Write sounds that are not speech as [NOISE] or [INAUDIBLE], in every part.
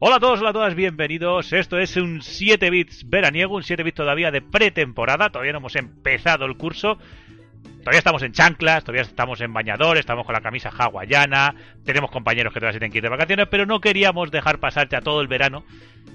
Hola a todos, hola a todas, bienvenidos. Esto es un 7 bits veraniego, un 7 bits todavía de pretemporada. Todavía no hemos empezado el curso. Todavía estamos en chanclas, todavía estamos en bañador, estamos con la camisa hawaiana, tenemos compañeros que todavía se tienen que ir de vacaciones, pero no queríamos dejar pasar ya todo el verano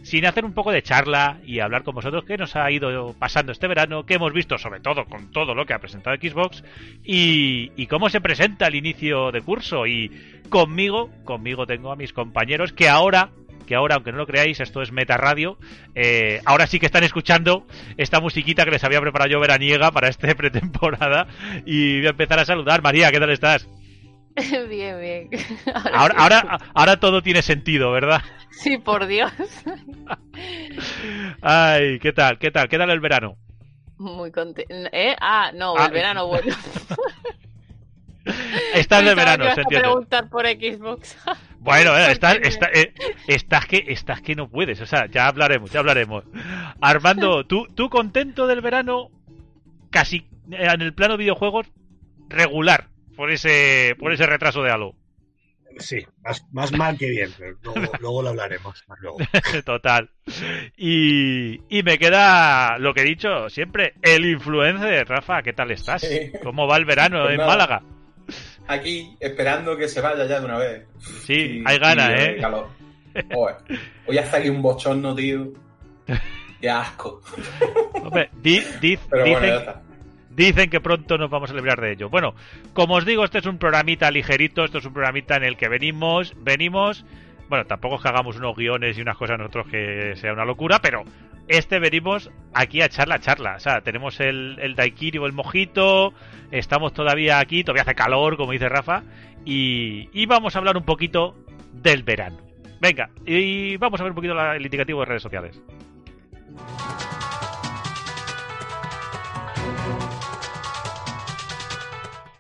sin hacer un poco de charla y hablar con vosotros qué nos ha ido pasando este verano, qué hemos visto sobre todo con todo lo que ha presentado Xbox y, y cómo se presenta el inicio de curso. Y conmigo, conmigo tengo a mis compañeros que ahora que ahora, aunque no lo creáis, esto es Meta Radio. Eh, ahora sí que están escuchando esta musiquita que les había preparado yo veraniega para esta [LAUGHS] pretemporada. Y voy a empezar a saludar. María, ¿qué tal estás? [LAUGHS] Bien, bien. [LAUGHS] Ahora, ahora, ahora, todo tiene sentido, ¿verdad? Sí, por Dios. Ay, ¿qué tal? ¿Qué tal? ¿Qué tal el verano? Muy contento. ¿Eh? Ah, no, el verano bueno. [LAUGHS] Estás de verano, se entiende. preguntar por Xbox. [LAUGHS] Bueno, eh, estás, eh, estás, que, estás que no puedes, o sea, ya hablaremos, ya hablaremos. Armando, [LAUGHS] ¿tú, tú contento del verano? Casi en el plano videojuegos regular por ese, por ese retraso de Halo. Sí, más, más mal que bien, pero luego, lo hablaremos. luego. Total. Y, y, me queda lo que he dicho siempre, el influencer. Rafa, ¿qué tal estás? ¿Cómo va el verano pues en Málaga? Aquí esperando que se vaya ya de una vez. Sí, hay ganas, ¿eh? Calor. hoy hasta aquí un bochorno, tío. [LAUGHS] Qué asco. Hombre, [LAUGHS] dicen, que pronto nos vamos a librar de ello. Bueno, como os digo, este es un programita ligerito, esto es un programita en el que venimos, venimos, bueno, tampoco es que hagamos unos guiones y unas cosas nosotros que sea una locura, pero este venimos aquí a charla, charla. O sea, tenemos el, el daiquiri o el mojito, estamos todavía aquí, todavía hace calor, como dice Rafa, y, vamos a hablar un poquito del verano. Venga, y vamos a ver un poquito el indicativo de redes sociales.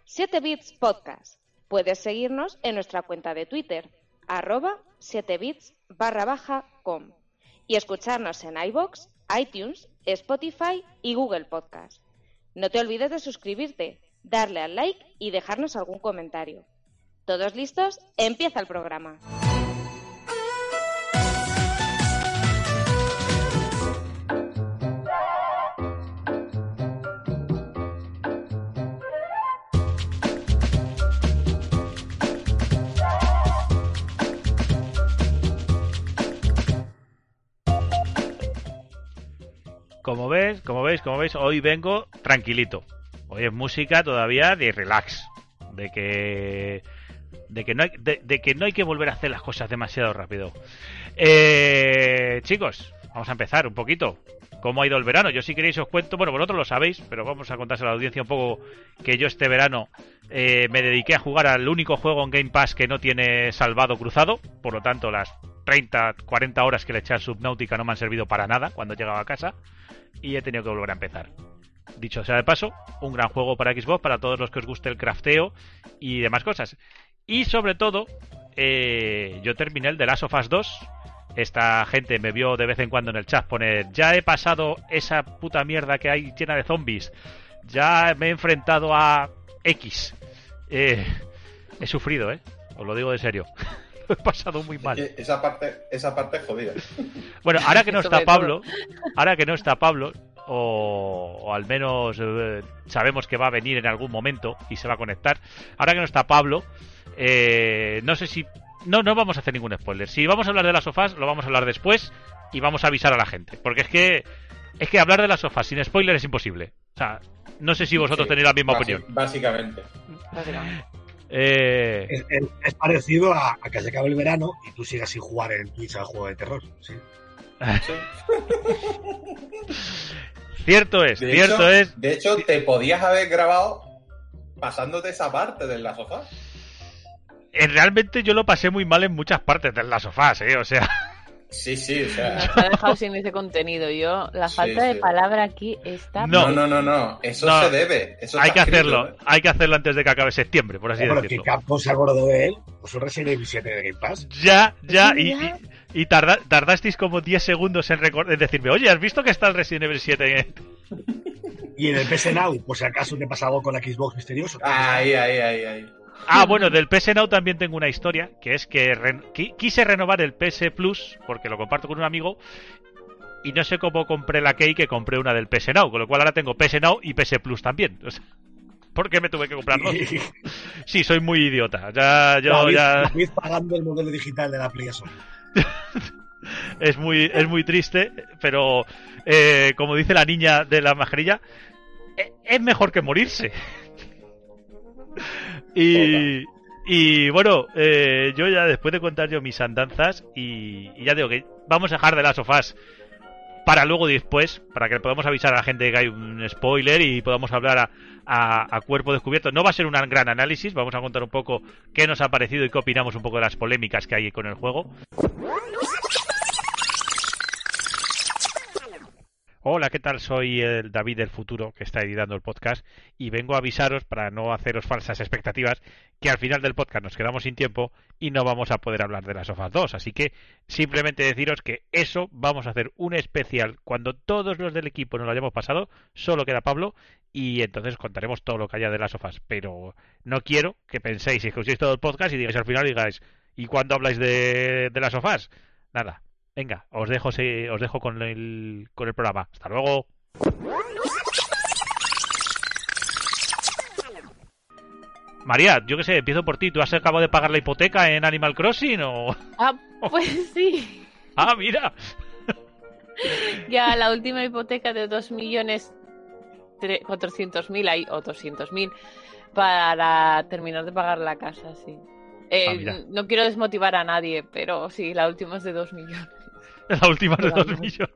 Siete Bits Podcast. Puedes seguirnos en nuestra cuenta de Twitter, arroba 7bits barra baja com y escucharnos en iBox, iTunes, Spotify y Google Podcast. No te olvides de suscribirte, darle al like y dejarnos algún comentario. ¿Todos listos? Empieza el programa. Como ves, como veis, como veis, hoy vengo tranquilito. Hoy es música todavía de relax, de que de que no hay, de, que no hay que volver a hacer las cosas demasiado rápido. Eh, chicos, vamos a empezar un poquito. ¿Cómo ha ido el verano? Yo si queréis os cuento, bueno, vosotros lo sabéis, pero vamos a contárselo a la audiencia un poco que yo este verano eh, me dediqué a jugar al único juego en Game Pass que no tiene salvado cruzado, por lo tanto las 30, 40 horas que le eché a Subnautica no me han servido para nada cuando llegaba a casa y he tenido que volver a empezar. Dicho sea de paso, un gran juego para Xbox, para todos los que os guste el crafteo y demás cosas. Y sobre todo, eh, yo terminé el de Last of Us 2. Esta gente me vio de vez en cuando en el chat poner, ya he pasado esa puta mierda que hay llena de zombies. Ya me he enfrentado a X. Eh, he sufrido, ¿eh? Os lo digo de serio. [LAUGHS] [LAUGHS] he pasado muy mal. Esa parte, esa parte es jodida. [LAUGHS] Bueno, ahora que no está Pablo, ahora que no está Pablo, o, al menos eh, sabemos que va a venir en algún momento y se va a conectar. Ahora que no está Pablo, eh, no sé si. No, no vamos a hacer ningún spoiler. Si vamos a hablar de las sofás, lo vamos a hablar después y vamos a avisar a la gente. Porque es que. Es que hablar de las sofás sin spoiler es imposible. O sea, no sé si vosotros tenéis la misma opinión. Básicamente. Eh, es, parecido a, que se acabe el verano y tú sigas sin jugar en Twitch al juego de terror. [LAUGHS] cierto es, cierto es. De hecho, te podías haber grabado pasándote esa parte de la sofá. Eh, realmente yo lo pasé muy mal en muchas partes de la sofá, ¿eh? O sea. Sí, sí, o sea. Nos ha dejado sin ese contenido. Yo, la falta de palabra aquí está. No, no, no, no. Eso se debe. Eso hay que hacerlo. Hay que hacerlo antes de que acabe septiembre, por así decirlo. Pero que Capcom se acordó de él. Pues un Resident Evil 7 de Game Pass. Ya, ya. Y, y, tardasteis como 10 segundos en, en, decirme, oye, ¿has visto que está el Resident Evil 7? [LAUGHS] y en el PS Now, por si acaso te pasa algo con la Xbox misterioso. Ahí, ahí, ahí, ahí. Ah, bueno, del PS Now también tengo una historia, que es que quise renovar el PS Plus, porque lo comparto con un amigo, y no sé cómo compré la Key que compré una del PS Now, con lo cual ahora tengo PS Now y PS Plus también. O sea, [LAUGHS] ¿Por qué me tuve que comprar dos? [LAUGHS] Sí, soy muy idiota. Ya, yo ya... pagando el modelo digital de la PlayStation. [LAUGHS] es muy, es muy triste, pero eh, como dice la niña de la mascarilla, e, es mejor que morirse. Y, y bueno, eh, yo ya después de contar yo mis andanzas, y, ya digo que vamos a dejar de las sofás para luego después, para que podamos avisar a la gente que hay un spoiler y podamos hablar a, a, cuerpo descubierto. No va a ser un gran análisis, vamos a contar un poco qué nos ha parecido y qué opinamos un poco de las polémicas que hay con el juego. Hola, ¿qué tal? Soy el David del futuro que está editando el podcast y vengo a avisaros para no haceros falsas expectativas que al final del podcast nos quedamos sin tiempo y no vamos a poder hablar de las sofas 2. Así que simplemente deciros que eso vamos a hacer un especial cuando todos los del equipo nos lo hayamos pasado, solo queda Pablo y entonces contaremos todo lo que haya de las sofás. Pero no quiero que penséis y escuchéis todo el podcast y digáis al final digáis ¿y cuándo habláis de, de las sofás? Nada, Venga, os dejo, os dejo con el, con el programa. Hasta luego. María, yo qué sé, empiezo por ti. ¿Tú has acabado de pagar la hipoteca en Animal Crossing o...? Ah, pues sí. ah, mira. ya la última hipoteca de 2 millones mil hay o 200.000 para terminar de pagar la casa, sí. Eh, ah, no quiero desmotivar a nadie, pero sí, la última es de 2 millones. [LAUGHS] La última de 2 millones.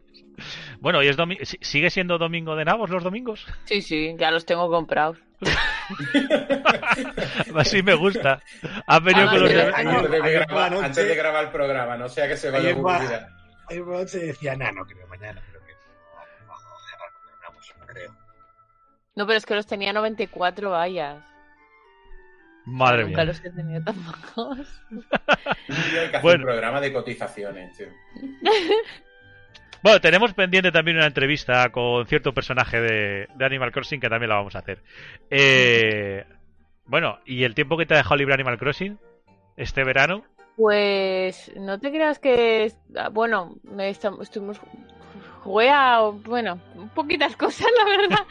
Bueno, ¿y es sigue siendo domingo de nabos los domingos? Sí, sí, ya los tengo comprados. [LAUGHS] Así me gusta. Han venido con los... Antes de, grabar, el programa, no sea que se vaya a publicidad. Ayer se decía nano, creo, mañana, pero que no, creo. No, pero es que los tenía 94 vallas. Madre mía. los he tenido tan hay que hacer un programa de cotizaciones, tío. [LAUGHS] Bueno, tenemos pendiente también una entrevista con cierto personaje de, Animal Crossing que también la vamos a hacer. Eh, bueno, ¿y el tiempo que te ha dejado libre Animal Crossing este verano? Pues no te creas que. Bueno, me estuvimos jugué a, bueno, poquitas [LAUGHS] cosas, la verdad.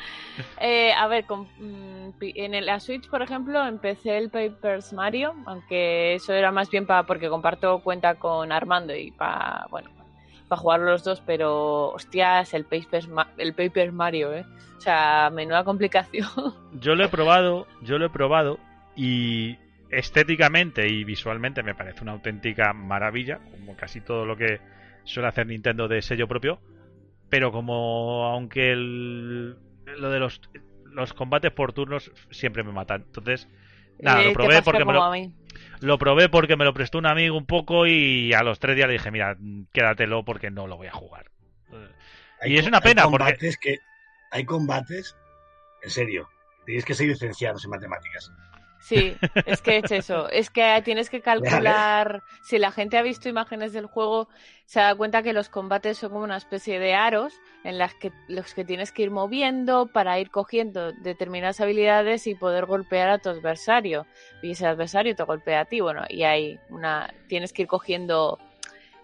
Eh, a ver, con, mm, en la Switch, por ejemplo, empecé el Papers Mario, aunque eso era más bien para porque comparto cuenta con Armando y para, bueno, para jugar los dos, pero hostias, el Papers, el Papers Mario, ¿eh? O sea, menuda complicación. [LAUGHS] Yo lo he probado, yo lo he probado y estéticamente y visualmente me parece una auténtica maravilla, como casi todo lo que suele hacer Nintendo de sello propio pero como aunque el, lo de los, los combates por turnos siempre me matan. Entonces, nada, lo eh, probé porque me lo, lo, probé porque me lo prestó un amigo un poco y a los tres días le dije, mira, quédatelo porque no lo voy a jugar. y es una pena hay combates que hay combates, en serio, tienes que ser licenciados en matemáticas. Sí, es que es eso. Es que tienes que calcular. Si la gente ha visto imágenes del juego, se da cuenta que los combates son como una especie de aros en las que los que tienes que ir moviendo para ir cogiendo determinadas habilidades y poder golpear a tu adversario. Y ese adversario te golpea a ti. Bueno, y hay una. Tienes que ir cogiendo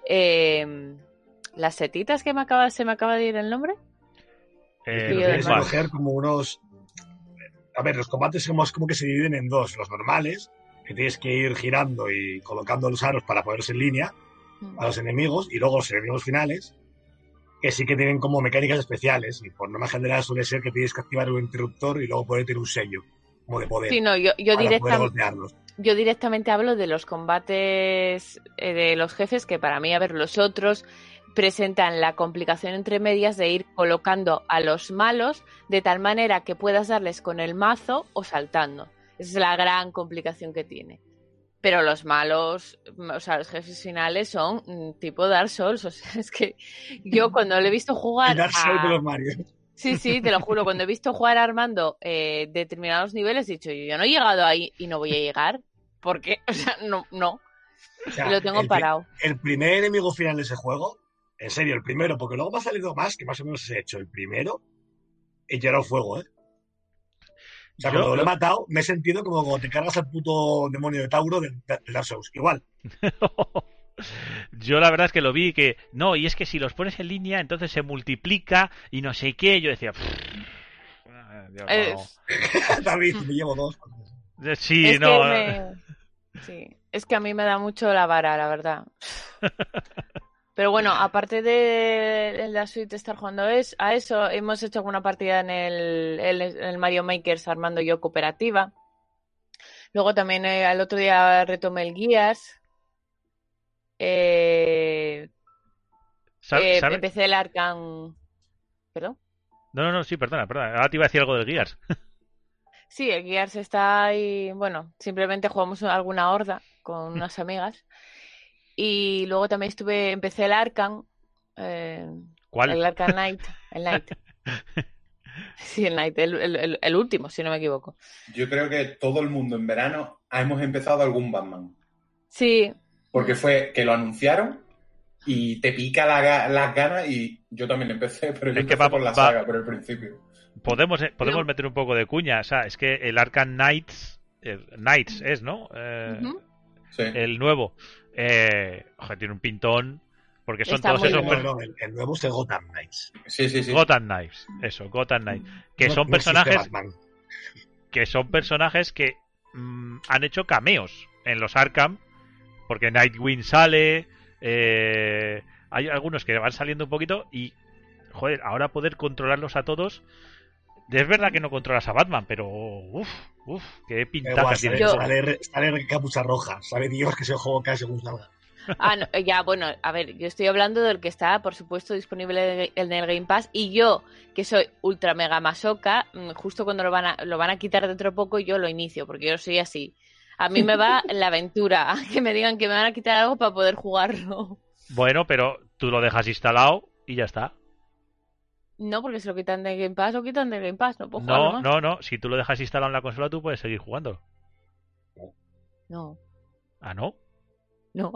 eh, las setitas que me acaba, se me acaba de ir el nombre. Eh, tienes que coger como unos a ver, los combates como, como que se dividen en dos. Los normales, que tienes que ir girando y colocando los aros para ponerse en línea a los enemigos, y luego los enemigos finales, que sí que tienen como mecánicas especiales, y por norma general suele ser que tienes que activar un interruptor y luego poder tener un sello, como de poder. Sí, no, yo, yo directamente... Yo directamente hablo de los combates eh, de los jefes, que para mí, a ver, los otros presentan la complicación entre medias de ir colocando a los malos de tal manera que puedas darles con el mazo o saltando. Esa es la gran complicación que tiene. Pero los malos, o sea, los jefes finales son mm, tipo Dark Souls. [LAUGHS] O sea, es que yo cuando le he visto jugar. [LAUGHS] Dark Souls de los Mario. Sí, sí, te lo juro. Cuando he visto jugar a Armando eh, determinados niveles, he dicho, yo no he llegado ahí y no voy a llegar. Porque, [LAUGHS] o sea, no, no. lo tengo parado. El primer enemigo final de ese juego en serio, el primero, porque luego me ha salido más que más o menos se ha hecho. El primero, he llorado fuego, ¿eh? O sea, cuando lo he matado, me he sentido como cuando te cargas al puto demonio de Tauro de, Dark Souls. Igual. [LAUGHS] Yo la verdad es que lo vi que no, y es que si los pones en línea, entonces se multiplica y no sé qué. Yo decía, [LAUGHS] David, me llevo dos. Sí, no. Sí, es que a mí me da mucho la vara, la verdad. [LAUGHS] Pero bueno, aparte de la suite estar jugando es, a eso, hemos hecho alguna partida en el, Mario Makers armando yo cooperativa. Luego también el eh, otro día retomé el Guías. Eh, eh, empecé el Arcan. ¿Perdón? No, no, no, sí, perdona, perdona. Ahora te iba a decir algo del Gears. [LAUGHS] sí, el Gears está ahí. Bueno, simplemente jugamos alguna horda con [LAUGHS] unas amigas. Y luego también estuve, empecé el Arkham. Eh, ¿Cuál? El Arkham Knight. [LAUGHS] El Knight. Sí, el Knight, el, el, último, si no me equivoco. Yo creo que todo el mundo en verano hemos empezado algún Batman. Sí. Porque fue que lo anunciaron y te pica la, las ganas y yo también empecé, pero yo es que va, por la saga, por el principio. Podemos, eh, podemos meter un poco de cuña, o sea, es que el Arkham Knights, Knights es, ¿no? Eh, sí. El nuevo eh, ojo, tiene un pintón. Porque son todos esos. el, nuevo es el Gotham Knights. Sí, sí, sí. Gotham Knights, eso, Gotham Knights. Que son personajes. Que son personajes que mm, han hecho cameos en los Arkham. Porque Nightwing sale. Eh, hay algunos que van saliendo un poquito. Y, joder, ahora poder controlarlos a todos. Es verdad que no controlas a Batman, pero uff, uff, qué pintaza tiene. Sale, sale, capucha roja, sabe Dios que ese juego cae según salga. Ah, no, ya, bueno, a ver, yo estoy hablando del que está, por supuesto, disponible en el Game Pass y yo, que soy ultra mega masoca, mm, justo cuando lo van a, lo van a quitar dentro de poco, yo lo inicio, porque yo soy así. A mí me va [LAUGHS] la aventura, [LAUGHS] que me digan que me van a quitar algo para poder jugarlo. Bueno, pero tú lo dejas instalado y ya está. No, porque si lo quitan de Game Pass, lo quitan de Game Pass, no puedo No, no, no. Si tú lo dejas instalado en la consola, tú puedes seguir jugando. No. ¿Ah, no? No.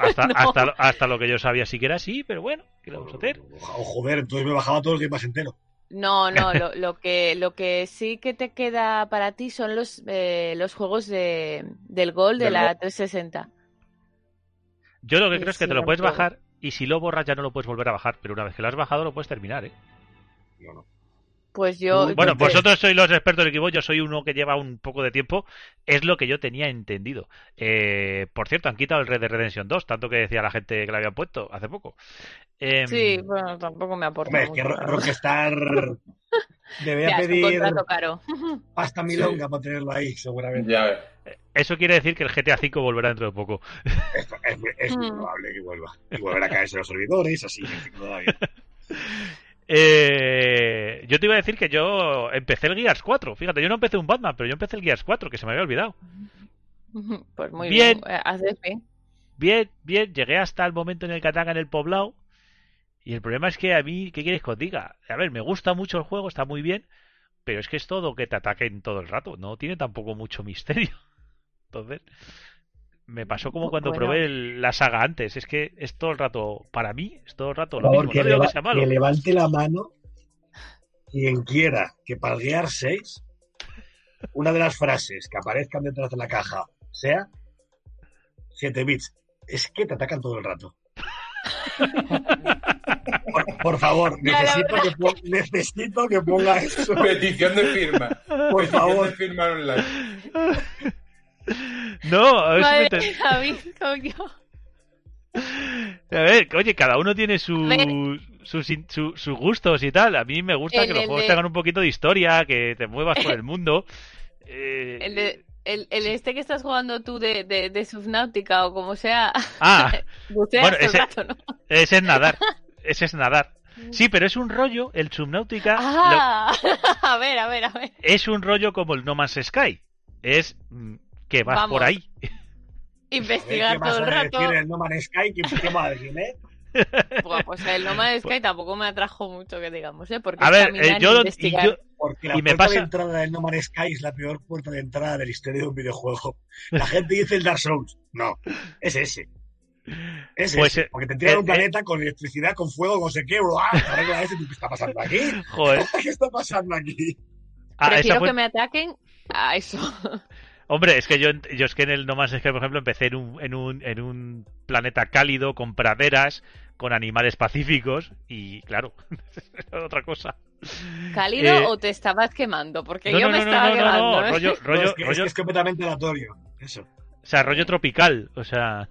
Hasta, [LAUGHS] hasta, lo que yo sabía sí que era así, pero bueno, ¿qué le vamos a hacer? Oh, joder, entonces me bajaba todo el Game Pass entero. No, no, [LAUGHS] lo, lo, que, lo que sí que te queda para ti son los, eh, los juegos de, del Gol de la 360. Yo lo que creo es que te lo puedes bajar y si lo borras ya no lo puedes volver a bajar, pero una vez que lo has bajado lo puedes terminar, ¿eh? Pues yo. Bueno, vosotros sois los expertos del equipo, yo soy uno que lleva un poco de tiempo. Es lo que yo tenía entendido. Eh, por cierto, han quitado el Red Dead Redemption 2, tanto que decía la gente que lo habían puesto hace poco. Em, sí, bueno, tampoco me aporta. es que Rockstar [LAUGHS] debía pedir caro. [LAUGHS] pasta milonga para tenerlo ahí, seguramente. Eso quiere decir que el GTA V volverá dentro de poco. Es, muy mm. probable que vuelva. Y volverá a caerse los servidores, así, todavía. [LAUGHS] Eh, yo te iba a decir que yo empecé el Gears 4. Fíjate, yo no empecé un Batman, pero yo empecé el Gears 4, que se me había olvidado. [LAUGHS] Pues muy bien. Bien, bien, bien. Llegué hasta el momento en el que atacan el poblado. Y el problema es que a mí, ¿qué quieres que os diga? A ver, me gusta mucho el juego, está muy bien. Pero es que es todo que te ataquen todo el rato. No tiene tampoco mucho misterio. [LAUGHS] Entonces, me pasó como cuando probé la saga antes. Es que es todo el rato, para mí, es todo el rato lo mismo. Que, levante la mano quien quiera que para el Gear 6 una de las frases que aparezcan detrás de la caja sea 7 bits. Es que te atacan todo el rato. Por, favor, necesito, que necesito que ponga eso. Petición de firma. Por favor. De firma online. [LAUGHS] No, a ver [LAUGHS] A ver, oye, cada uno tiene sus, sus, gustos y tal. A mí me gusta que los juegos tengan un poquito de historia, que te muevas por el [LAUGHS] mundo. Eh, el, el, este que estás jugando tú de, de, Subnautica o como sea. Ah, bueno, ese, ese es nadar. Ese es nadar. Sí, pero es un rollo, el Subnautica. Ah, a ver, a ver, a ver. Es un rollo como el No Man's Sky. Es mm, que vas por ahí. [LAUGHS] Investigar todo el rato. Decir el No Man's Sky? ¿Qué, va a decir, eh? [LAUGHS] pues el No Man's Sky tampoco me atrajo mucho que digamos, ¿eh? Porque a ver, eh, yo, y Porque la puerta de entrada del No Man's Sky es la peor puerta de entrada de la historia de un videojuego. La gente dice el Dark Souls. No, es ese. Es pues, ese. Porque te tiran eh, un planeta con electricidad, con fuego, no sé qué. ¿Qué está pasando aquí? Joder. ¿Qué está pasando aquí? Ah, Prefiero que me ataquen a eso. Hombre, es que yo, yo es que en el No Man's Sky, por ejemplo, empecé en un, en un, en un planeta cálido, con praderas, con animales pacíficos, y claro, [LAUGHS] otra cosa. ¿Cálido eh, o te estabas quemando? Porque yo me estaba quemando. ¿eh? rollo, rollo, es, es, completamente aleatorio, eso. O sea, rollo tropical, o sea...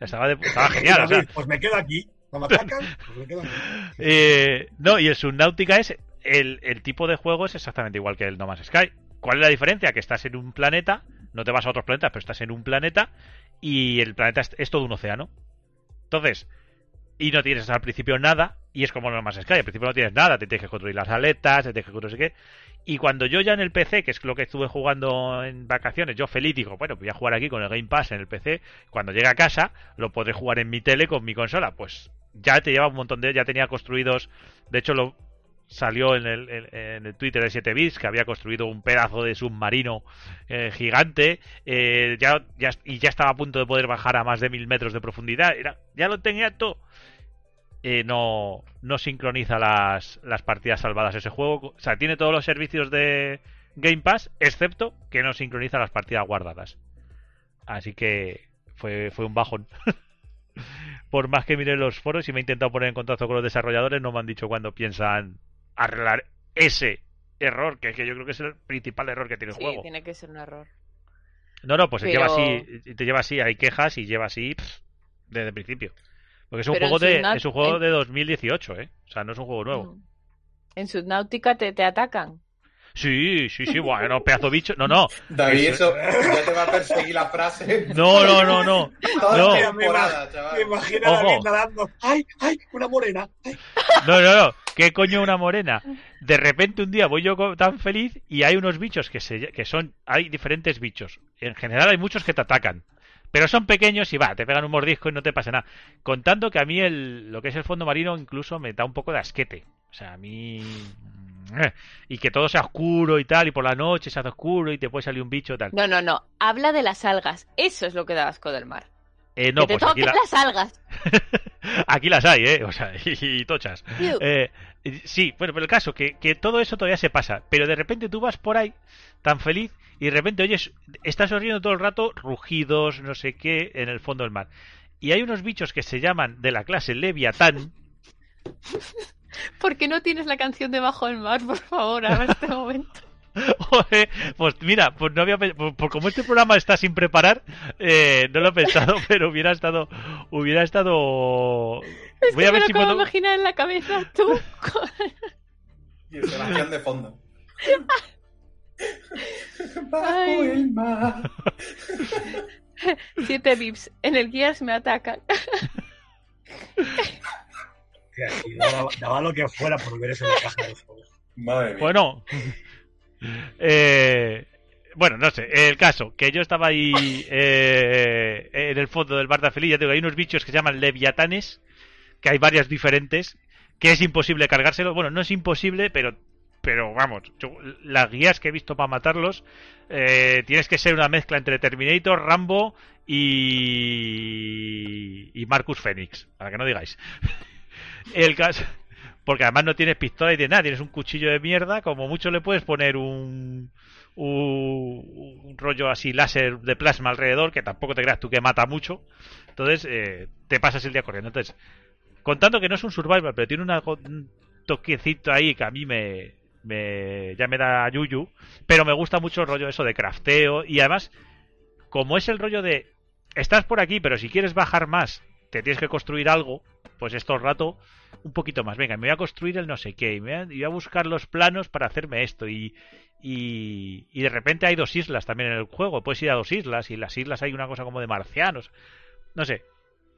Estaba, de, estaba [LAUGHS] genial. o sea. Pues me quedo aquí. No me atacan, pues me quedo aquí. Eh, no, y el Subnautica es... El, el tipo de juego es exactamente igual que el No Man's Sky ¿Cuál es la diferencia? Que estás en un planeta, no te vas a otros planetas, pero estás en un planeta y el planeta es, todo un océano. Entonces, y no tienes al principio nada, y es como lo más Sky, al principio no tienes nada, te tienes que construir las aletas, te tienes que construir no qué. Y cuando yo ya en el PC, que es lo que estuve jugando en vacaciones, yo feliz digo, bueno, voy a jugar aquí con el Game Pass en el PC, cuando llegue a casa lo podré jugar en mi tele con mi consola. Pues ya te lleva un montón de, ya tenía construidos, de hecho lo, salió en el, en el Twitter de 7 bits que había construido un pedazo de submarino eh, gigante eh, ya, ya, y ya estaba a punto de poder bajar a más de mil metros de profundidad. Era, ya lo tenía todo. Eh, no, no sincroniza las, las partidas salvadas ese juego. O sea, tiene todos los servicios de Game Pass, excepto que no sincroniza las partidas guardadas. Así que fue, fue un bajón. [LAUGHS] Por más que mire los foros y me he intentado poner en contacto con los desarrolladores, no me han dicho cuándo piensan arreglar ese error, que, que yo creo que es el principal error que tiene el juego. tiene que ser un error. No, no, pues te lleva así, te lleva así, hay quejas y lleva así desde el principio. Porque es un juego de es un juego de 2018, ¿eh? O sea, no es un juego nuevo. Mm. En Subnautica te, te atacan. Sí, sí, sí, bueno, pedazo bicho. No, no. David, eso, ya te va a perseguir la frase. No, no, no, no. no. Temporada, chaval. Me imagino a David nadando. ¡Ay, ay, una morena! No, no, no. ¿Qué coño una morena? De repente un día voy yo tan feliz y hay unos bichos que, se, que son. Hay diferentes bichos. En general hay muchos que te atacan. Pero son pequeños y va, te pegan un mordisco y no te pasa nada. Contando que a mí el, lo que es el fondo marino incluso me da un poco de asquete. O sea, a mí y que todo sea oscuro y tal, y por la noche se hace oscuro y te puede salir un bicho y tal. No, no, no. Habla de las algas. Eso es lo que da asco del mar. Eh, no, que te pues las algas. [LAUGHS] aquí las hay, ¿eh? O sea, [LAUGHS] y, tochas. Eh, sí, bueno, pero el caso, que, que todo eso todavía se pasa. Pero de repente tú vas por ahí, tan feliz, y de repente oyes, estás oyendo todo el rato rugidos, no sé qué, en el fondo del mar. Y hay unos bichos que se llaman de la clase Leviatán. [LAUGHS] [LAUGHS] ¿Por qué no tienes la canción de Bajo el Mar, por favor, a este momento? [LAUGHS] pues mira, pues no había por, como este programa está sin preparar, eh, no lo he pensado, [LAUGHS] pero hubiera estado, hubiera estado. Es Voy que a ver me lo si puedo imaginar en la cabeza tú. y canción de fondo. Bajo el mar. Siete vips. En el guías me atacan daba, lo que fuera por ver eso en la caja de juegos. Bueno, [LAUGHS] eh, bueno, no sé, el caso, que yo estaba ahí eh, en el fondo del bar de Feliz, ya tengo, hay unos bichos que se llaman leviatanes, que hay varias diferentes, que es imposible cargárselo. Bueno, no es imposible, pero pero vamos, las guías que he visto para matarlos, eh, tienes que ser una mezcla entre Terminator, Rambo y, y Marcus Phoenix, para que no digáis. [LAUGHS] El caso. Porque además no tienes pistola y de nada, tienes un cuchillo de mierda, como mucho le puedes poner un, un, rollo así láser de plasma alrededor, que tampoco te creas tú que mata mucho. Entonces, eh, te pasas el día corriendo. Entonces, contando que no es un survival, pero tiene un toquecito ahí que a mí me, me ya me da yuyu, pero me gusta mucho el rollo eso de crafteo y además, como es el rollo de estás por aquí, pero si quieres bajar más, te tienes que construir algo pues esto rato un poquito más. Venga, me voy a construir el no sé qué, y me voy a, buscar los planos para hacerme esto. Y, y, y, de repente hay dos islas también en el juego. Puedes ir a dos islas y en las islas hay una cosa como de marcianos. No sé.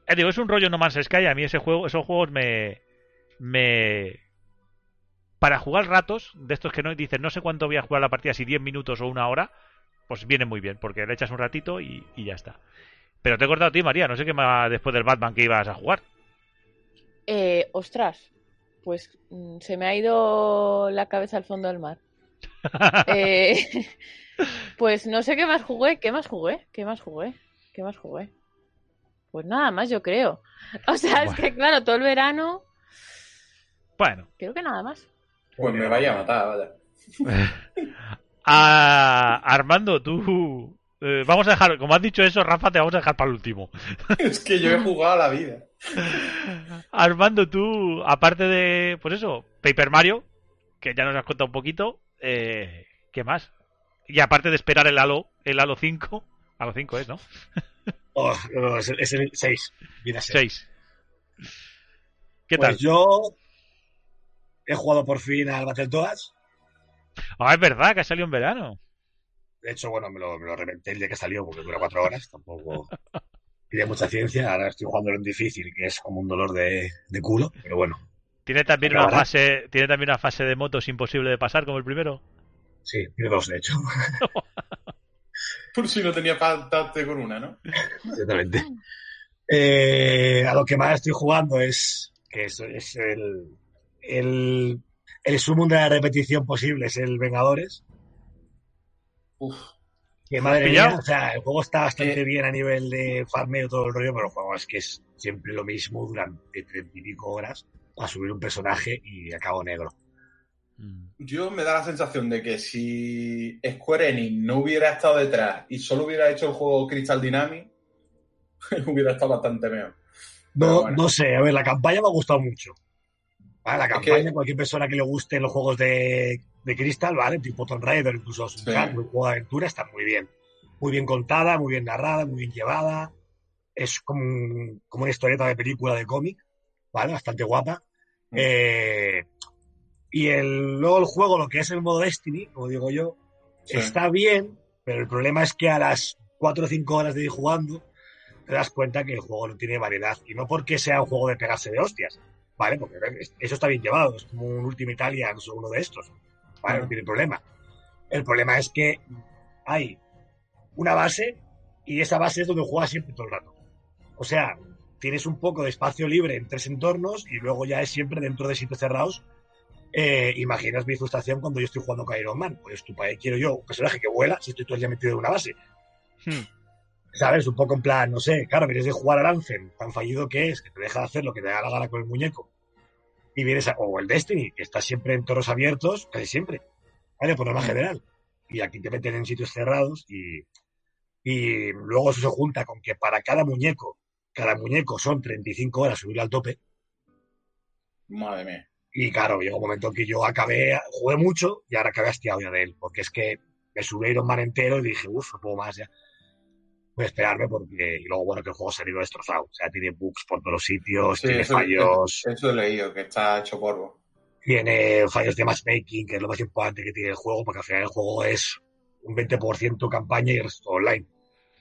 Eh, digo, es un rollo No Man's Sky. A mí ese juego, esos juegos me. me. Para jugar ratos, de estos que no dicen no sé cuánto voy a jugar la partida, si 10 minutos o una hora, pues viene muy bien, porque le echas un ratito y, y ya está. Pero te he cortado a ti, María. No sé qué más después del Batman que ibas a jugar. Eh, ostras, pues mm, se me ha ido la cabeza al fondo del mar. [LAUGHS] Eh, [LAUGHS] pues no sé qué más jugué, qué más jugué, qué más jugué, qué más jugué. Pues nada más, yo creo. [LAUGHS] O sea, es que claro, todo el verano. Bueno. Creo que nada más. Pues me vaya a matar, vaya. Armando, tú. Eh, vamos a dejar, como has dicho eso, Rafa, te vamos a dejar para el último. [LAUGHS] es que yo he jugado la vida. Armando, tú, aparte de, pues eso, Paper Mario, que ya nos has contado un poquito, eh, ¿qué más? Y aparte de esperar el Halo, el Halo 5, Halo 5 es, ¿no? [LAUGHS] Oh, es, el 6. 6. ¿Qué pues tal? Yo he jugado por fin al Battletoads. Ah, es verdad que ha salido en verano. De hecho, bueno, me lo, me lo reventé el día que salió porque dura cuatro horas. Tampoco tiene mucha ciencia. Ahora estoy jugando en difícil, que es como un dolor de, culo, pero bueno. ¿Tiene también, una fase, ¿Tiene también una fase de motos imposible de pasar como el primero? Sí, tiene dos, de hecho. Por si no tenía faltarte con una, ¿no? Exactamente. Eh, a lo que más estoy jugando es que es, es el, el, el sumo de la repetición posible, es el Vengadores. Uf. Que madre mía, o sea, el juego está bastante bien a nivel de farmeo todo el rollo, pero el juego es que es siempre lo mismo durante treinta y pico horas para subir un personaje y acabo negro. Mm. Yo me da la sensación de que si Square Enix no hubiera estado detrás y solo hubiera hecho el juego Crystal Dynamics, [LAUGHS] hubiera estado bastante mejor. No, no sé, a ver, la campaña me ha gustado mucho. La campaña, cualquier persona que le guste los juegos de, de Crystal, ¿vale? Tipo Tomb Raider, incluso un juego de aventura, está muy bien. Muy bien contada, muy bien narrada, muy bien llevada. Es como, como una historieta de película de cómic, ¿vale? Bastante guapa. Mm. Eh, y el, luego el juego, lo que es el modo Destiny, como digo yo, está bien, pero el problema es que a las 4 o 5 horas de ir jugando, te das cuenta que el juego no tiene variedad. Y no porque sea un juego de pegarse de hostias, ¿vale? Porque eso está bien llevado, es como un Ultimate Alliance o uno de estos, ¿vale? No tiene problema. El problema es que hay una base y esa base es donde juegas siempre todo el rato. O sea, tienes un poco de espacio libre en tres entornos y luego ya es siempre dentro de sitios cerrados. Eh, imaginas mi frustración cuando yo estoy jugando con Iron Man. Pues tu país quiero yo un personaje que vuela si estoy todo el día metido en una base. Hmm. ¿Sabes? Un poco en plan, no sé, claro, vienes de jugar al Anthem, tan fallido que es, que te deja de hacer lo que te da la gana con el muñeco. Y vienes a, o el Destiny, que está siempre en toros abiertos, casi siempre. ¿Vale? Por norma mm. general. Y aquí te meten en sitios cerrados y, y luego eso se junta con que para cada muñeco, cada muñeco son 35 horas subir al tope. Madre mía. Y claro, llegó un momento en que yo acabé, jugué mucho y ahora acabé hastiado ya de él, porque es que me subí Iron Man entero y dije, uff, no puedo más ya voy a esperarme porque y luego bueno que el juego se ha ido destrozado. O sea, tiene bugs por todos los sitios, tiene fallos. Eso, he leído, que está hecho polvo. Tiene fallos de matchmaking, que es lo más importante que tiene el juego, porque al final el juego es un 20% campaña y el resto online.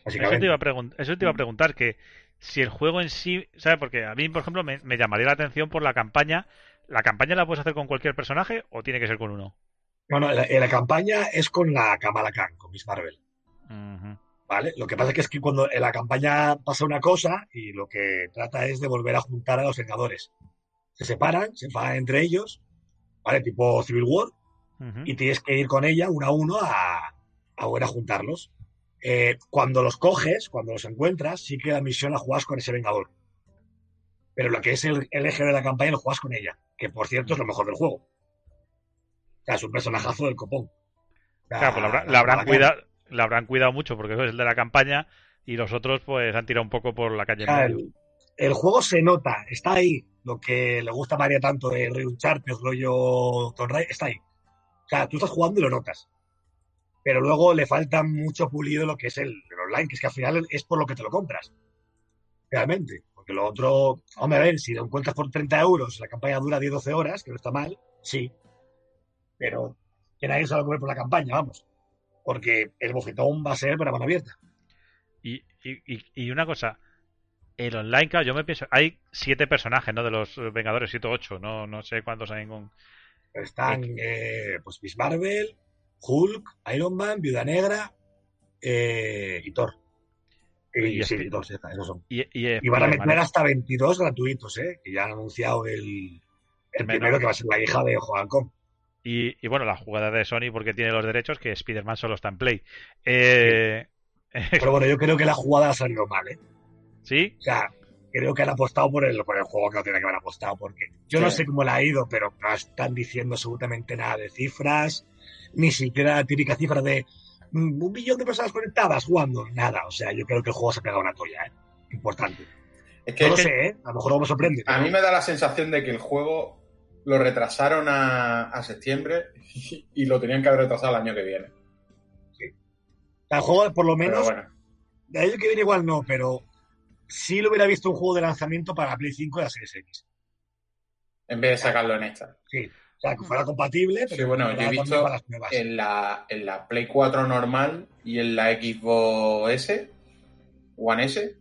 Eso te, iba a eso te iba a preguntar, que si el juego en sí, ¿sabes? Porque a mí, por ejemplo, me, llamaría la atención por la campaña. ¿La campaña la puedes hacer con cualquier personaje o tiene que ser con uno? No, no, la, la campaña es con la Kamala Khan, con Miss Marvel. ¿Vale? Lo que pasa es que cuando en la campaña pasa una cosa y lo que trata es de volver a juntar a los Vengadores. Se separan, se van entre ellos, ¿vale? Tipo Civil War, y tienes que ir con ella uno a uno a, a volver a juntarlos. Eh, cuando los coges, cuando los encuentras, sí que la misión la juegas con ese Vengador. Pero lo que es el, eje de la campaña lo juegas con ella, que por cierto es lo mejor del juego. O sea, es un personajazo del copón. claro, pues la, habrán cuidado la habrán cuidado mucho porque es el de la campaña y los otros pues han tirado un poco por la calle. el, juego se nota, está ahí. Lo que le gusta a María tanto de Uncharted, rollo Tomb está ahí. O sea, tú estás jugando y lo notas. Pero luego le falta mucho pulido lo que es el, online, que es que al final es por lo que te lo compras. Realmente. Porque lo otro, hombre, a ver, si lo encuentras por 30 euros, la campaña dura 10-12 horas, que no está mal, sí. Pero que nadie se va a comer por la campaña, vamos porque el bofetón va a ser para mano abierta. Y, y, una cosa, el online, claro, yo me pienso, hay siete personajes, ¿no? De los Vengadores, siete o ocho, no, no sé cuántos hay con... Están, eh, pues, Miss Marvel, Hulk, Iron Man, Viuda Negra eh, y Thor. Y, sí, Thor, esos son. Y, van a meter hasta 22 gratuitos, ¿eh? Que ya han anunciado el, el primero que va a ser la hija de Joan Com. Y, bueno, la jugada de Sony porque tiene los derechos que Spider-Man solo está en Play. Eh, Pero bueno, yo creo que la jugada ha salido mal, ¿eh? ¿Sí? O sea, creo que han apostado por el, por el juego que no tiene que haber apostado porque yo no sé cómo le ha ido, pero no están diciendo absolutamente nada de cifras. ni siquiera la típica cifra de mm, un millón de personas conectadas jugando, nada. O sea, yo creo que el juego se ha pegado una toalla, ¿eh? Importante. Es que, no lo sé, ¿eh? A lo mejor no me sorprende. A mí me da la sensación de que el juego lo retrasaron a, septiembre y, lo tenían que haber retrasado el año que viene. Sí. El juego, por lo menos, bueno. de año que viene igual no, pero sí lo hubiera visto un juego de lanzamiento para Play 5 y la Series X. En vez de sacarlo en esta. Sí. O sea, que fuera compatible. Pero sí, bueno, yo he visto en la, en la Play 4 normal y en la Xbox S, One S,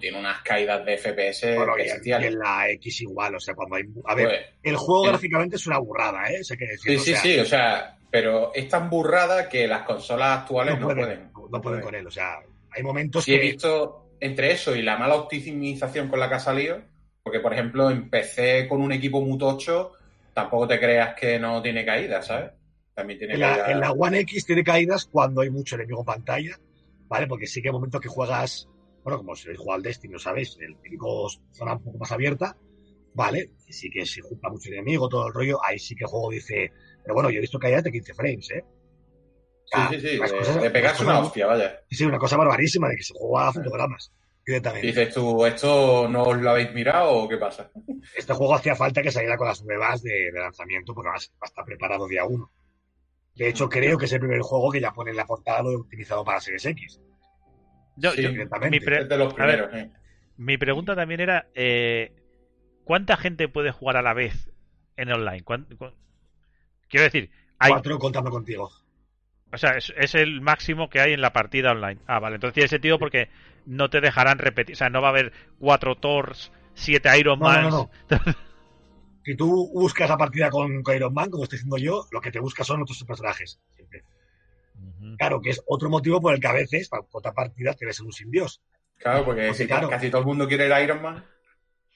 tiene unas caídas de FPS bueno, y, en la X igual, o sea, cuando hay... A ver, pues, el juego gráficamente es una burrada, ¿eh? Sé que sí, sí, sí, o sea, pero es tan burrada que las consolas actuales no, pueden. No, pueden, con él, o sea, hay momentos que... he visto entre eso y la mala optimización con la que ha salido, porque por ejemplo empecé con un equipo mutocho, tampoco te creas que no tiene caídas, ¿sabes? También tiene en La, en la One X tiene caídas cuando hay mucho enemigo en pantalla, ¿vale? Porque sí que hay momentos que juegas, bueno, como si juega al Destiny, ¿sabéis? El típico zona un poco más abierta, ¿vale? Sí que si junta mucho enemigo, todo el rollo, ahí sí que el juego dice, pero bueno, yo he visto caídas de 15 frames, ¿eh? sí, sí, sí. de, pegarse una hostia, vaya. Sí, una cosa barbarísima de que se juega a fotogramas. Directamente. Dices tú, ¿esto no os lo habéis mirado o qué pasa? [LAUGHS] Este juego hacía falta que saliera con las nuevas de, lanzamiento porque va a estar preparado día uno. De hecho, creo que es el primer juego que ya pone en la portada lo utilizado para Series X. Yo, sí, mi, de los primeros, mi pregunta también era: eh, ¿cuánta gente puede jugar a la vez en online? Quiero decir, hay... Cuatro contando contigo. O sea, es, el máximo que hay en la partida online. Ah, vale. Entonces tiene sentido porque no te dejarán repetir. O sea, no va a haber cuatro Thors, siete Iron Man. No, [LAUGHS] si tú buscas la partida con, Iron Man, como estoy diciendo yo, lo que te buscas son otros personajes. Claro, que es otro motivo por el que a veces, para otra partida, tienes un sin Dios. Claro, porque, si casi todo el mundo quiere el Iron Man.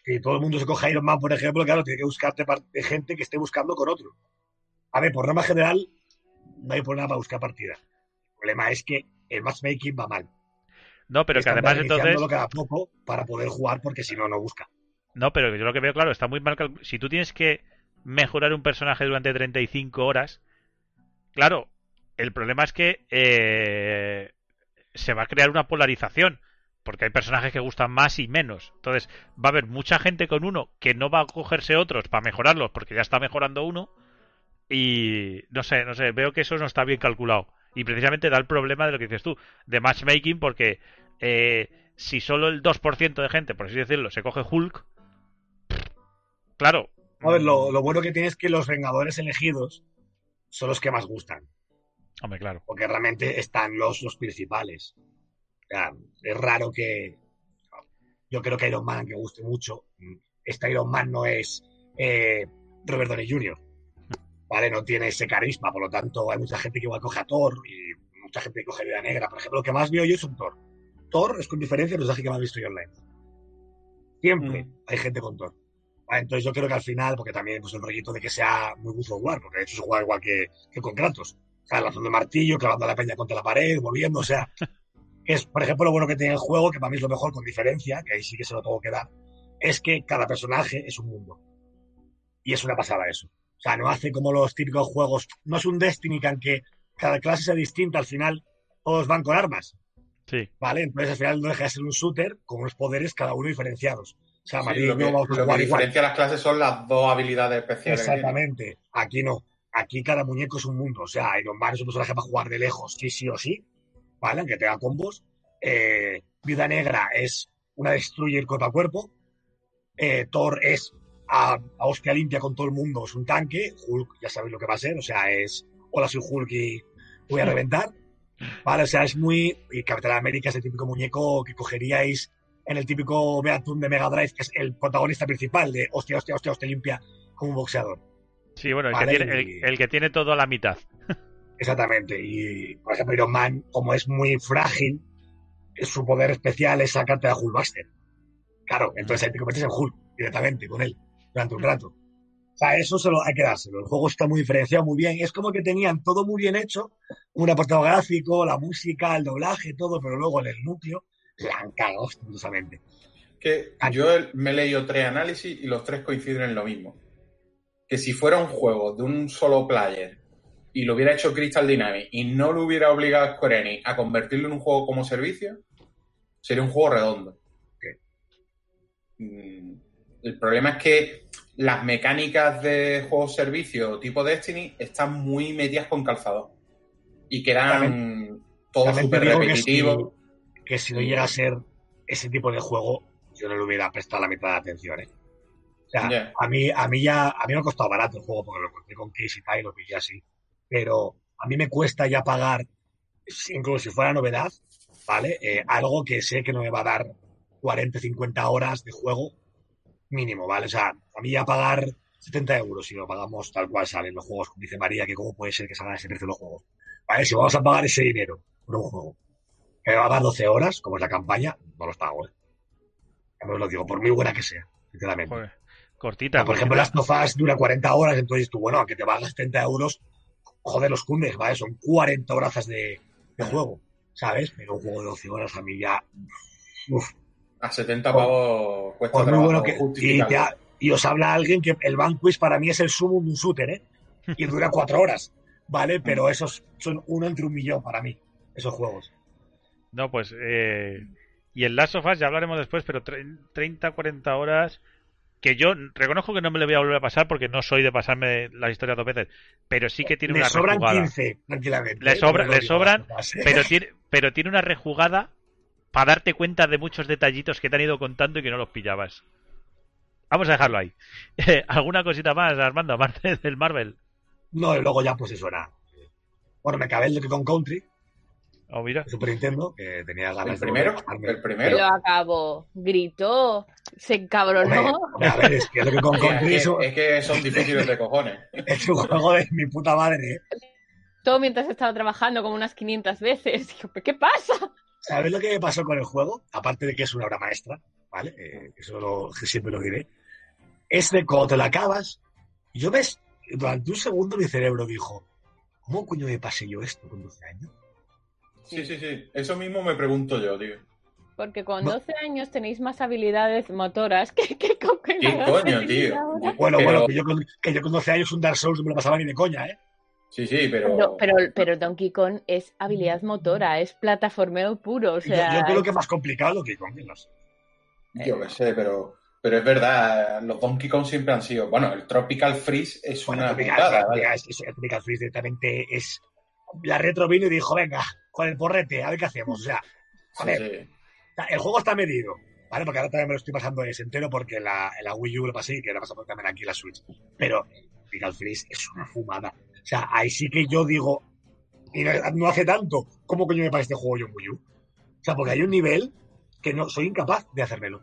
Si todo el mundo se coge Iron Man, por ejemplo, claro, tiene que buscarte gente que esté buscando con otro. A ver, por norma general, no hay problema para buscar partida. El problema es que el matchmaking va mal. No, pero que además entonces. cada poco para poder jugar porque si no, no busca. No, pero yo lo que veo claro, está muy mal. Si tú tienes que mejorar un personaje durante 35 horas, claro, el problema es que eh, se va a crear una polarización. Porque hay personajes que gustan más y menos. Entonces, va a haber mucha gente con uno que no va a cogerse otros para mejorarlos porque ya está mejorando uno y no sé, no sé, veo que eso no está bien calculado. Y precisamente da el problema de lo que dices tú, de matchmaking, porque eh, si solo el 2% de gente, por así decirlo, se coge Hulk, claro. A ver, lo, bueno que tiene es que los Vengadores elegidos son los que más gustan. Hombre, claro. Porque realmente están los, los principales. es raro que. Yo creo que Iron Man, que guste mucho, este Iron Man no es eh, Robert Downey Jr. ¿vale? No tiene ese carisma, por lo tanto hay mucha gente que igual coge a Thor y mucha gente que coge Vida Negra. Por ejemplo, lo que más veo yo es un Thor. Thor es con diferencia el personaje que más he visto yo online. Siempre mm. hay gente con Thor. entonces yo creo que al final, porque también pues el rollito de que sea muy gusto jugar, porque de hecho se juega igual que, con Kratos. O sea, lanzando martillo, clavando la peña contra la pared, volviendo, o sea, es, por ejemplo, lo bueno que tiene el juego, que para mí es lo mejor con diferencia, que ahí sí que se lo tengo que dar, es que cada personaje es un mundo. Y es una pasada eso. O sea, no hace como los típicos juegos. No es un Destiny que aunque cada clase sea distinta, al final todos van con armas. Sí. ¿Vale? Entonces al final no deja de ser un shooter con unos poderes cada uno diferenciados. O sea, sí, lo que, lo diferencia las clases son las dos habilidades especiales. Exactamente. Aquí no. Aquí cada muñeco es un mundo. O sea, Iron Man es un personaje para jugar de lejos, sí, sí o sí. ¿Vale? Aunque tenga combos. Eh, Vida Negra es una destruyer cuerpo a cuerpo. Eh, Thor es a, hostia limpia con todo el mundo es un tanque, Hulk ya sabéis lo que va a ser, o sea, es hola soy Hulk y voy a reventar, ¿vale? O sea, es muy... Y Capitán América es el típico muñeco que cogeríais en el típico Beatum de Mega Drive, que es el protagonista principal de hostia, hostia, hostia, hostia limpia como un boxeador. Sí, bueno, el, que, tiene, el, que tiene todo a la mitad. [LAUGHS] Exactamente. Y, por ejemplo, Iron Man, como es muy frágil, su poder especial es sacarte a Hulkbuster. Claro, entonces ahí te conviertes en Hulk directamente con él durante un rato. O sea, eso se lo hay que dárselo. El juego está muy diferenciado, muy bien. Es como que tenían todo muy bien hecho, un apartado gráfico, la música, el doblaje, todo, pero luego en el núcleo la han cagado ostentosamente. Que yo me he leído tres análisis y los tres coinciden en lo mismo. Que si fuera un juego de un solo player y lo hubiera hecho Crystal Dynamics y no lo hubiera obligado a Square Enix a convertirlo en un juego como servicio, sería un juego redondo. Mm, el problema es que las mecánicas de juegos servicio tipo Destiny están muy medias con calzador y quedan todos súper repetitivos. Que, si, no llega a ser ese tipo de juego, yo no le hubiera prestado la mitad de atención. ¿eh? O sea, a, mí, a mí ya a mí me ha costado barato el juego porque lo encontré con Case y lo pillé así. Pero a mí me cuesta ya pagar, incluso si fuera novedad, ¿vale? Eh, algo que sé que no me va a dar 40, 50 horas de juego mínimo, ¿vale? O sea, a mí ya pagar 70 euros si lo pagamos tal cual salen los juegos, como dice María, que cómo puede ser que salgan ese precio los juegos. Vale, si vamos a pagar ese dinero por un juego que me va a dar 12 horas, como es la campaña, no los pago, ¿eh? Ya lo digo, por muy buena que sea, sinceramente. Cortita. por ejemplo, las tofas dura 40 horas, entonces tú, bueno, que te valgas 70 euros, joder, los cundes, ¿vale? Son 40 horas de, juego, ¿sabes? Pero un juego de 12 horas a mí ya... Uf. A 70 pavos cuesta muy bueno que, y, y, os habla alguien que el Vanquish para mí es el sumo de un shooter, ¿eh? Y dura 4 horas. ¿vale? Pero [LAUGHS] esos son uno entre un millón para mí, esos juegos. No, pues, eh, y el Last of Us ya hablaremos después, pero 30, 40 horas, que yo reconozco que no me le voy a volver a pasar porque no soy de pasarme la historia dos veces, pero sí que tiene una sobran 15, tranquilamente. Le, le sobran, pero tiene, pero tiene una rejugada para darte cuenta de muchos detallitos que te han ido contando y que no los pillabas. Vamos a dejarlo ahí. [LAUGHS] ¿Alguna cosita más, Armando, aparte [LAUGHS] del Marvel? No, y luego ya pues eso era. Bueno, me acabé el de Con Country. Oh, mira. Super Nintendo, que tenía ganas ¿El primero? ¿El primero? Lo acabó, gritó, se encabronó. a ver, es que el de Con [LAUGHS] Country... es, que, son difíciles de cojones. [LAUGHS] Es un juego de mi puta madre, ¿eh? Todo mientras estaba trabajando como unas 500 veces. [LAUGHS] ¿qué pasa? ¿Sabes lo que me pasó con el juego? Aparte de que es una obra maestra, ¿vale? Eh, eso lo, siempre lo diré. Es de cuando te la acabas, yo ves durante un segundo mi cerebro dijo, ¿cómo coño me pasé yo esto con 12 años? Sí, sí, sí. Eso mismo me pregunto yo, tío. Porque con 12 años tenéis más habilidades motoras que, que con ¿Qué coño, tío? Bueno, bueno, que yo, con, que yo con 12 años un Dark Souls no me lo pasaba ni de coña, ¿eh? Sí, sí, pero... pero... Pero, Donkey Kong es habilidad motora, es plataformeo puro, o sea... Yo, creo que es más complicado Donkey Kong, no sé. Yo qué sé, pero... Pero es verdad, los Donkey Kong siempre han sido. Bueno, el Tropical Freeze es una. Tropical, el Tropical Freeze directamente es. La retro vino y dijo: Venga, con el porrete, a ver qué hacemos. O sea, a ver. El juego está medido, ¿vale? Porque ahora también me lo estoy pasando ese entero porque la, la Wii U lo pasé y que ahora pasamos también aquí la Switch. Pero Tropical Freeze es una fumada. O sea, ahí sí que yo digo. Y no, hace tanto. ¿Cómo coño me parece este juego yo en Wii U? O sea, porque hay un nivel que no soy incapaz de hacérmelo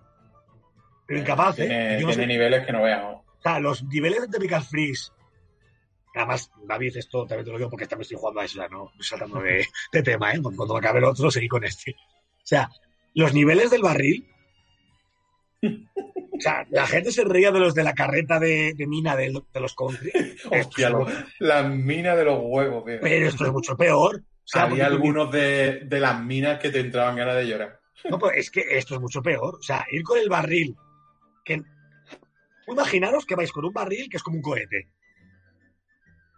pero incapaz, ¿eh? Tiene, niveles que no veamos. O sea, los niveles de Tropical Freeze. Además, David, esto también te lo digo porque también estoy jugando a eso, ¿no? Estoy saltando de, tema, ¿eh? Cuando me acabe el otro, seguí con este. O sea, los niveles del barril. O sea, la gente se reía de los de la carreta de, mina de, los country. [LAUGHS] Hostia, la mina de los huevos, tío. Pero esto es mucho peor. O sea, Había algunos de, de, las minas que te entraban ganas de llorar. No, pues es que esto es mucho peor. O sea, ir con el barril que imaginaros que vais con un barril que es como un cohete.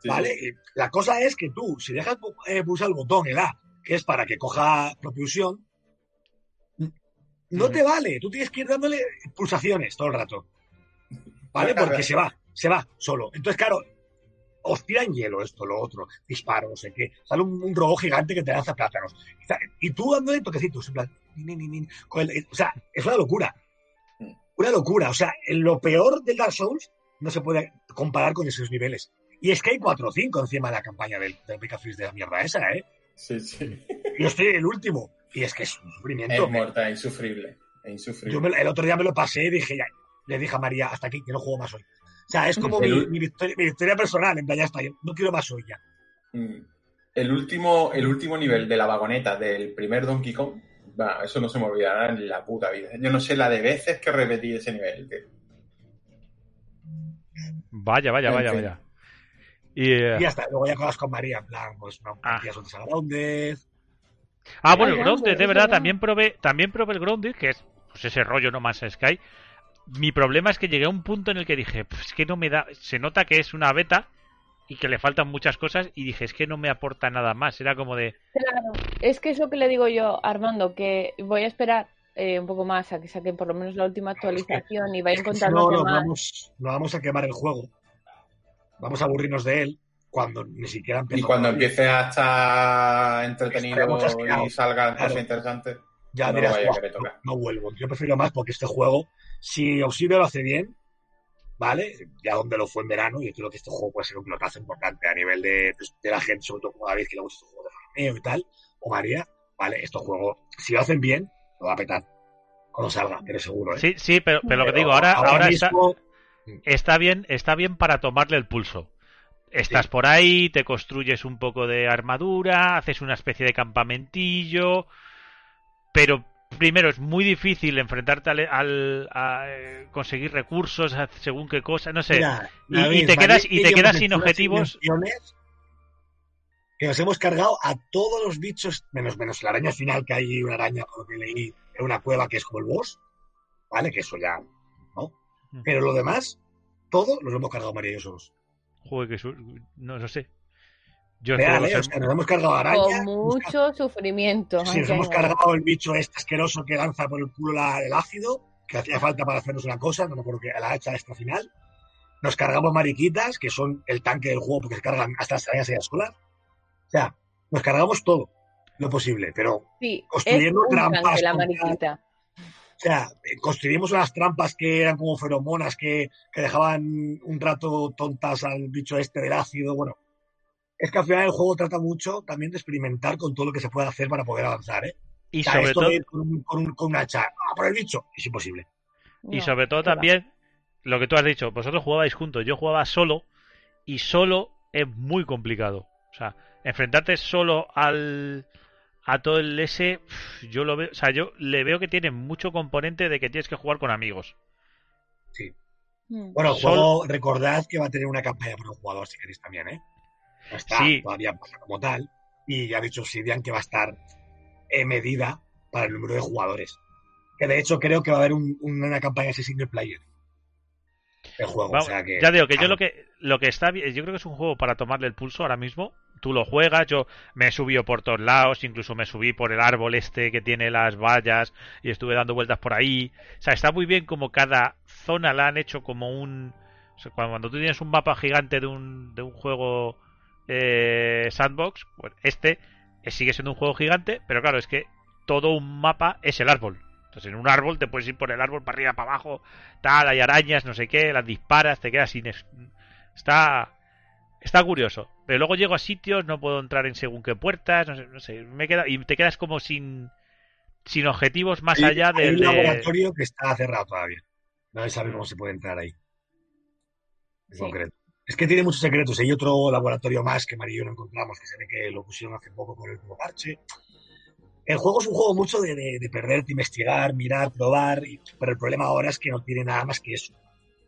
¿Vale? la cosa es que tú, si dejas eh, pulsar el botón, el A, que es para que coja propulsión, no te vale. Tú tienes que ir dándole pulsaciones todo el rato. ¿Vale? Porque se va, se va solo. Entonces, claro, os tiran hielo, esto, lo otro, disparo, no sé qué. Sale un, un robot gigante que te lanza plátanos. Y tú dándole toquecitos, en plan, o sea, es una locura una locura. O sea, lo peor del Dark Souls no se puede comparar con esos niveles. Y es que hay 4 o 5 encima de la campaña del, del de la mierda esa, ¿eh? Sí, sí. Yo estoy el último. Y es que es un sufrimiento. Es muerta, es insufrible. Es insufrible. Yo el otro día me lo pasé y dije, ya, le dije a María, hasta aquí, que no juego más hoy. O sea, es como mi, victoria, personal, en plan, ya está, no quiero más hoy ya. Mm. El último, el último nivel de la vagoneta del primer Donkey Kong eso no se me olvidará en la puta vida. Yo no sé la de veces que repetí ese nivel. Vaya, vaya, vaya, vaya. Y, eh, ya está, luego ya acabas con María, en plan, pues no, ah. Grounded. Ah, bueno, el Grounded, de verdad, también probé, también probé el Grounded, que es pues, ese rollo no más Sky. Mi problema es que llegué a un punto en el que dije, pues que no me da, se nota que es una beta y que le faltan muchas cosas y dije, es que no me aporta nada más. Era como de... Claro, es que eso que le digo yo, Armando, que voy a esperar eh, un poco más a que saquen por lo menos la última actualización y vayan contando no, no, vamos, no vamos a quemar el juego. Vamos a aburrirnos de él cuando ni siquiera empiece. Y cuando empiece a estar entretenido y salgan cosas interesantes. Ya no, no, vuelvo. Yo prefiero más porque este juego, si Obsidio lo hace bien, ¿vale? Ya donde lo fue en verano, yo creo que este juego puede ser un pilotazo importante a nivel de, la gente, sobre todo como David, que le gusta este juego de farmeo y tal, o María, ¿vale? Este juego, si lo hacen bien, lo va a petar. Cuando salga, eres seguro, ¿eh? Sí, sí, pero, pero, lo que digo, ahora, ahora, está, está, bien, está bien para tomarle el pulso. Estás por ahí, te construyes un poco de armadura, haces una especie de campamentillo, pero primero es muy difícil enfrentarte al, a, eh, conseguir recursos según qué cosa, no sé, y, te quedas y te quedas sin objetivos. Que nos hemos cargado a todos los bichos, menos menos la araña final que hay una araña por lo que leí en una cueva que es como el boss, vale, que eso ya. Pero lo demás, todo los hemos cargado María y yo Joder, que no lo sé. Yo nos hemos cargado araña. Con mucho sufrimiento. Sí, nos hemos cargado el bicho este asqueroso que lanza por el culo el ácido, que hacía falta para hacernos una cosa, no me acuerdo que la hacha esta final. Nos cargamos mariquitas, que son el tanque del juego porque se cargan hasta las arañas y las colas. O sea, nos cargamos todo lo posible, pero construyendo trampas. La mariquita. O sea, construimos unas trampas que eran como feromonas que, que dejaban un rato tontas al bicho este del ácido. Bueno, es que al final el juego trata mucho también de experimentar con todo lo que se puede hacer para poder avanzar, ¿eh? Y sobre todo con, con, con, una hacha, ah, por el bicho, es imposible. Y sobre todo también lo que tú has dicho, vosotros jugabais juntos, yo jugaba solo y solo es muy complicado. O sea, enfrentarte solo al a todo el S, yo lo veo, o sea, yo le veo que tiene mucho componente de que tienes que jugar con amigos. Sí. Mm. Bueno, el juego, recordad que va a tener una campaña para un jugador si queréis también, ¿eh? No está todavía como tal. Y ya ha dicho Sidian que va a estar en medida para el número de jugadores. Que de hecho creo que va a haber una campaña así single player. El juego. o sea que, ya digo que yo lo que lo que está yo creo que es un juego para tomarle el pulso ahora mismo. Tú lo juegas, yo me he subido por todos lados, incluso me subí por el árbol este que tiene las vallas y estuve dando vueltas por ahí. O sea, está muy bien como cada zona la han hecho como un... cuando tú tienes un mapa gigante de un, de un juego eh, sandbox, pues este sigue siendo un juego gigante, pero claro, es que todo un mapa es el árbol. Entonces en un árbol te puedes ir por el árbol para arriba, para abajo, tal, hay arañas, no sé qué, las disparas, te quedas sin... Está... Está curioso. Pero luego llego a sitios, no puedo entrar en según qué puertas, no sé, me queda, y te quedas como sin, sin objetivos más allá del... un laboratorio que está cerrado todavía. No sabe cómo se puede entrar ahí. En concreto. Es que tiene muchos secretos. Hay otro laboratorio más que Mario y yo no encontramos, que se ve que lo pusieron hace poco con el nuevo parche. El juego es un juego mucho de, de, perderte, investigar, mirar, probar, pero el problema ahora es que no tiene nada más que eso.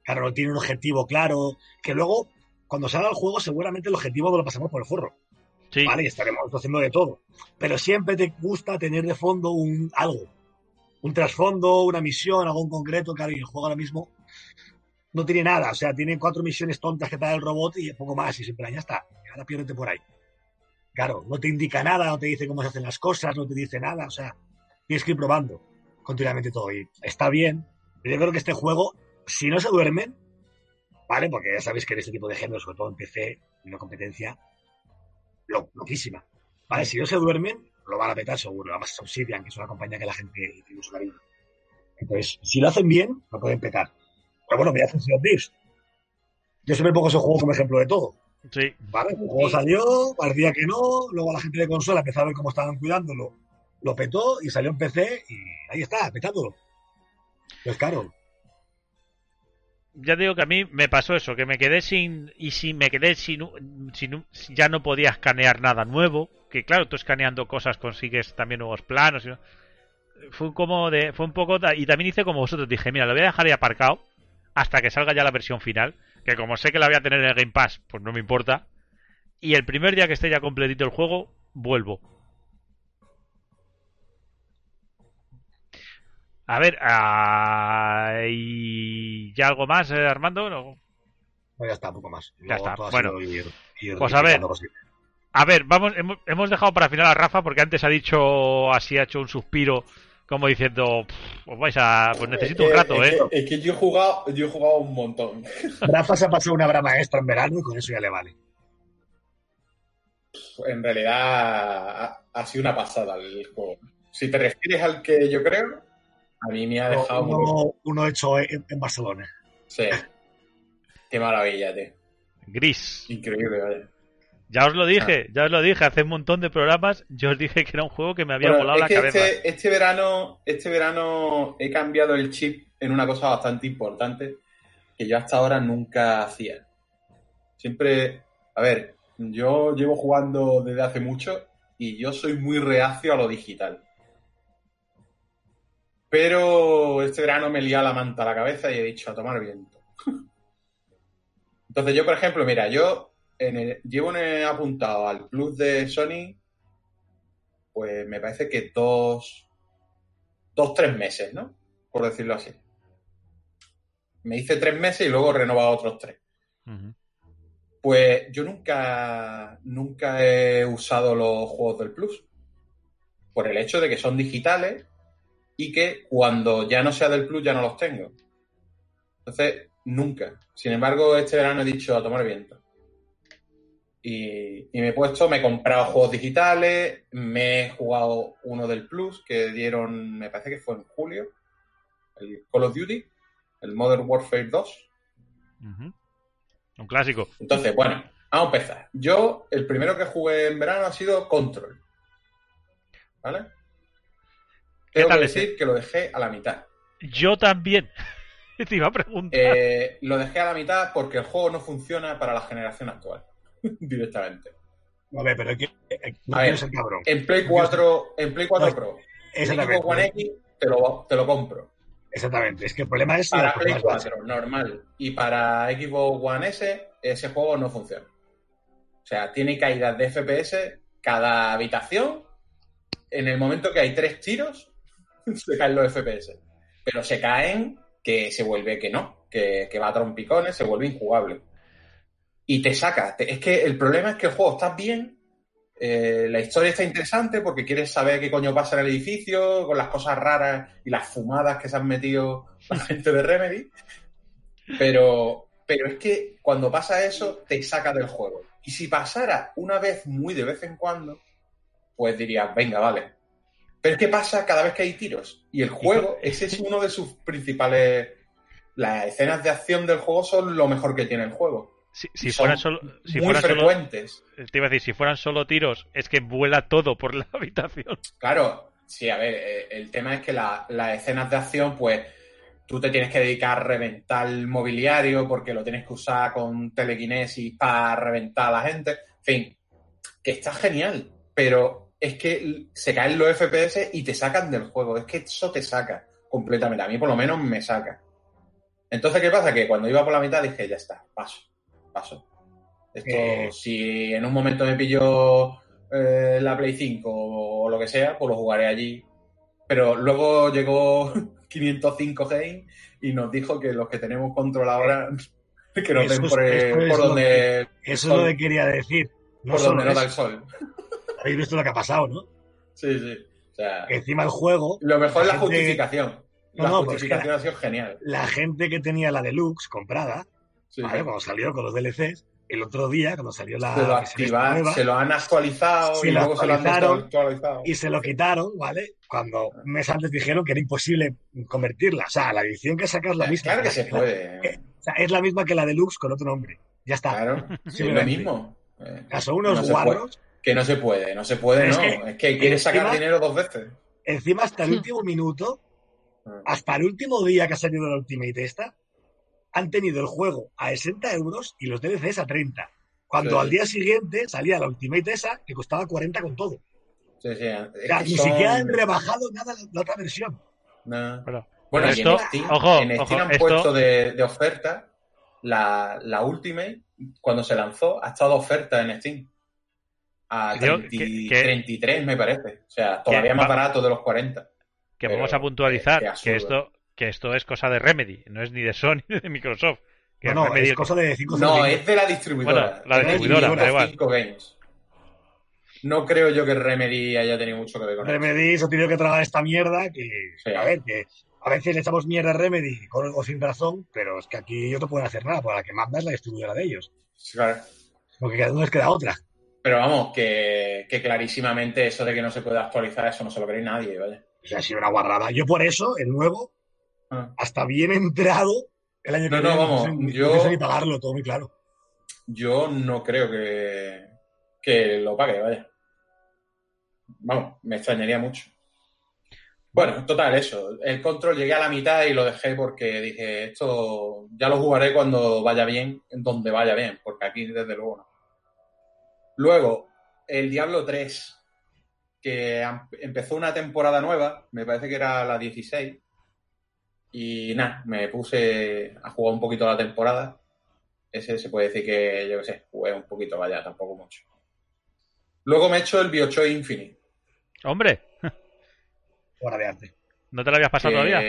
Claro, no tiene un objetivo claro, que luego, cuando salga el juego, seguramente el objetivo lo pasamos por el forro. Sí. Vale, y estaremos haciendo de todo. Pero siempre te gusta tener de fondo un algo. Un trasfondo, una misión, algo en concreto. Claro, y el juego ahora mismo no tiene nada. O sea, tiene cuatro misiones tontas que te da el robot y poco más. Y siempre ya está. Ahora piérdete por ahí. Claro, no te indica nada, no te dice cómo se hacen las cosas, no te dice nada. O sea, tienes que ir probando continuamente todo. Y está bien. Pero yo creo que este juego, si no se duermen, ¿vale? Porque ya sabéis que en este tipo de género, sobre todo en PC, una competencia lo, loquísima. ¿Vale? Si no se duermen, lo van a petar seguro. Además es Obsidian, que es una compañía que la gente tiene mucho cariño. Entonces, si lo hacen bien, lo pueden petar. Pero bueno, mira Sea of Thieves. Yo siempre pongo ese juego como ejemplo de todo. Sí. ¿Vale? El juego salió, parecía que no, luego la gente de consola empezó a ver cómo estaban cuidándolo, lo petó y salió en PC y ahí está, petándolo. Pues claro. Ya digo que a mí me pasó eso, que me quedé sin. Y si me quedé sin, sin. Ya no podía escanear nada nuevo. Que claro, tú escaneando cosas consigues también nuevos planos. Fue como de. Fue un poco. Y también hice como vosotros. Dije, mira, lo voy a dejar ahí aparcado hasta que salga ya la versión final, que como sé que la voy a tener en el Game Pass, pues no me importa. Y el primer día que esté ya completito el juego, vuelvo. A ver, ¿y ya algo más, eh, Armando? ya está, poco más. ya está. Bueno, pues a ver. A ver, vamos, hemos, hemos, dejado para final a Rafa porque antes ha dicho, así ha hecho un suspiro, como diciendo, pues vais a, pues necesito un rato, ¿eh? Es que, yo he jugado, yo he jugado un montón. [LAUGHS] Rafa se ha pasado una brama extra en verano y con eso ya le vale. En realidad ha, sido una pasada el juego. Si te refieres al que yo creo, a mí me ha dejado uno, uno hecho en, Barcelona. Sí. Qué maravilla, tío. Gris. Increíble, vaya. Ya os lo dije, ah. ya os lo dije, hace un montón de programas yo os dije que era un juego que me había volado la cabeza. Este, este, verano, este verano he cambiado el chip en una cosa bastante importante que yo hasta ahora nunca hacía. Siempre, a ver, yo llevo jugando desde hace mucho y yo soy muy reacio a lo digital. Pero este verano me lía la manta a la cabeza y he dicho a tomar viento. [LAUGHS] Entonces yo, por ejemplo, mira, yo llevo apuntado al plus de Sony, pues me parece que dos, dos, tres meses, ¿no? Por decirlo así. Me hice tres meses y luego he renovado otros tres. Pues yo nunca, nunca he usado los juegos del Plus. Por el hecho de que son digitales y que cuando ya no sea del Plus ya no los tengo. Entonces, nunca. Sin embargo, este verano he dicho a tomar viento. Y, me he puesto, me he comprado juegos digitales, me he jugado uno del Plus que dieron, me parece que fue en julio, el Call of Duty, el Modern Warfare 2. Un clásico. Entonces, bueno, vamos a empezar. Yo, el primero que jugué en verano ha sido Control. ¿Vale? Tengo que decir que lo dejé a la mitad. Yo también. [LAUGHS] Te iba a preguntar. Eh, lo dejé a la mitad porque el juego no funciona para la generación actual. [LAUGHS] directamente. A ver, pero cabrón. En Play 4, en Play 4 Pro, en equipo One X, te lo, te lo compro. Exactamente, es que el problema es... Para Play 4, normal. Y para Xbox One S, ese juego no funciona. O sea, tiene caídas de FPS cada habitación. En el momento que hay tres tiros, [LAUGHS] se caen los FPS. Pero se caen que se vuelve que no, que, que va a trompicones, se vuelve injugable y te saca. Es que el problema es que el juego está bien, eh, la historia está interesante porque quieres saber qué coño pasa en el edificio, con las cosas raras y las fumadas que se han metido la [LAUGHS] gente de Remedy. Pero, pero es que cuando pasa eso, te saca del juego. Y si pasara una vez muy de vez en cuando, pues dirías, venga, vale. Pero es que pasa cada vez que hay tiros. Y el juego, [LAUGHS] ese es uno de sus principales. Las escenas de acción del juego son lo mejor que tiene el juego. Si, fueran solo, si muy frecuentes. te iba a decir, si fueran solo tiros, es que vuela todo por la [LAUGHS] habitación. Claro, sí, a ver, eh, el tema es que las escenas de acción, pues tú te tienes que dedicar a reventar el mobiliario porque lo tienes que usar con telequinesis para reventar a la gente. En fin, que está genial, pero es que se caen los FPS y te sacan del juego. Es que eso te saca completamente. A mí por lo menos me saca. Entonces, ¿qué pasa? Que cuando iba por la mitad dije, ya está, paso paso. Esto, eh. si en un momento me pillo eh, la Play 5 o, lo que sea, pues lo jugaré allí. Pero luego llegó [LAUGHS] 505 Game y nos dijo que los que tenemos control ahora [LAUGHS] que nos den por, donde. eso es lo que quería decir. por donde no da el sol. Habéis visto lo que ha pasado, ¿no? Sí, sí. O sea, encima el juego. Lo mejor es la justificación. La justificación ha sido genial. La gente que tenía la deluxe comprada cuando salió con los DLCs, el otro día, cuando salió la. Se lo, se lo han actualizado y luego se lo han actualizado. Y se lo quitaron, ¿vale? Cuando un mes antes dijeron que era imposible convertirla. O sea, la edición que sacas es la misma. Claro que se [LAUGHS] puede. o sea, es la misma que la deluxe con otro nombre. Ya está. Claro, es lo mismo. Son unos guarros. Que no se puede, no se puede, no. Es que, quieres sacar dinero dos veces. Encima, hasta el último minuto, ah. hasta el último día que ha salido la Ultimate esta, han tenido el juego a 60 euros y los DLCs a 30. Cuando al día siguiente salía la Ultimate esa que costaba 40 con todo. Sí, sí. ni siquiera han rebajado nada la, otra versión. bueno, esto, en Steam, ojo, en Steam han puesto de, oferta la, la, Ultimate, cuando se lanzó, ha estado oferta en Steam. A 33, me parece. O sea, todavía más barato de los 40. Que vamos a puntualizar que esto que esto es cosa de Remedy, no es ni de Sony ni de Microsoft. no, no, es cosa de 5 No, es de la distribuidora. Bueno, la distribuidora, da igual. Games. No creo yo que Remedy haya tenido mucho que ver con Remedy se ha tenido que tragar esta mierda que, a ver, que a veces le echamos mierda a Remedy con o sin razón, pero es que aquí ellos no pueden hacer nada, porque la que manda es la distribuidora de ellos. claro. Lo que queda uno es queda otra. Pero vamos, que, clarísimamente eso de que no se puede actualizar, eso no se lo cree nadie, ¿vale? O sea, ha sido una guarrada. Yo por eso, el nuevo, ah. hasta bien entrado, el año que viene, no, vamos, no yo, ni pagarlo, todo muy claro. Yo no creo que, que lo pague, vaya. Vamos, me extrañaría mucho. Bueno, total, eso. El control llegué a la mitad y lo dejé porque dije, esto ya lo jugaré cuando vaya bien, en donde vaya bien, porque aquí desde luego no. Luego, el Diablo 3, que empezó una temporada nueva, me parece que era la 16, y nada, me puse a jugar un poquito la temporada. Ese se puede decir que, yo qué sé, jugué un poquito, vaya, tampoco mucho. Luego me he hecho el Biochoy Infinite. Hombre. [LAUGHS] de ¿No te lo habías pasado todavía?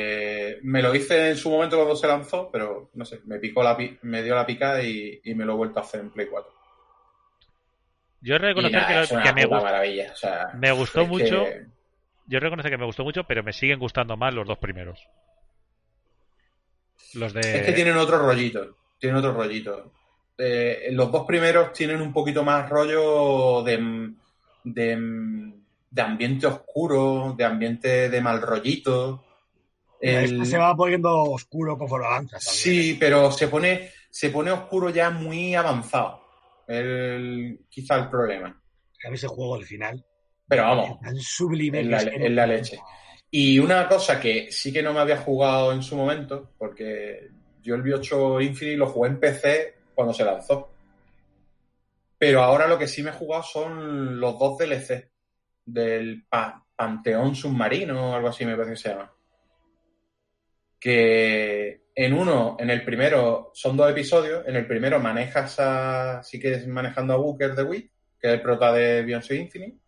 Me lo hice en su momento cuando se lanzó, pero no sé, me picó la me dio la pica y, me lo he vuelto a hacer en Play 4. Yo reconocer que, me, maravilla. me gustó mucho. Yo reconozco que me gustó mucho, pero me siguen gustando más los dos primeros. Los de... Es que tienen otro rollito. Tienen otro rollito. Eh, los dos primeros tienen un poquito más rollo de, de de ambiente oscuro, de ambiente de mal rollito. Este se va poniendo oscuro conforme avanza. Sí, pero se pone, se pone oscuro ya muy avanzado. El, quizá el problema. A mí ese juego al final. Pero vamos. Tan sublime. En la, leche. Y una cosa que sí que no me había jugado en su momento, porque yo el B8 Infinite lo jugué en PC cuando se lanzó. Pero ahora lo que sí me he jugado son los dos DLC del Panteón Submarino o algo así me parece que se llama. Que en uno, en el primero, son dos episodios. En el primero manejas a, sí que es manejando a Booker de Wii, que es el prota de Beyoncé Infinite.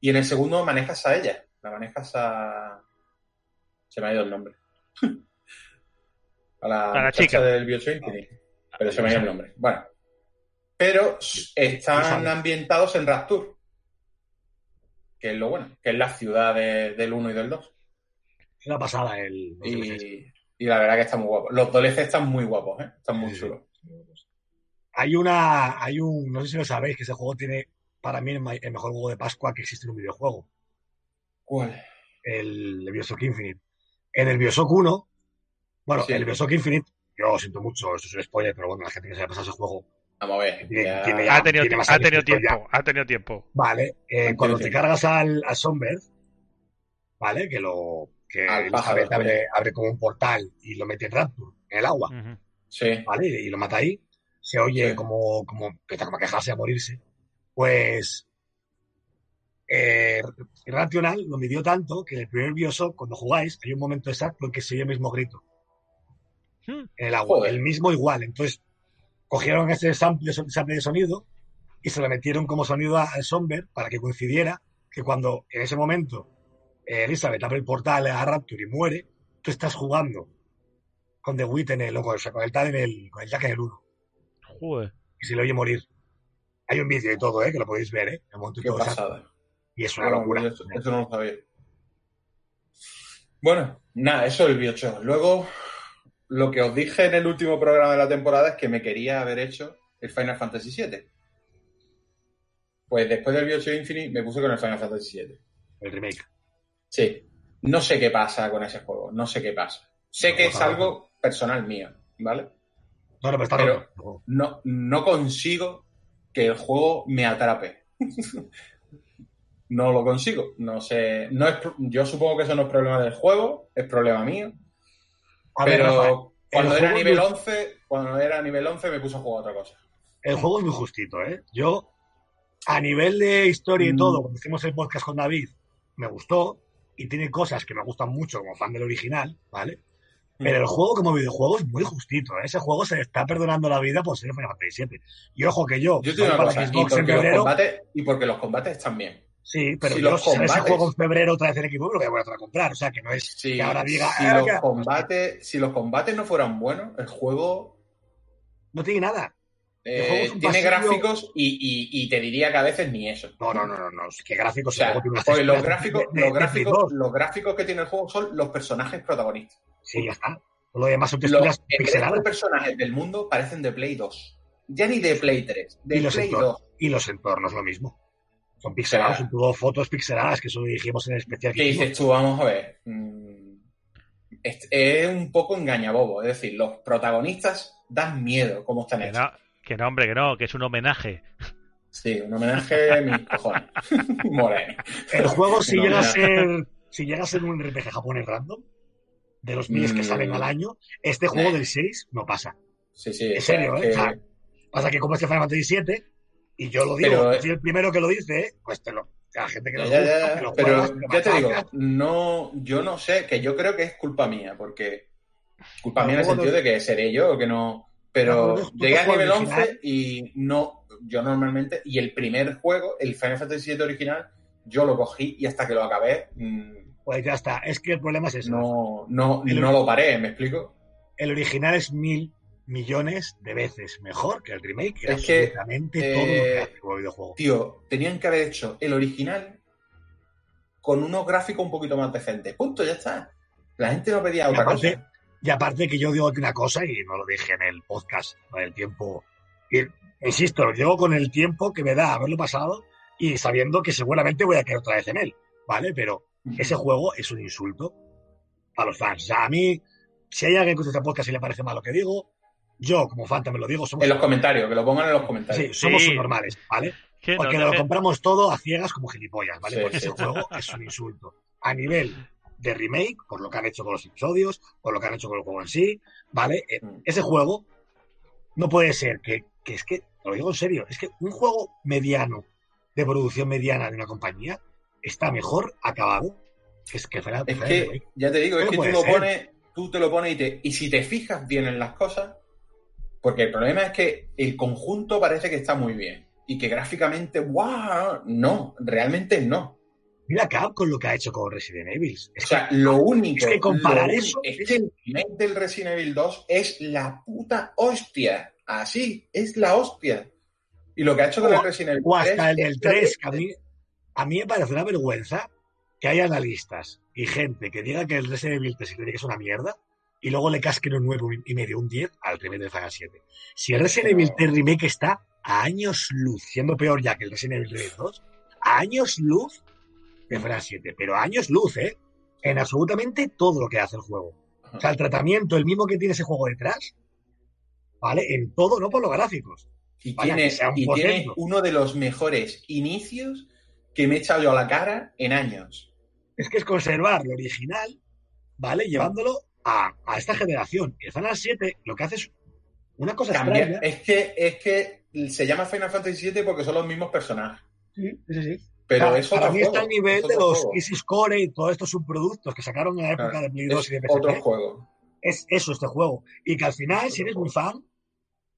Y en el segundo manejas a ella. La manejas a. Se me ha ido el nombre. [LAUGHS] a la, chica del Beyoncé Infinite. Pero se me ha ido el nombre. Bueno. Pero están ambientados en Rapture que es lo bueno, que es la ciudad del 1 y del 2. Es una pasada el... Y, la verdad que está muy guapo. Los DLC están muy guapos, ¿eh? Están muy chulos. Hay una, hay un, no sé si lo sabéis, que ese juego tiene para mí el, mejor juego de Pascua que existe en un videojuego. ¿Cuál? El, Bioshock Infinite. En el Bioshock 1, bueno, el Bioshock Infinite, yo siento mucho, esto es un spoiler, pero bueno, la gente que se haya pasado ese juego Vamos a ver. ha tenido, tiempo, ha tenido tiempo. Vale, eh, cuando te cargas al, al Songbird, ¿vale? Que lo que Elizabeth abre, abre, como un portal y lo mete en Rapture, en el agua. Sí. ¿Vale? Y lo mata ahí. Se oye como, como empieza como a quejarse, a morirse. Pues eh, Rational lo midió tanto que en el primer Bioshock, cuando jugáis, hay un momento exacto en que se oye el mismo grito. Hmm. En el agua, el mismo igual. Entonces, cogieron ese sample, de sonido y se lo metieron como sonido al Somber para que coincidiera que cuando en ese momento Elizabeth abre el portal a Rapture y muere, tú estás jugando con The Wit en el, o con el tal en el, con el Jack en el 1. Joder. Y se le oye morir. Hay un vídeo y todo, ¿eh? Que lo podéis ver, ¿eh? Qué pasada. Y es una locura. Eso, no lo sabía. Bueno, nada, eso es el biocho. Luego, lo que os dije en el último programa de la temporada es que me quería haber hecho el Final Fantasy VII. Pues después del Bioshock Infinite me puse con el Final Fantasy VII. El remake. Sí. No sé qué pasa con ese juego. No sé qué pasa. Sé que es algo personal mío, ¿vale? No, no, pero no, no consigo que el juego me atrape. [LAUGHS] no lo consigo. No sé. No es, yo supongo que eso no es problema del juego, es problema mío. Pero cuando era nivel 11, cuando era nivel 11 me puso a jugar otra cosa. El juego es muy justito, ¿eh? Yo, a nivel de historia y mm. todo, cuando hicimos el podcast con David, me gustó y tiene cosas que me gustan mucho como fan del original, ¿vale? Pero el mm. juego como videojuego es muy justito. ¿eh? Ese juego se está perdonando la vida por ser Final Fantasy VII. Y ojo que yo, yo tengo una cosa, y, porque y porque los combates están bien. Sí, pero si yo, si ese juego en febrero otra vez en equipo, lo que voy a comprar. O sea, que no es que ahora diga. Si, ah, los combates, si los combates no fueran buenos, el juego No tiene nada. Eh, tiene gráficos y, te diría que a veces ni eso. No, no, no, no, no. ¿Qué gráficos? pues los gráficos, los, gráficos, los gráficos que tiene el juego son los personajes protagonistas. Sí, ya está. Lo demás son texturas pixeladas. Los personajes del mundo parecen de Play 2. Ya ni de Play 3, de y Play 2. Y los entornos lo mismo. Son pixelados, son todo fotos pixeladas, que eso lo dijimos en el especial. ¿Qué dices tú? Vamos a ver. Mm, es, un poco engañabobo. Es decir, los protagonistas dan miedo cómo están hechos. Que no, hombre, que no, que es un homenaje. Sí, un homenaje a mis cojones. [LAUGHS] Moreno. El juego, si llega, a ser, si llega a ser un RPG japonés random, de los miles que salen al mm. año, este juego del 6 no pasa. Sí, sí. En serio, ¿eh? pasa que como este Final Fantasy VII, y yo lo digo, si el primero que lo dice, pues te lo, la gente que lo Pero ya te digo, no, yo no sé, que yo creo que es culpa mía, porque culpa mía en el sentido de que seré yo o que no pero llegué a nivel 11 y no, yo normalmente, y el primer juego, el Final Fantasy VII original, yo lo cogí y hasta que lo acabé. Mm, pues ya está, es que el problema es eso. No, no, no lo paré, ¿me explico? El original es mil millones de veces mejor que el remake. Es que absolutamente todo lo que hace el videojuego. Tío, tenían que haber hecho el original con unos gráficos un poquito más decentes. Punto, ya está. La gente no pedía otra cosa. Y aparte que yo digo una cosa, y no lo dije en el podcast, con el tiempo, y, insisto, lo digo con el tiempo que me da haberlo pasado y sabiendo que seguramente voy a caer otra vez en él, ¿vale? Pero ese juego es un insulto a los fans. O sea, a mí, si hay alguien que escucha este podcast y le parece mal lo que digo, yo como fan también lo digo. Somos en los comentarios, que lo pongan en los comentarios. Sí, somos normales, ¿vale? Porque lo compramos todo a ciegas como gilipollas, ¿vale? Porque ese juego es un insulto. A nivel de remake, por lo que han hecho con los episodios, por lo que han hecho con el juego en sí, ¿vale? Eh, mm. Ese juego no puede ser que, que es que, lo digo en serio, es que un juego mediano, de producción mediana de una compañía, está mejor acabado que es que fuera, Es que, ya te digo, es que tú lo pones, tú te lo pones y, te, y si te fijas bien en las cosas, porque el problema es que el conjunto parece que está muy bien y que gráficamente, ¡wow! No, realmente no. Mira con lo que ha hecho con Resident Evil. o sea, lo único. Es que comparar eso. Es que el remake del Resident Evil 2 es la puta hostia. Así, es la hostia. Y lo que ha hecho con el Resident Evil 3. O hasta el del 3, que a mí, a mí me parece una vergüenza que haya analistas y gente que diga que el Resident Evil 3 es una mierda y luego le casquen un 9 y medio, un 10 al remake de Final 7. Si el Resident Evil 3 remake está a años luz, siendo peor ya que el Resident Evil 2, a años luz de Final 7, pero años luz, ¿eh? En absolutamente todo lo que hace el juego. O sea, el tratamiento, el mismo que tiene ese juego detrás, ¿vale? En todo, no por los gráficos. Y, tiene, uno de los mejores inicios que me he echado yo a la cara en años. Es que es conservar lo original, ¿vale? Llevándolo a, esta generación. El Final 7 lo que hace es una cosa extraña. Es que, es que se llama Final Fantasy 7 porque son los mismos personajes. Sí, sí, sí. Pero eso para mí está al nivel de los Crisis Core y todos estos subproductos que sacaron en la época de Play 2 y de PSP. Otro juego. Es eso, este juego. Y que al final, si eres muy fan,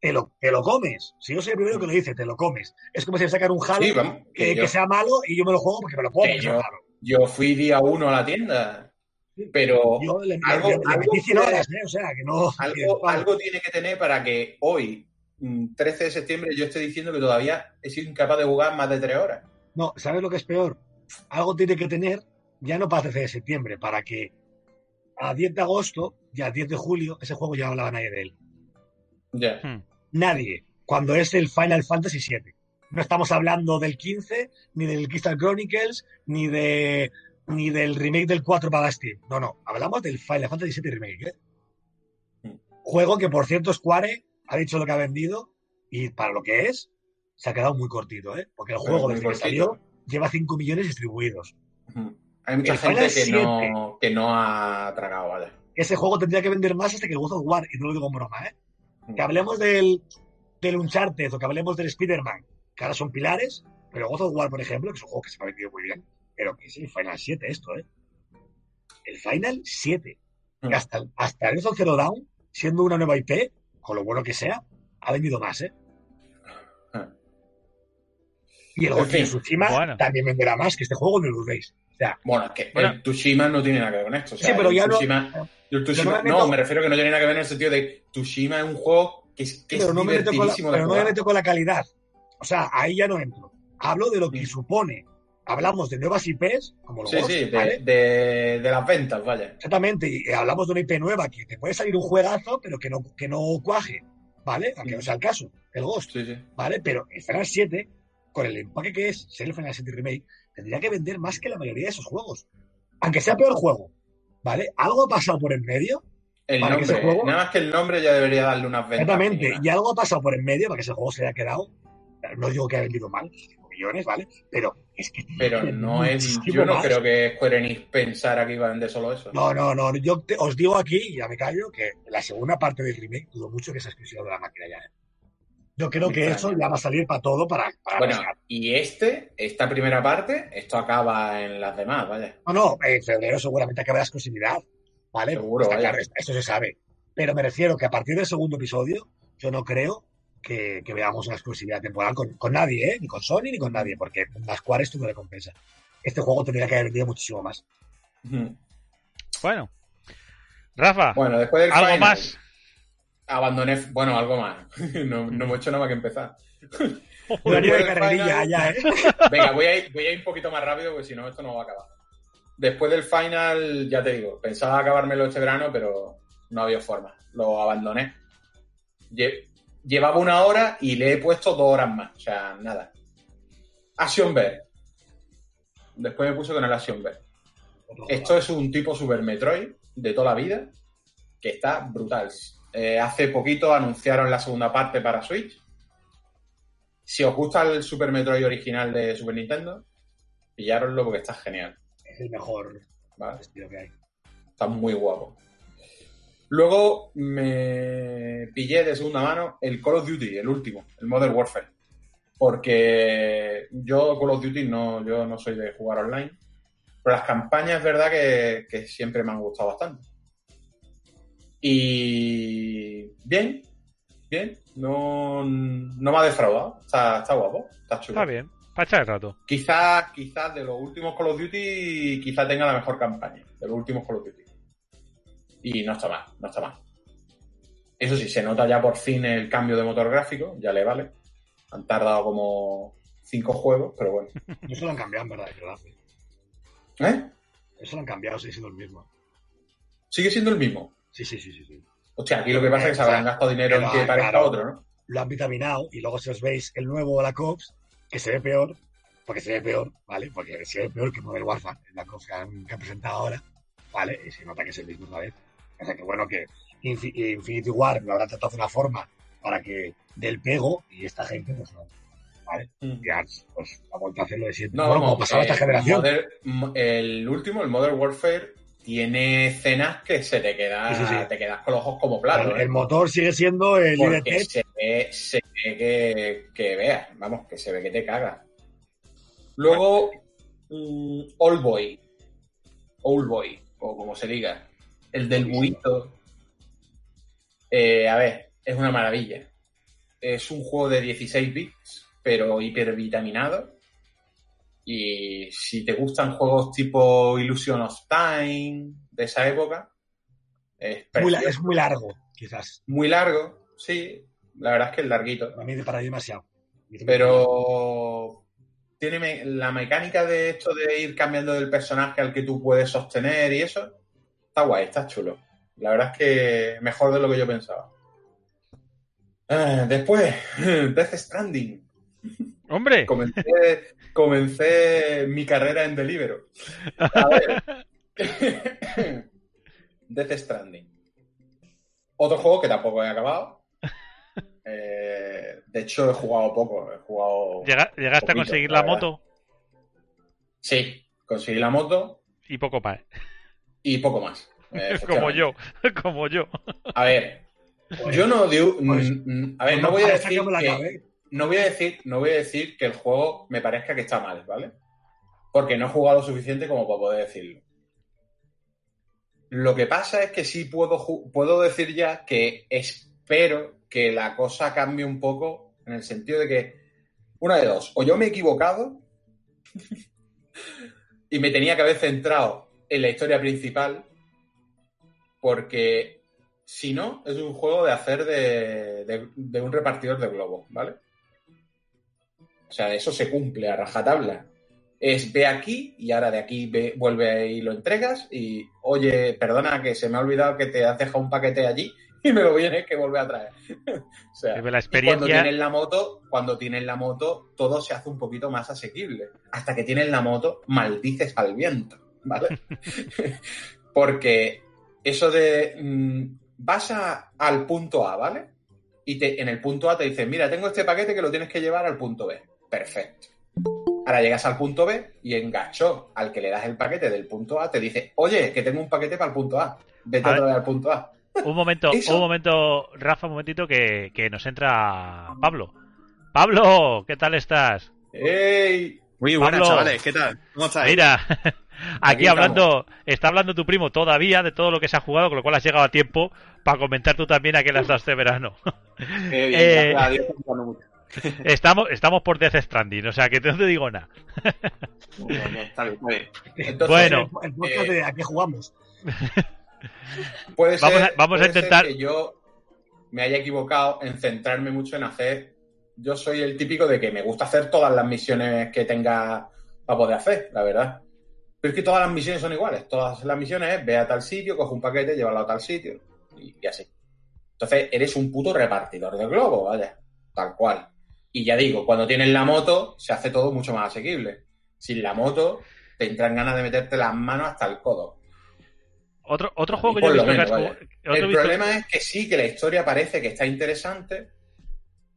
te lo, te lo comes. Si yo soy el primero que lo dice, te lo comes. Es como si sacar un Halo que, sea malo y yo me lo juego porque me lo como. Yo, yo, fui día uno a la tienda. Pero algo, algo, tiene que tener para que hoy, 13 de septiembre, yo esté diciendo que todavía he sido incapaz de jugar más de tres horas. No, ¿sabes lo que es peor? Algo tiene que tener, ya no para 13 de septiembre, para que a 10 de agosto y a 10 de julio ese juego ya hablaba nadie de él. Ya. Hmm. Nadie. Cuando es el Final Fantasy VII. No estamos hablando del 15, ni del Crystal Chronicles, ni de ni del remake del 4 para Steam. No, no. Hablamos del Final Fantasy VII Remake. ¿eh? Hmm. Juego que, por cierto, Square ha dicho lo que ha vendido y para lo que es, se ha quedado muy cortito, ¿eh? Porque el juego desde que salió lleva 5 millones distribuidos. Hay mucha gente que no, que no, ha tragado, ¿vale? Ese juego tendría que vender más hasta que God of War, y no lo digo en broma, ¿eh? Que hablemos del, del Uncharted o que hablemos del Spider-Man, que ahora son pilares, pero God of War, por ejemplo, que es un juego que se me ha vendido muy bien, pero que es el Final 7 esto, ¿eh? El Final 7. Que hasta, hasta el Zero Down, siendo una nueva IP, con lo bueno que sea, ha vendido más, ¿eh? Y el Ghost Tsushima también venderá más que este juego, no lo dudéis. bueno, es que el Tsushima no tiene nada que ver con esto. sí, pero ya no. no, me refiero que no tiene nada que ver en el sentido de Tsushima es un juego que es, que pero es no me meto con la, de pero no me meto con la calidad. O sea, ahí ya no entro. Hablo de lo que Mm. supone. Hablamos de nuevas IPs, como los Sí, Ghost, sí, de, ¿vale? de- de las ventas, vaya. Exactamente, y hablamos de una IP nueva que te puede salir un juegazo, pero que no, que no cuaje, ¿vale? Aunque no sea el caso, el Ghost, Sí, sí. ¿vale? Pero el Final 7, con el empaque que es ser el Final 7 Remake, tendría que vender más que la mayoría de esos juegos. Aunque sea peor juego, ¿vale? Algo ha pasado por en medio, El Para que ese nombre, juego- nada más que el nombre ya debería darle unas ventas. exactamente, y algo ha pasado por en medio para que ese juego se haya quedado. No digo que haya vendido mal, millones, ¿vale? Pero es que. Pero no es. Yo no más. creo que Square Enix pensara que iba a vender solo eso. No, no, no. Yo te- os digo aquí, ya me callo, que la segunda parte del remake dudo mucho que sea exclusiva de la máquina ya. ¿eh? Yo creo que eso ya va a salir para todo, para, para Bueno, y este, esta primera parte, esto acaba en las demás, vaya. No, no, en febrero seguramente acabará exclusividad, ¿vale? Seguro, claro, esto se sabe. Pero me refiero que a partir del segundo episodio, yo no creo que, que veamos una exclusividad temporal con, con nadie, ¿eh? Ni con Sony ni con nadie, porque las cuales esto no le compensa. Este juego tendría que haber vendido muchísimo más. Bueno. Rafa, Bueno, después del ¿algo final, más? Abandoné. Bueno, algo más. [LAUGHS] no, no hemos hecho nada más que empezar. [LAUGHS] Horario de carrerilla final- allá, ¿eh? [LAUGHS] Venga, voy a, ir, voy a ir un poquito más rápido porque si no, esto no va a acabar. Después del final, ya te digo, pensaba acabármelo este verano, pero no había forma. Lo abandoné. Lle- Llevaba una hora y le he puesto dos horas más. O sea, nada. Action Bear. Después me puse con el Action Bear. Esto es un tipo Super Metroid de toda la vida que está brutal. Eh, hace poquito anunciaron la segunda parte para Switch. Si os gusta el Super Metroid original de Super Nintendo, pillároslo porque está genial. Es el mejor ¿vale? estilo que hay. Está muy guapo. Luego me pillé de segunda mano el Call of Duty, el último, el Modern Warfare. Porque yo Call of Duty no, yo no soy de jugar online. Pero las campañas es verdad que, que siempre me han gustado bastante. Y bien, bien. No, no me ha defraudado. Está, está guapo, está chulo. Está bien, para echar el rato. Quizás, quizás de los últimos Call of Duty, quizás tenga la mejor campaña de los últimos Call of Duty. Y no está mal, no está mal. Eso sí, se nota ya por fin el cambio de motor gráfico, ya le vale. Han tardado como cinco juegos, pero bueno. [LAUGHS] Eso lo han cambiado, en verdad, verdad. ¿Eh? Eso lo han cambiado, sigue siendo el mismo. Sigue siendo el mismo. Sí, sí, sí, sí. sí. Hostia, aquí lo que pasa es que se habrán gastado dinero en que parezca claro. otro, ¿no? Lo han vitaminado y luego si os veis el nuevo Black Ops, que se ve peor, porque se ve peor, ¿vale? Porque se ve peor que Modern Warfare, el Black Ops que han, que han presentado ahora, ¿vale? Y se nota que es el mismo otra vez. O sea que bueno que Infi- Infinity War lo habrá tratado de una forma para que del pego y esta gente pues no, ¿vale? Ya pues ha vuelto a hacerlo de siempre. No, bueno, vamos, como pasaba esta generación. Modern- el último, el Modern Warfare, tiene escenas que se te queda, Sí, sí, sí. te quedas con los ojos como platos. el, ¿eh? el motor sigue siendo el Porque IDT. se ve, se ve que, que veas, vamos, que se ve que te cagas. Luego, mm, Old Boy. Old Boy, o como se diga. El del buito. Eh, a ver, es una maravilla. Es un juego de 16 bits, pero hipervitaminado. Y si te gustan juegos tipo Illusion of Time, de esa época, es Muy es muy largo, quizás. Muy largo, sí. La verdad es que es larguito. A mí me para demasiado. Pero tiene la mecánica de esto de ir cambiando del personaje al que tú puedes sostener y eso. Está guay, está chulo. La verdad es que mejor de lo que yo pensaba. Ah, después, [CLEARS THROAT] Death Stranding. Hombre, Comencé, comencé mi carrera en Deliveroo. A ver. [LAUGHS] Death Stranding. Otro juego que tampoco he acabado. Eh, de hecho, he jugado poco. He jugado. llega- llegaste a conseguir la moto Sí, conseguí la moto y poco más. y poco más. [LAUGHS] Eh, como yo, [LAUGHS] como yo. A ver, Pues, yo no digo. pues, a ver, no voy a decir que no voy a decir, no voy a decir que el juego me parezca que está mal, ¿vale? Porque no he jugado lo suficiente como para poder decirlo. Lo que pasa es que sí puedo, puedo decir ya que espero que la cosa cambie un poco en el sentido de que, una de dos, o yo me he equivocado [LAUGHS] y me tenía que haber centrado en la historia principal porque Si no, es un juego de hacer de, de un repartidor de globos, ¿vale? O sea, eso se cumple a rajatabla es ve aquí y ahora de aquí vuelve y lo entregas y oye, perdona que se me ha olvidado que te has dejado un paquete allí [LAUGHS] y me lo vienes que vuelve a traer. [LAUGHS] o sea, la experiencia... cuando tienes la moto, cuando tienes la moto, todo se hace un poquito más asequible. Hasta que tienes la moto, maldices al viento, ¿vale? [LAUGHS] Porque eso de mm, vas al punto A, ¿vale? Y te, en el punto A te dicen, mira, tengo este paquete que lo tienes que llevar al punto B. Perfecto Ahora llegas al punto B y enganchó al que le das el paquete del punto A, te dice, oye, que tengo un paquete para el punto A, vete a al punto A. Un momento, un momento, Rafa, un momentito que, nos entra Pablo. Pablo, ¿qué tal estás? ¡Ey! Muy buenas, chavales, ¿qué tal? ¿Cómo estáis? Mira, [LAUGHS] aquí, hablando, está hablando tu primo todavía de todo lo que se ha jugado, con lo cual has llegado a tiempo para comentar tú también a qué las das de verano. Qué bien, [LAUGHS] eh, [LAUGHS] estamos, estamos por Death Stranding, o sea que no te digo nada. está bien, bueno, eh, ¿a qué jugamos? [LAUGHS] Puede ser, vamos a, intentar. que yo me haya equivocado en centrarme mucho en hacer. Yo soy el típico de que me gusta hacer todas las misiones que tenga para poder hacer, la verdad. Pero es que todas las misiones son iguales. Todas las misiones es ve a tal sitio, coge un paquete, llévalo a tal sitio y, y así. Entonces eres un puto repartidor de globo, vaya. Tal cual. Y ya digo, cuando tienes la moto, se hace todo mucho más asequible. Sin la moto, te entran ganas de meterte las manos hasta el codo. Otro, otro juego que yo he visto El problema es que sí, que la historia parece que está interesante,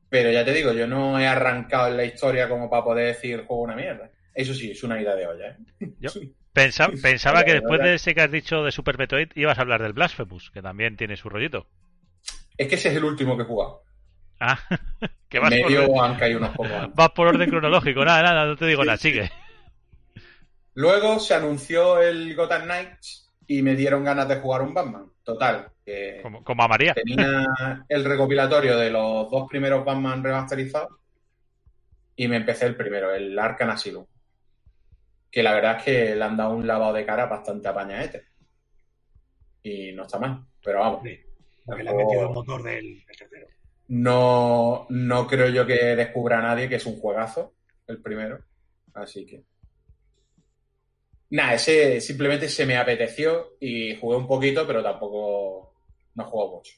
pero ya te digo, yo no he arrancado en la historia como para poder decir juego una mierda. Eso sí, es una idea de olla. ¿eh? Yo [LAUGHS] [LAUGHS] pensaba, pensaba que después de ese que has dicho de Super Metroid ibas a hablar del Blasphemous, que también tiene su rollito. Es que ese es el último que he jugado. Ah, [LAUGHS] que vas Medio por... han caído unos pocos. [LAUGHS] Vas por orden cronológico, nada, nada, no te digo nada, sigue. Luego se anunció el Gotham Knights y me dieron ganas de jugar un Batman. Total. Que como, a María. Tenía [LAUGHS] el recopilatorio de los dos primeros Batman remasterizados y me empecé el primero, el Arkham Asylum. Que la verdad es que le han dado un lavado de cara bastante apañadete. Y no está mal, pero vamos. Sí, porque le han metido el motor del tercero. No, no creo yo que descubra a nadie que es un juegazo, el primero. Así que. Nada, ese simplemente se me apeteció y jugué un poquito, pero tampoco no juego mucho.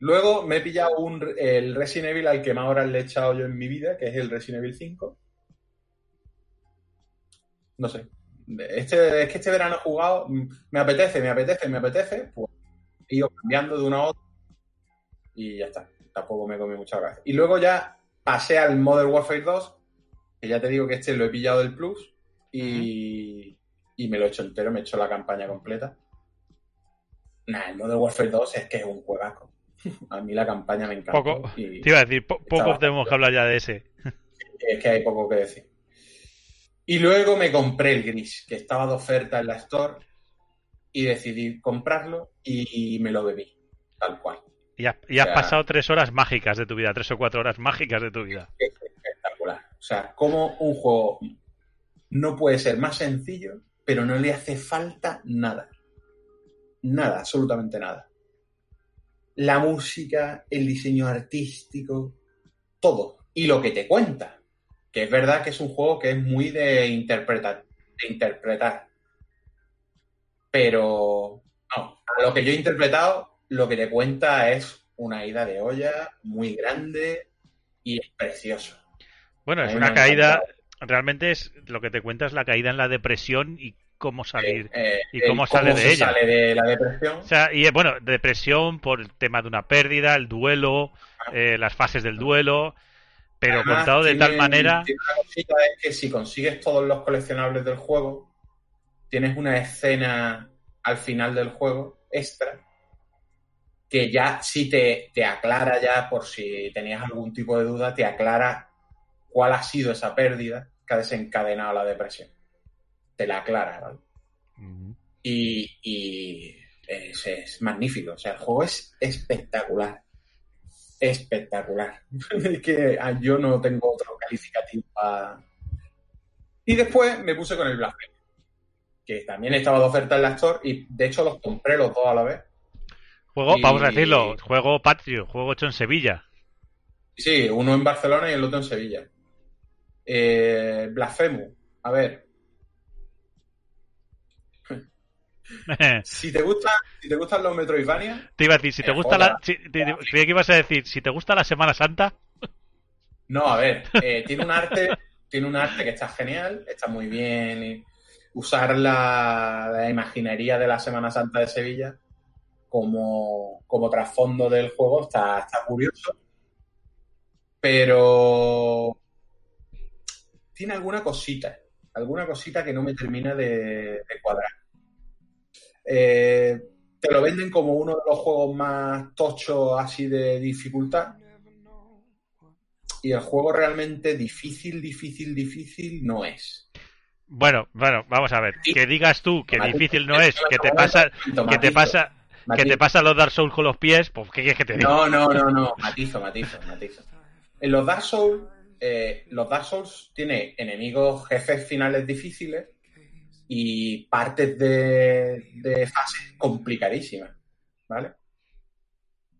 Luego me he pillado un, el Resident Evil al que más horas le he echado yo en mi vida, que es el Resident Evil 5. No sé. Este, es que este verano he jugado, me apetece, me apetece, me apetece, pues he ido cambiando de una a otra y ya está. Tampoco me comí mucha gracia. Y luego ya pasé al Modern Warfare 2, que ya te digo que este lo he pillado del Plus y, y me lo he hecho entero, me he hecho la campaña completa. Nah, el Modern Warfare 2 es que es un juegazo. A mí la campaña me encanta. Poco, te iba a decir, poco tenemos que hablar ya de ese. Es que hay poco que decir. Y luego me compré el gris, que estaba de oferta en la Store, y decidí comprarlo y me lo bebí, tal cual. Y has, pasado tres horas mágicas de tu vida, tres o cuatro horas mágicas de tu vida. espectacular. O sea, como un juego no puede ser más sencillo, pero no le hace falta nada. Nada, absolutamente nada. La música, el diseño artístico, todo. Y lo que te cuenta. Que es verdad que es un juego que es muy de interpretar. De interpretar. Pero, no, a lo que yo he interpretado, lo que te cuenta es una ida de olla muy grande y es precioso. Bueno, es una caída, realmente es lo que te cuenta es la caída en la depresión y cómo salir eh, y cómo sale de ella. Sale de la depresión. O sea, y bueno, depresión por el tema de una pérdida, el duelo, ah. eh, las fases del duelo, pero contado de tal manera. una cosita es que si consigues todos los coleccionables del juego, tienes una escena al final del juego extra que ya sí te, te, aclara ya, por si tenías algún tipo de duda, te aclara cuál ha sido esa pérdida que ha desencadenado la depresión. Te la aclara, ¿vale? Y, es, magnífico. O sea, el juego es espectacular. Espectacular. [LAUGHS] es que ah, yo no tengo otro calificativo para... Y después me puse con el Blasphemous, que también estaba de oferta en la Store y de hecho los compré los dos a la vez Juego, vamos a decirlo, juego patrio, juego hecho en Sevilla. Sí, uno en Barcelona y el otro en Sevilla. Eh, Blasphemous, a ver. [LAUGHS] si te gusta, si te gustan los Metroidvania. Te iba a decir, si te eh, gusta la. Si, te, que ibas a decir, si te gusta la Semana Santa. No, a ver, [LAUGHS] eh, tiene un arte, tiene un arte que está genial, está muy bien. usar la, la, imaginería de la Semana Santa de Sevilla como, como trasfondo del juego está, está curioso. Pero tiene alguna cosita, alguna cosita que no me termina de, cuadrar. Eh, te lo venden como uno de los juegos más tochos así de dificultad. Y el juego realmente difícil, difícil, difícil no es. Bueno, bueno, vamos a ver. Que digas tú que difícil no es, que te pasa, que te pasa, que te pasa los Dark Souls con los pies, pues ¿qué quieres que te diga? No, no, no, no, matizo, matizo, matizo. En los Dark Souls eh, los Dark Souls tiene enemigos, jefes finales difíciles y partes de, de fases complicadísimas, ¿vale?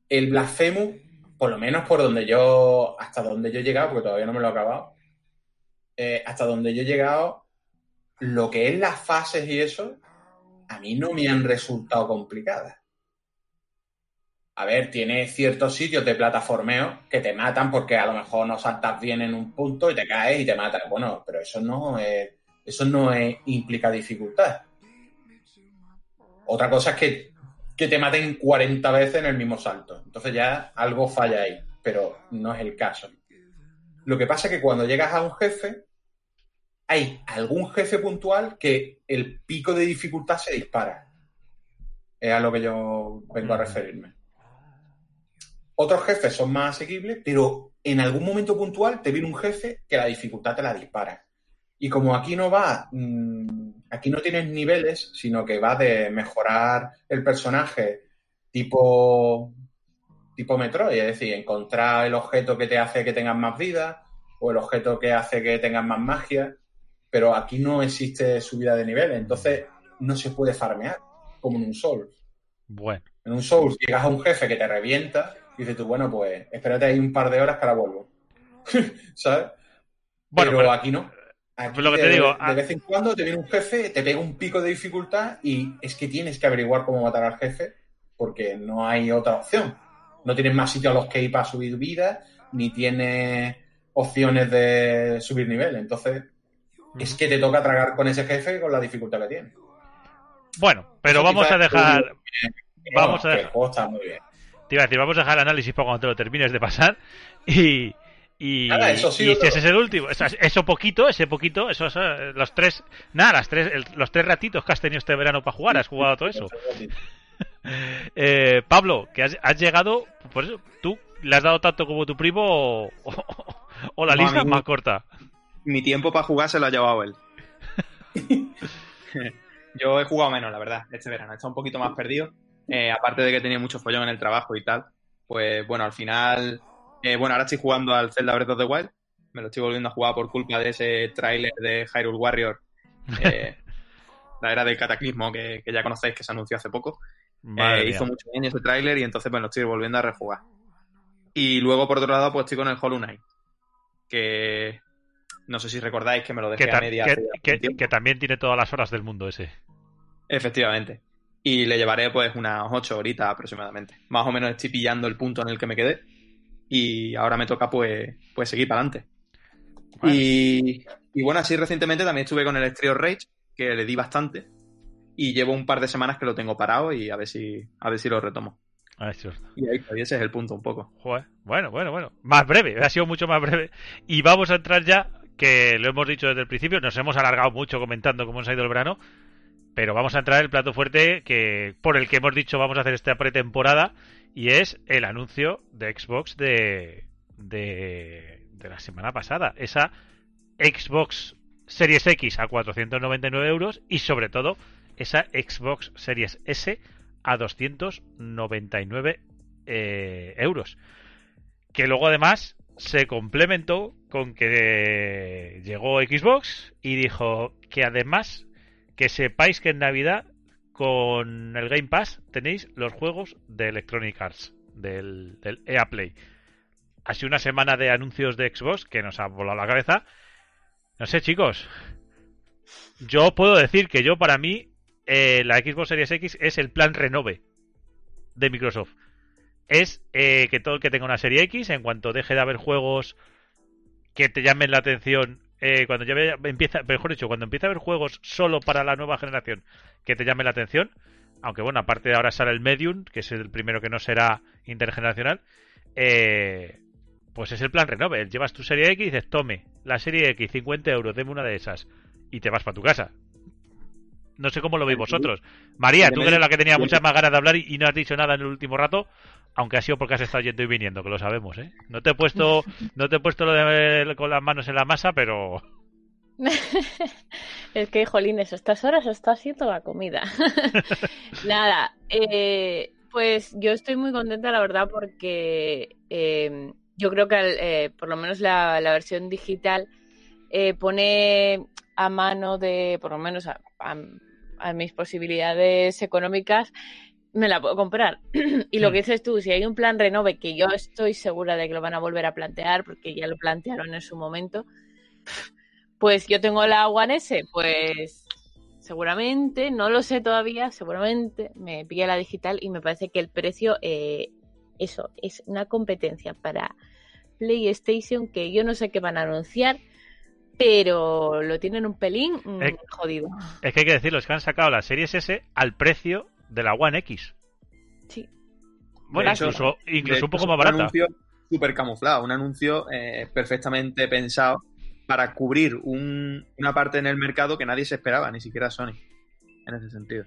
El Blasphemous, por lo menos por donde yo, hasta donde yo he llegado, porque todavía no me lo he acabado, eh, hasta donde yo he llegado, lo que es las fases y eso, a mí no me han resultado complicadas a ver, tiene ciertos sitios de plataformeo que te matan porque a lo mejor no saltas bien en un punto y te caes y te matan. Bueno, pero eso no es, eso no implica dificultad. Otra cosa es que, que te maten 40 veces en el mismo salto. Entonces ya algo falla ahí, pero no es el caso. Lo que pasa es que cuando llegas a un jefe, hay algún jefe puntual que el pico de dificultad se dispara. Es a lo que yo vengo a referirme. Otros jefes son más asequibles, pero en algún momento puntual te viene un jefe que la dificultad te la dispara. Y como aquí no va, mm, aquí no tienes niveles, sino que va de mejorar el personaje tipo, tipo Metroid, es decir, encontrar el objeto que te hace que tengas más vida o el objeto que hace que tengas más magia, pero aquí no existe subida de niveles, entonces no se puede farmear como en un Souls. Bueno. En un Souls llegas a un jefe que te revienta dices tú, bueno, pues espérate ahí un par de horas que ahora vuelvo. [LAUGHS] ¿Sabes? Bueno, pero, aquí no. Aquí lo que te digo, de, ah. vez en cuando te viene un jefe, te pega un pico de dificultad y es que tienes que averiguar cómo matar al jefe porque no hay otra opción. No tienes más sitios a los que ir para subir vida, ni tienes opciones de subir nivel. Entonces, es que te toca tragar con ese jefe con la dificultad que tiene. Bueno, pero vamos a dejar. Vamos a dejar. muy bien. Te iba a decir, vamos a dejar el análisis para cuando te lo termines de pasar. Y. Y, eso sí, ese es el último. Eso, poquito, ese poquito, esos los tres, nada, las tres, los tres ratitos que has tenido este verano para jugar, has jugado todo eso. [LAUGHS] eh, Pablo, que has, llegado, por eso, tú le has dado tanto como tu primo o, la lista más corta. Mi tiempo para jugar se lo ha llevado él. [LAUGHS] Yo he jugado menos, la verdad, este verano. He estado un poquito más perdido. Eh, aparte de que tenía mucho follón en el trabajo y tal, pues bueno, al final, eh, bueno, ahora estoy jugando al Zelda Breath of the Wild, me lo estoy volviendo a jugar por culpa de ese tráiler de Hyrule Warrior, eh, [LAUGHS] la era del cataclismo que, ya conocéis que se anunció hace poco. hizo mucho bien ese tráiler y entonces me lo estoy volviendo a rejugar. Y luego, por otro lado, pues estoy con el Hollow Knight, que no sé si recordáis que me lo dejé a media. que también tiene todas las horas del mundo ese. Efectivamente y le llevaré pues unas ocho horitas aproximadamente. Más o menos estoy pillando el punto en el que me quedé y ahora me toca pues, pues seguir para adelante. Y, bueno, así recientemente también estuve con el Estrio Rage, que le di bastante y llevo un par de semanas que lo tengo parado y a ver si, a ver si lo retomo. Ah, y ahí, ese es el punto un poco. Bueno, bueno, bueno. Más breve, ha sido mucho más breve. Y vamos a entrar ya, que lo hemos dicho desde el principio, nos hemos alargado mucho comentando cómo nos ha ido el verano, pero vamos a entrar en el plato fuerte que por el que hemos dicho vamos a hacer esta pretemporada y es el anuncio de Xbox de, de, la semana pasada. Esa Xbox Series X a 499 euros y sobre todo esa Xbox Series S a 299 eh, euros. Que luego además se complementó con que llegó Xbox y dijo que además que sepáis que en Navidad con el Game Pass tenéis los juegos de Electronic Arts, del, del EA Play. Sido una semana de anuncios de Xbox que nos ha volado la cabeza. No sé, chicos. Yo puedo decir que yo, para mí, eh, la Xbox Series X es el plan renove de Microsoft. Es eh, que todo el que tenga una serie X, en cuanto deje de haber juegos que te llamen la atención, eh, cuando ya empieza, mejor dicho, cuando empieza a haber juegos solo para la nueva generación que te llamen la atención, aunque bueno, aparte de ahora sale el Medium, que es el primero que no será intergeneracional, pues es el plan renove. Llevas tu serie X y dices, tome, la serie X, 50 euros, deme una de esas, y te vas para tu casa. No sé cómo lo veis vosotros. María, tú eres la que tenía muchas más ganas de hablar y, no has dicho nada en el último rato, aunque ha sido porque has estado yendo y viniendo, que lo sabemos, ¿eh? No te he puesto, [LAUGHS] no te he puesto lo de con las manos en la masa, pero [LAUGHS] es que, jolines, estas horas está haciendo la comida. [LAUGHS] Nada, eh, pues yo estoy muy contenta, la verdad, porque eh, yo creo que eh, por lo menos la, versión digital pone a mano de, por lo menos a, a mis posibilidades económicas, me la puedo comprar. [CLEARS THROAT] y lo hmm. que dices tú, si hay un plan renove, que yo estoy segura de que lo van a volver a plantear, porque ya lo plantearon en su momento, pues yo tengo la One S, pues seguramente, no lo sé todavía, seguramente me pilla la digital y me parece que el precio, eh, eso, es una competencia para PlayStation que yo no sé qué van a anunciar pero lo tienen un pelín mm, jodido. Es que hay que decirlo, es que han sacado la Series S al precio de la One X. Sí. Bueno, incluso, incluso un poco más barata. Un anuncio súper camuflado, un anuncio eh, perfectamente pensado para cubrir una parte en el mercado que nadie se esperaba, ni siquiera Sony, en ese sentido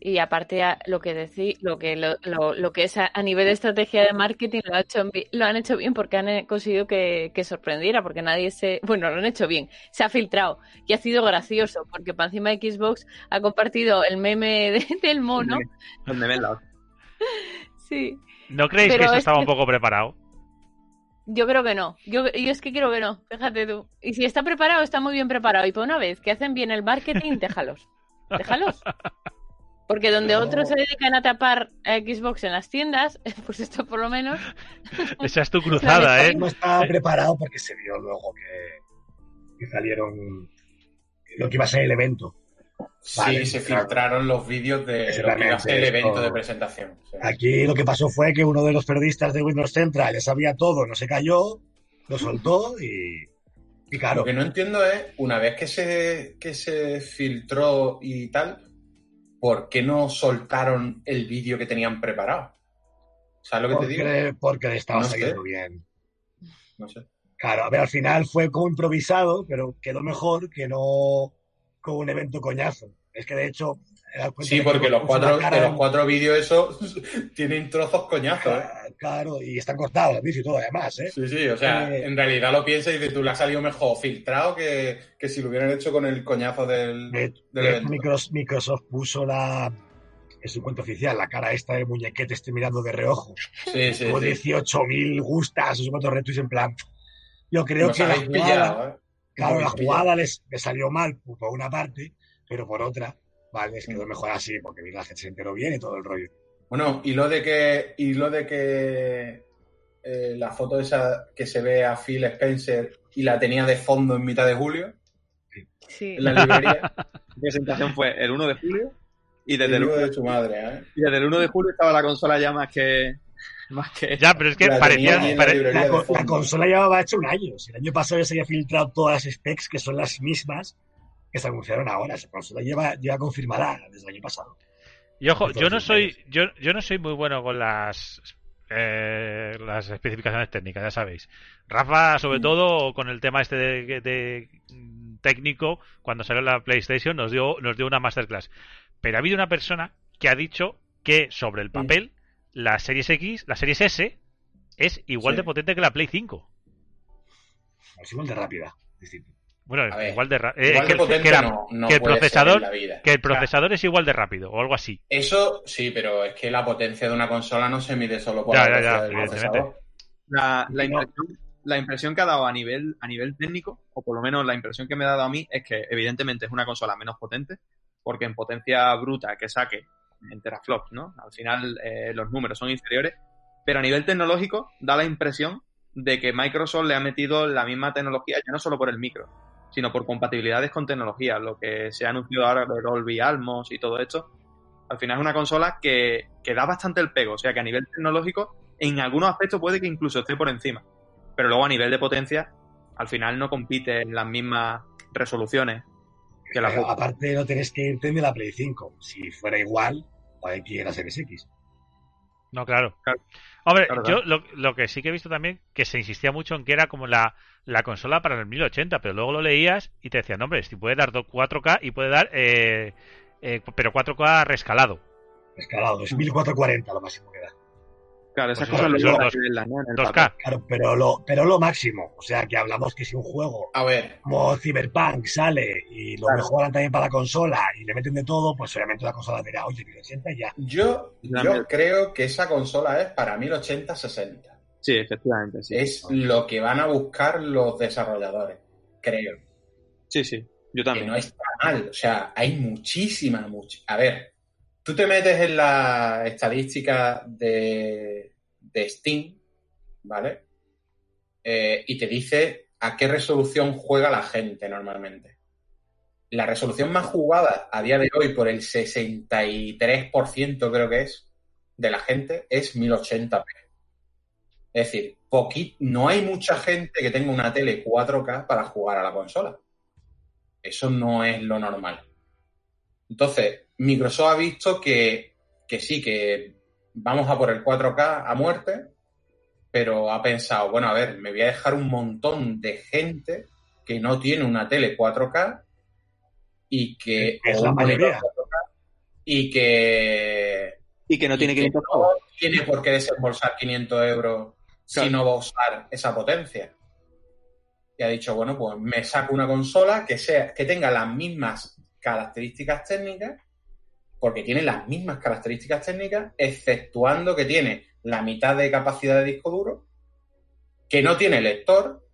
y aparte lo que decir, lo que lo, lo, que es a, nivel de estrategia de marketing lo, ha hecho, lo han hecho bien porque han eh, conseguido que, sorprendiera, porque nadie se, bueno, lo han hecho bien, se ha filtrado y ha sido gracioso, porque para encima de Xbox ha compartido el meme [LAUGHS] del mono. [LAUGHS] sí. ¿No creéis que eso estaba un poco preparado? Yo creo que no. Yo, yo es que quiero que no. Fíjate tú. Y si está preparado, está muy bien preparado. Y por una vez que hacen bien el marketing, [LAUGHS] déjalos. Déjalos. Porque donde otros se dedican a tapar Xbox en las tiendas, [LAUGHS] pues esto por lo menos. [LAUGHS] Esa es tu [LAUGHS] cruzada, ¿eh? No estaba preparado porque se vio luego que, salieron lo que iba a ser el evento. sí, se filtraron los vídeos de lo que iba a ser el evento de presentación. Aquí lo que pasó fue que uno de los periodistas de Windows Central ya sabía todo, no se cayó, lo soltó y, y claro. Lo que no entiendo es, una vez que se, que se filtró y tal, ¿por qué no soltaron el vídeo que tenían preparado? ¿Sabes lo que te digo? Porque le estaba saliendo bien. No sé. Claro, a ver, al final fue como improvisado, pero quedó mejor que no con un evento coñazo. Es que de hecho Sí, porque los cuatro, los cuatro vídeos esos [LAUGHS] tienen trozos coñazos. ¿eh? Claro, y están cortados y todo además, ¿eh? Sí, sí, o sea, eh, en realidad lo piensas y dices, tú le ha salido mejor filtrado que, si lo hubieran hecho con el coñazo del, Microsoft, puso la en su cuenta oficial, la cara esta de muñequete estoy mirando de reojo. Sí, sí. Con 18.000 gustas, esos cuantos retweets en plan. Yo creo que la jugada, ¿eh? claro, la jugada les, salió mal por una parte, pero por otra Vale, es que lo mejor así, porque la gente se enteró bien y todo el rollo. Bueno, y lo de que, y lo de que eh, la foto esa que se ve a Phil Spencer y la tenía de fondo en mitad de julio. Sí. En la librería. [LAUGHS] La presentación fue el 1 de julio y desde el 1 de su madre, ¿eh? Y desde el 1 de julio estaba la consola ya más que, más que... Ya, pero es que parecía... La, consola llevaba hecho un año. el año pasado ya se había filtrado todas las specs, que son las mismas que se anunciaron ahora. Esa consola lleva, lleva confirmada desde el año pasado. Y ojo, yo no soy, yo, yo no soy muy bueno con las eh, las especificaciones técnicas, ya sabéis. Rafa, sobre mm. todo con el tema este de, técnico, cuando salió la PlayStation, nos dio, nos dio una masterclass. Pero ha habido una persona que ha dicho que sobre el papel, la Series X, la Series S, es igual de potente que la Play 5. Es igual de rápida, distinto. Bueno, igual de rápido. que, el procesador, que el procesador es igual de rápido o algo así. Eso sí, pero es que la potencia de una consola no se mide solo por la La, impresión, la, impresión, que ha dado a nivel, a nivel técnico, o por lo menos la impresión que me ha dado a mí, es que evidentemente es una consola menos potente, porque en potencia bruta que saque en teraflops, ¿no? Al final eh, los números son inferiores, pero a nivel tecnológico da la impresión de que Microsoft le ha metido la misma tecnología, ya no solo por el micro, sino por compatibilidades con tecnología, lo que se ha anunciado ahora de Dolby Almos y todo esto. Al final es una consola que, que da bastante el pego, o sea que a nivel tecnológico, en algunos aspectos puede que incluso esté por encima, pero luego a nivel de potencia, al final no compite en las mismas resoluciones que la Aparte no tenés que irte de la Play 5, si fuera igual, hay que ir a Series X. No, claro. Hombre, yo lo, que sí que he visto también, que se insistía mucho en que era como la, la consola para el 1080, pero luego lo leías y te decían, hombre, si puede dar 4K y puede dar, eh, eh, pero 4K rescalado. Rescalado, es 1440 lo máximo que da. Claro, esas pues cosas lo dos, ¿no? Claro, pero lo, pero lo máximo. O sea, que hablamos que si un juego a ver. como Cyberpunk sale y lo mejoran también para la consola y le meten de todo, pues obviamente la consola dirá, oye, 1080 ya. Yo, yo creo que esa consola es para 1080-60. Sí, efectivamente, sí. Es lo que van a buscar los desarrolladores, creo. Sí, sí, yo también. Que no está mal, o sea, hay muchísima, mucha. A ver, Tú te metes en la estadística de, Steam, ¿vale? Eh, y te dice a qué resolución juega la gente normalmente. La resolución más jugada a día de hoy por el 63% creo que es de la gente es 1080p. Es decir, no hay mucha gente que tenga una tele 4K para jugar a la consola. Eso no es lo normal. Entonces, Microsoft ha visto que, sí, que vamos a por el 4K a muerte, pero ha pensado, bueno, a ver, me voy a dejar un montón de gente que no tiene una tele 4K y que es la mayoría. y que y que no tiene que no tiene por qué desembolsar 500 euros si no va a usar esa potencia. Y ha dicho bueno pues me saco una consola que sea que tenga las mismas características técnicas porque tiene las mismas características técnicas, exceptuando que tiene la mitad de capacidad de disco duro, que no tiene lector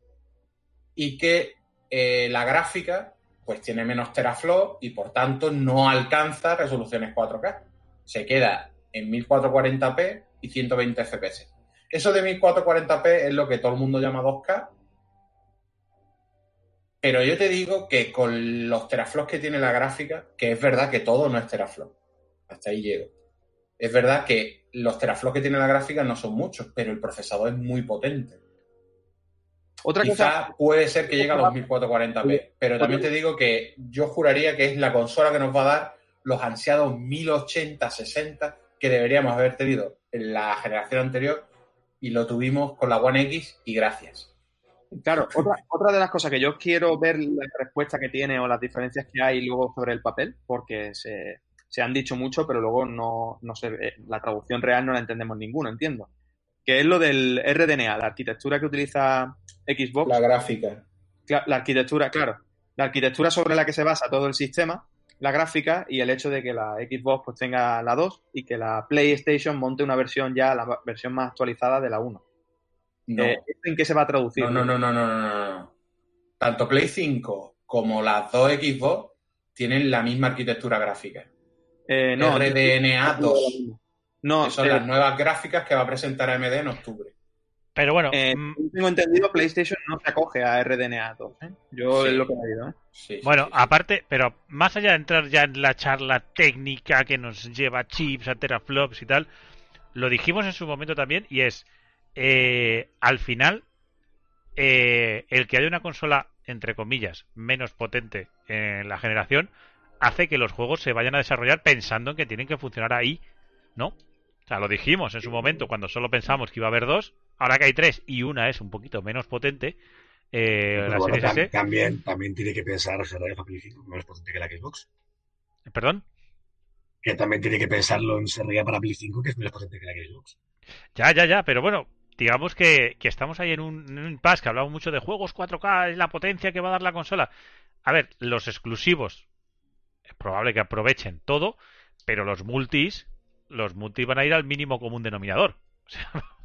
y que eh, la gráfica pues tiene menos teraflops y por tanto no alcanza resoluciones 4K. Se queda en 1440p y 120 fps. Eso de 1440p es lo que todo el mundo llama 2K. Pero yo te digo que con los teraflops que tiene la gráfica, que es verdad que todo no es teraflop, hasta ahí llego. Es verdad que los teraflops que tiene la gráfica no son muchos, pero el procesador es muy potente. Otra Quizá puede ser que llegue a los 1440p, pero también te digo que yo juraría que es la consola que nos va a dar los ansiados 1080-60 que deberíamos haber tenido en la generación anterior y lo tuvimos con la One X y gracias. Claro, [LAUGHS] otra, [LAUGHS] otra de las cosas que yo quiero ver la respuesta que tiene o las diferencias que hay luego sobre el papel, porque se, se han dicho mucho, pero luego no, no sé, eh, la traducción real no la entendemos ninguno, entiendo. Que es lo del RDNA, la arquitectura que utiliza Xbox. La gráfica. La arquitectura, claro. La arquitectura sobre la que se basa todo el sistema, la gráfica y el hecho de que la Xbox pues tenga la 2 y que la PlayStation monte una versión ya, la versión más actualizada de la 1. Eh, ¿En qué se va a traducir? No, no, no, no, no, no. Tanto Play 5 como las dos Xbox tienen la misma arquitectura gráfica. Eh, no, RDNA 2. No, son las nuevas gráficas que va a presentar AMD en octubre. Pero bueno, eh, mm, tengo entendido, PlayStation no se acoge a RDNA 2. ¿eh? Yo es lo que he oído. ¿eh? bueno, aparte, pero más allá de entrar ya en la charla técnica que nos lleva a chips, a teraflops y tal, lo dijimos en su momento también y es, al final, el que haya una consola, entre comillas, menos potente en la generación, hace que los juegos se vayan a desarrollar pensando en que tienen que funcionar ahí, ¿no? O sea, lo dijimos en su momento cuando solo pensamos que iba a haber dos, ahora que hay tres y una es un poquito menos potente. Eh, la serie también, también tiene que pensar Play 5 menos potente que la Xbox. ¿Perdón? Que también tiene que pensarlo en desarrollar para Play 5 que es menos potente que la Xbox. Ya, ya, ya, pero bueno, digamos que, estamos ahí en un, en un que hablamos mucho de juegos 4K, es la potencia que va a dar la consola. A ver, los exclusivos es probable que aprovechen todo, pero los multis, los multis van a ir al mínimo común denominador. [LAUGHS]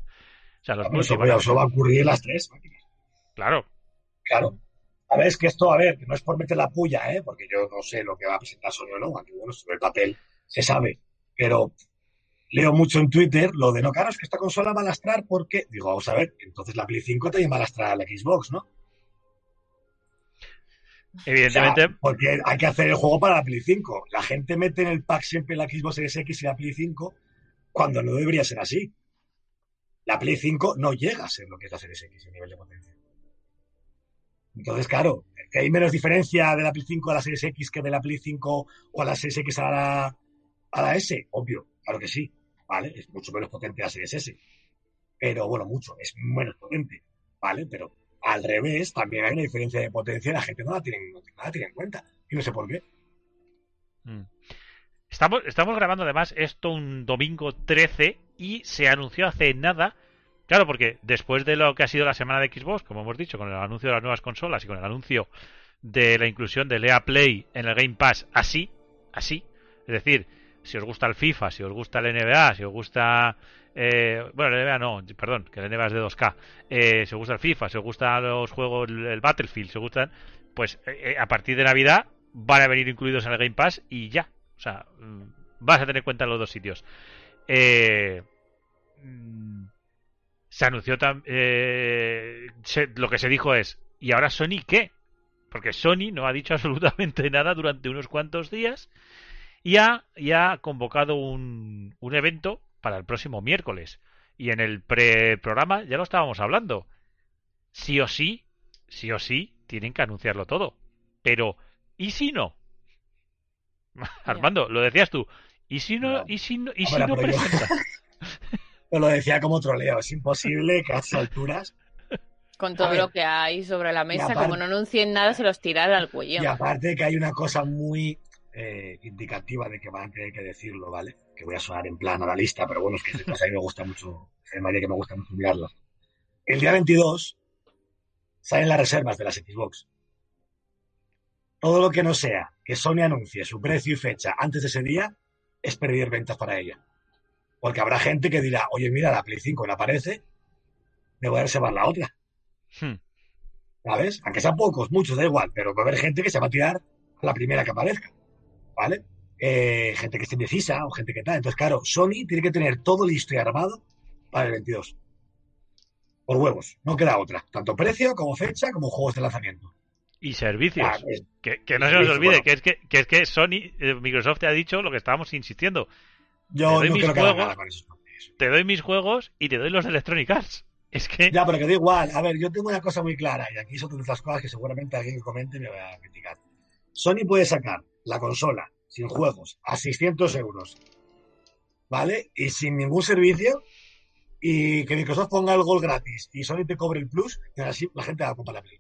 O sea, los multis eso, va a ocurrir en las tres máquinas. Claro. Claro. A ver, es que esto, a ver, que no es por meter la puya, ¿eh? porque yo no sé lo que va a presentar Sony o no, aquí bueno, sobre el papel se sabe, pero leo mucho en Twitter lo de no, claro, es que esta consola va a lastrar porque, digo, vamos a ver, entonces la Play 5 también va a lastrar a la Xbox, ¿no? Evidentemente. porque hay que hacer el juego para la Play 5. La gente mete en el pack siempre la Xbox Series X y la Play 5 cuando no debería ser así. La Play 5 no llega a ser lo que es la Series X en nivel de potencia. Entonces, claro, que hay menos diferencia de la Play 5 a la Series X que de la Play 5 o a la Series X a la, a la S, obvio, claro que sí, ¿vale? Es mucho menos potente la Series S. Pero bueno, mucho, es menos potente, ¿vale? Pero al revés, también hay una diferencia de potencia y la gente no la tiene, la en cuenta. Y no sé por qué. Mm. Estamos, estamos grabando además esto un domingo 13 y se anunció hace nada. Claro, porque después de lo que ha sido la semana de Xbox, como hemos dicho, con el anuncio de las nuevas consolas y con el anuncio de la inclusión de Lea Play en el Game Pass así, así, es decir, si os gusta el FIFA, si os gusta el NBA, si os gusta eh, bueno, el NBA no, perdón, que el NBA es de 2K. Eh, si os gusta el FIFA, si os gustan los juegos, el Battlefield, si os gustan, pues eh, a partir de Navidad van a venir incluidos en el Game Pass y ya. O sea, mm, vas a tener en cuenta los dos sitios. Mm, se anunció también. lo que se dijo es, ¿y ahora Sony qué? Porque Sony no ha dicho [LAUGHS] absolutamente nada durante unos cuantos días y ha, y ha convocado un, un evento para el próximo miércoles. Y en el pre-programa ya lo estábamos hablando. Sí o sí, sí o sí, tienen que anunciarlo todo. Pero, ¿y si no? [LAUGHS] Armando, lo decías tú. ¿Y si no, ¿y si no, y si no presenta? [LAUGHS] [LAUGHS] lo decía como troleo, es imposible que a estas alturas. Con todo lo que hay sobre la mesa, como no anuncien nada, se los tiran al cuello. Y aparte que hay una cosa muy eh, indicativa de que van a tener que decirlo, ¿vale? Que voy a sonar en plan analista, pero bueno, es que a mí me gusta mucho, María que me gusta mucho mirarlo. El día 22 salen las reservas de las Xbox. Todo lo que no sea que Sony anuncie su precio y fecha antes de ese día es perder ventas para ella. Porque habrá gente que dirá, oye, mira, la Play 5 no aparece, me voy a reservar la otra. Hmm. ¿Sabes? Aunque sean pocos, muchos, da igual, pero va a haber gente que se va a tirar a la primera que aparezca. ¿Vale? Eh, gente que esté indecisa o gente que tal. Entonces, claro, Sony tiene que tener todo listo y armado para el 22. Por huevos, no queda otra. Tanto precio como fecha como juegos de lanzamiento. Y servicios. Ah, que, no se nos olvide que, es que, es que Sony, eh, Microsoft te ha dicho lo que estábamos insistiendo. Yo te doy mis juegos, Te doy mis juegos y te doy los Electronic Arts. Es que... Ya, pero que da igual. A ver, yo tengo una cosa muy clara y aquí son todas las cosas que seguramente alguien que comente me va a criticar. Sony puede sacar la consola sin juegos a 600 euros, ¿vale? Y sin ningún servicio y que Microsoft ponga el gol gratis y Sony te cobre el plus y así la gente va a comprar la Play.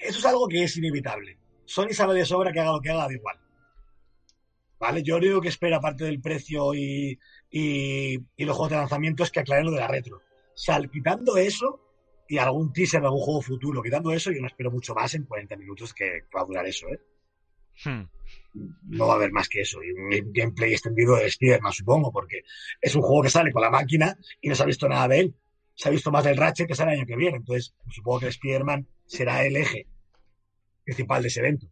Eso es algo que es inevitable. Sony sabe de sobra que haga lo que haga, da igual. ¿Vale? Yo único que espero, aparte del precio y, y, los juegos de lanzamiento, es que aclaren lo de la retro. Sal, quitando eso y algún teaser de algún juego futuro, quitando eso, yo no espero mucho más en 40 minutos que va a durar eso, ¿eh? Hmm. No va a haber más que eso. Y un gameplay extendido de Spider-Man, supongo, porque es un juego que sale con la máquina y no se ha visto nada de él. Se ha visto más del Ratchet que sale el año que viene. Entonces, supongo que Spider-Man será el eje principal de ese evento.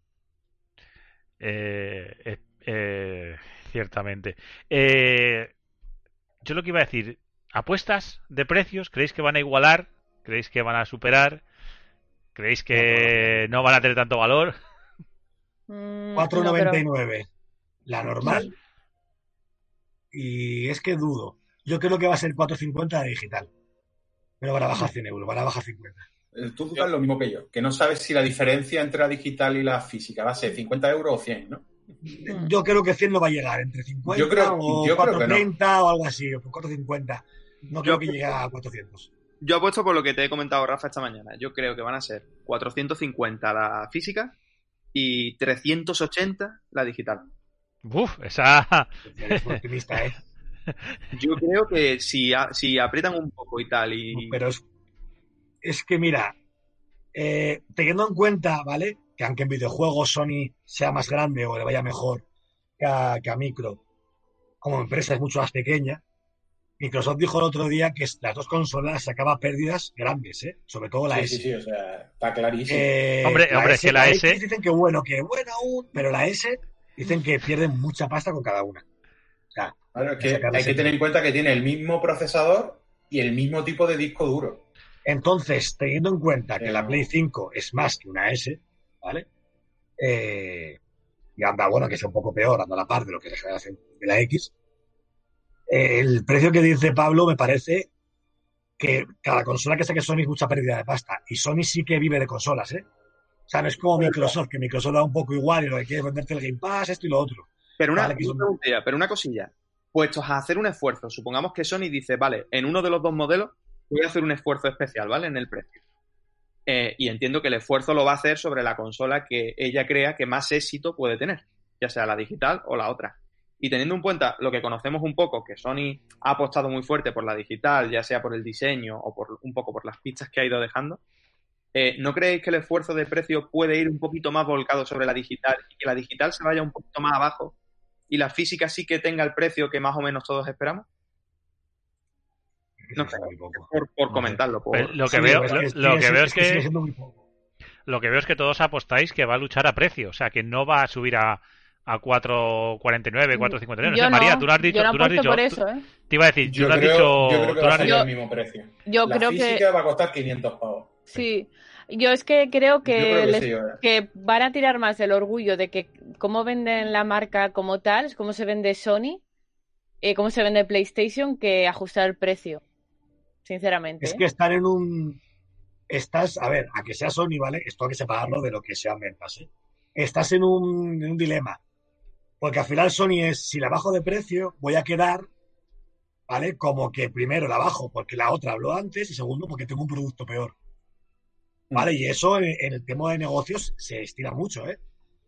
Eh, eh, eh, ciertamente. yo lo que iba a decir, ¿apuestas de precios? ¿Creéis que van a igualar? ¿Creéis que van a superar? ¿Creéis que no van a tener tanto valor? 4.99 mm, la normal. Y es que dudo. Yo creo que va a ser 4.50 la digital. Pero van a bajar 100 euros, van a bajar 50. Eh, tú jugas lo mismo que yo, que no sabes si la diferencia entre la digital y la física va a ser 50 euros o 100, ¿no? Mm. Yo creo que 100 no va a llegar, entre 50 yo creo, o 430 o algo así, o 450. No creo que llegue a 400. Yo apuesto por lo que te he comentado, Rafa, esta mañana. Yo creo que van a ser 450 la física y 380 la digital. Uf, esa. ¿eh? [LAUGHS] Yo creo que si, si aprietan un poco y tal. Y... Pero es, que mira, eh, teniendo en cuenta, ¿vale? Que aunque en videojuegos Sony sea más grande o le vaya mejor que a, Micro, como empresa es mucho más pequeña, Microsoft dijo el otro día que las dos consolas sacaba pérdidas grandes, ¿eh? sobre todo la sí, S. Sí, sí, o sea, está clarísimo. Eh, hombre, hombre, S, que la, S... Dicen que bueno, que bueno aún, pero la S dicen que pierden mucha pasta con cada una. O sea, claro, que hay que tener en cuenta que tiene el mismo procesador y el mismo tipo de disco duro. Entonces, teniendo en cuenta que la Play 5 es más que una S, ¿vale? Eh, y anda, bueno, que es un poco peor, anda a la par de lo que es la de la X, el precio que dice Pablo me parece que cada consola que saque Sony es mucha pérdida de pasta. Y Sony sí que vive de consolas, ¿eh? O sea, no es como Microsoft, que Microsoft da un poco igual y lo que quiere venderte el Game Pass, esto y lo otro. Pero una, pero una cosilla. Puestos a hacer un esfuerzo, supongamos que Sony dice, vale, en uno de los dos modelos voy a hacer un esfuerzo especial, ¿vale? En el precio. Eh, y entiendo que el esfuerzo lo va a hacer sobre la consola que ella crea que más éxito puede tener, ya sea la digital o la otra. Y teniendo en cuenta lo que conocemos un poco, que Sony ha apostado muy fuerte por la digital, ya sea por el diseño o por un poco por las pistas que ha ido dejando, eh, ¿no creéis que el esfuerzo de precio puede ir un poquito más volcado sobre la digital y que la digital se vaya un poquito más abajo y la física sí que tenga el precio que más o menos todos esperamos? No sé, por, por comentarlo. Lo que veo, lo, que veo es que lo que veo es que todos apostáis que va a luchar a precio, o sea, que no va a subir a, a 4.49, 4.59. No sé, María, tú lo has dicho. Yo tú lo has dicho por eso, ¿eh? Te iba a decir, yo, lo has dicho. Yo creo que va a salir al mismo precio. Yo la creo física que. va a costar 500 pavos. Sí. Yo es que creo que, creo que les- sí, que van a tirar más del orgullo de que cómo venden la marca como tal, cómo se vende Sony, eh, cómo se vende PlayStation, que ajustar el precio. Sinceramente. Es ¿eh? que están en un. Estás, a ver, a que sea Sony, ¿vale? Esto hay que separarlo de lo que sean ventas, ¿eh? Estás en un, en un dilema. Porque al final Sony es, si la bajo de precio, voy a quedar, ¿vale? Como que primero la bajo porque la otra habló antes y segundo porque tengo un producto peor. ¿Vale? Y eso en, en el tema de negocios se estira mucho, ¿eh?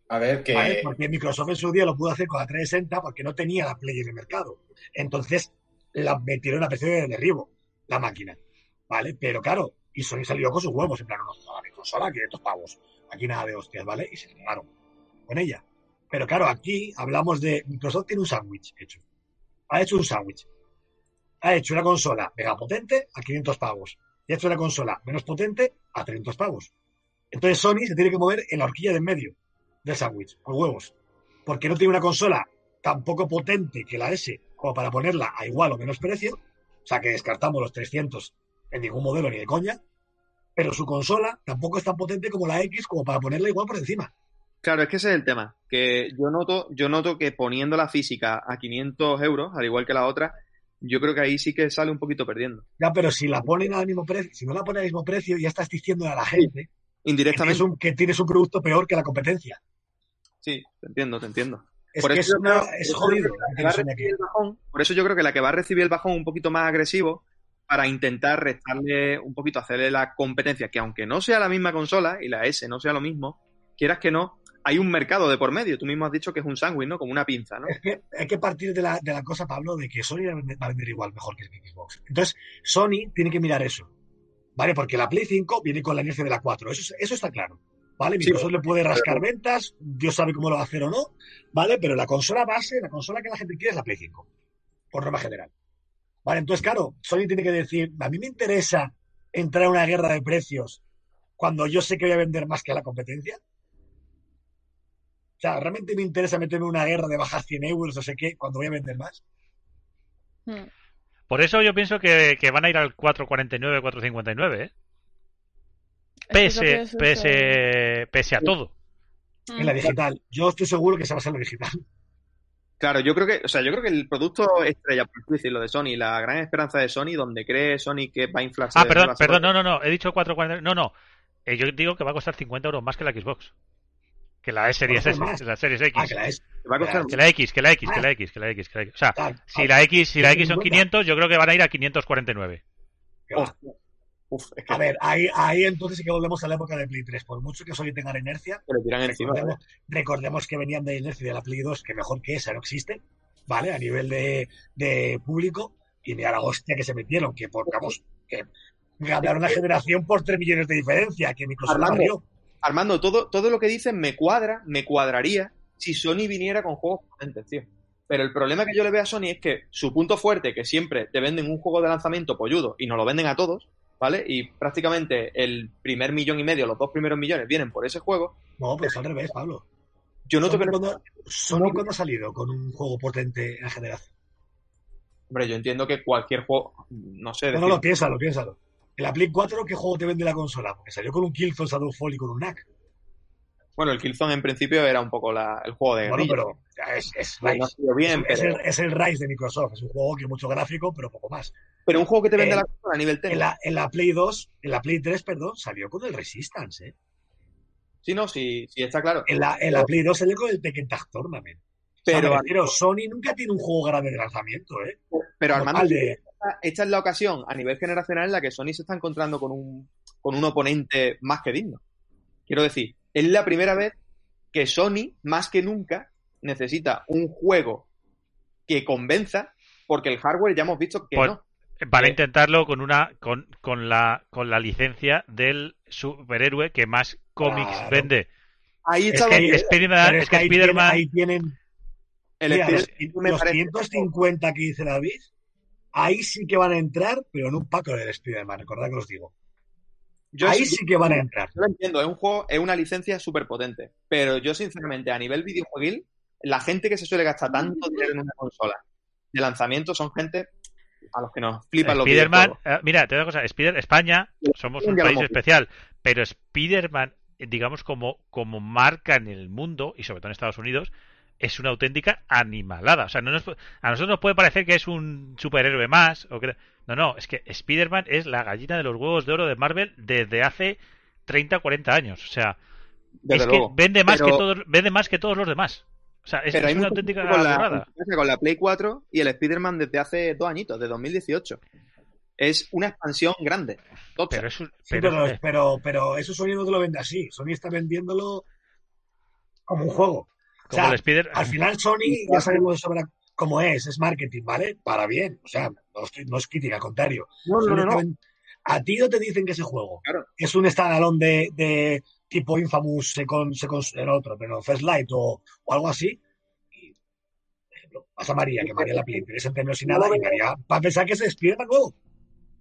A ver, que. ¿Vale? Porque Microsoft en su día lo pudo hacer con la 360 porque no tenía la Play en el mercado. Entonces la metieron a precio de derribo, la máquina. ¿Vale? Pero claro, y Sony salió con sus huevos, en plan, no, no, mi consola, 500 pavos. Aquí nada de hostias, ¿vale? Y se quedaron con ella. Pero claro, aquí hablamos de. Microsoft tiene un sándwich hecho. Ha hecho un sándwich. Ha hecho una consola mega potente a 500 pavos. Y ha hecho una consola menos potente a 300 pavos. Entonces Sony se tiene que mover en la horquilla de en medio del sándwich, con huevos. Porque no tiene una consola tan poco potente que la S como para ponerla a igual o menos precio. O sea que descartamos los 300 en ningún modelo ni de coña. Pero su consola tampoco es tan potente como la X como para ponerla igual por encima. Claro, es que ese es el tema. Que yo noto, yo noto que poniendo la física a 500 euros, al igual que la otra, yo creo que ahí sí que sale un poquito perdiendo. Ya, pero si la ponen al mismo precio, si no la ponen al mismo precio, ya estás diciendo a la gente que Indirectamente. tienes, un, que tienes un producto peor que la competencia. Sí, te entiendo, te entiendo. Es Por que eso es, una- creo- jodido. bajón- por eso yo creo que la que va a recibir el bajón un poquito más agresivo para intentar restarle un poquito, hacerle la competencia, que aunque no sea la misma consola y la S no sea lo mismo, quieras que no, hay un mercado de por medio. Tú mismo has dicho que es un sándwich, ¿no? Como una pinza, ¿no? Es que hay que partir de la, de la cosa, Pablo, de que Sony va a vender- a igual mejor que Xbox. Entonces, Sony tiene que mirar eso. ¿Vale? Porque la Play 5 viene con la inercia de la 4. Eso, es- eso está claro. ¿Vale? Sí, Microsoft le puede rascar ventas, Dios sabe cómo lo va a hacer o no, ¿vale? Pero la consola base, la consola que la gente quiere es la Play 5, por norma general. ¿Vale? Entonces, claro, Sony tiene que decir, a mí me interesa entrar en una guerra de precios cuando yo sé que voy a vender más que la competencia. O sea, ¿realmente me interesa meterme en una guerra de bajar 100 euros, no sé qué, cuando voy a vender más? Hmm. Por eso yo pienso que, que van a ir al 4.49, 4.59, ¿eh? Pese, pese, pese a todo. En la digital. Yo estoy seguro que se va a ser la digital. Claro, yo creo que, o sea, yo creo que el producto estrella, por así decirlo, de Sony, la gran esperanza de Sony, donde cree Sony que va a inflarse. Ah, perdón, perdón, no, no, no, he dicho 4.49, no, no. Eh, yo digo que va a costar 50 euros más que la Xbox. Que la S Series S, la Series X. Ah, que la es. Va a costar Que la X, que la X, que la X, que la X, que la X. O sea, Ah, si ah, la X, si la ten X son en cuenta. 500, yo creo que van a ir a 549. que va. Hostia. Uf, es que A ver, ahí, ahí entonces sí que volvemos a la época de Play 3. Por mucho que Sony tenga la inercia, tiran encima. ¿eh? recordemos, recordemos que venían de la inercia de la Play 2, que mejor que esa no existe, ¿vale? A nivel de, de público. Y mira la hostia que se metieron, que por, vamos, que ganaron una generación por 3 millones de diferencia, que Microsoft Armando. Armando, todo, todo lo que dicen me cuadra, me cuadraría si Sony viniera con juegos potentes, tío. Pero el problema que yo le veo a Sony es que su punto fuerte, que siempre te venden un juego de lanzamiento polludo y nos lo venden a todos, ¿vale? Y prácticamente el primer millón y medio, los dos primeros millones vienen por ese juego. No, pues al revés, Pablo. Yo no te cuando, Sony cuando ha salido con un juego potente en la generación. Hombre, yo entiendo que cualquier juego, no sé. No, decir- no, lo piénsalo, piénsalo. En la Play 4, ¿qué juego te vende la consola? Porque salió con un Killzone Shadowfall y con un NAC. Bueno, el Killzone en principio era un poco la- el juego de Bueno, pero es, es Rise. bien, es, pero, el, es el Rise de Microsoft. Es un juego que es mucho gráfico, pero poco más. pero un juego que te vende Eh, la consola a nivel técnico. En la, en la Play 2, en la Play 3, perdón, salió con el Resistance, ¿eh? Sí, no, sí, sí está claro. En la, en la Play 2 salió con el Tekken Tag Tournament. Pero, pero Sony nunca tiene un juego grande de lanzamiento, ¿eh? pero Armando, de- esta, es la ocasión a nivel generacional en la que Sony se está encontrando con un, con un oponente más que digno. Quiero decir, es la primera vez que Sony, más que nunca, necesita un juego que convenza, porque el hardware ya hemos visto que Pues- no. Para Eh. intentarlo con una con, con la con la licencia del superhéroe que más cómics Claro. vende. Ahí Es está ahí- que- Spider-Man, es que ahí, Spider-Man tienen, ahí tienen el mira, los, Spider- me los parece- 550 que dice David, ahí sí que van a entrar, pero en un pack del Spider-Man, recordad que os digo. yo ahí sí- sí que van a entrar. Yo lo entiendo, es un juego, es una licencia súper potente. Pero yo, sinceramente, a nivel videojueguil, la gente que se suele gastar tanto dinero en una consola de lanzamiento son gente a los que nos flipan los Spider-Man, videojuegos. eh, mira, te digo una cosa, Spider España somos un país especial, pero Spider-Man, eh, digamos como como marca en el mundo y sobre todo en Estados Unidos es una auténtica animalada, o sea, no nos a nosotros nos puede parecer que es un superhéroe más o que no, no, es que Spider-Man es la gallina de los huevos de oro de Marvel desde hace 30, 40 años, o sea, Desde es luego. que vende más Pero- que todos vende más que todos los demás. O sea, es, Pero es hay una auténtica con la, con la Play 4 y el Spider-Man desde hace dos añitos, de 2018. Es una expansión grande. tocha. Pero Sí, pero, pero eso Sony no te lo vende así. Sony está vendiéndolo como un juego. O sea, el Spider al final Sony ya sabemos de sobra cómo es, es marketing, ¿vale? Para bien. O sea, no es, no es crítica, al contrario. No, no, no, A ti no te dicen que ese juego Claro. es un standalone de, de tipo Infamous Second, Second, el otro, pero First Light o, o algo así. Y, por ejemplo, vas a María, que María la pide interés en y nada, y María va a pensar que es Spider-Man nuevo.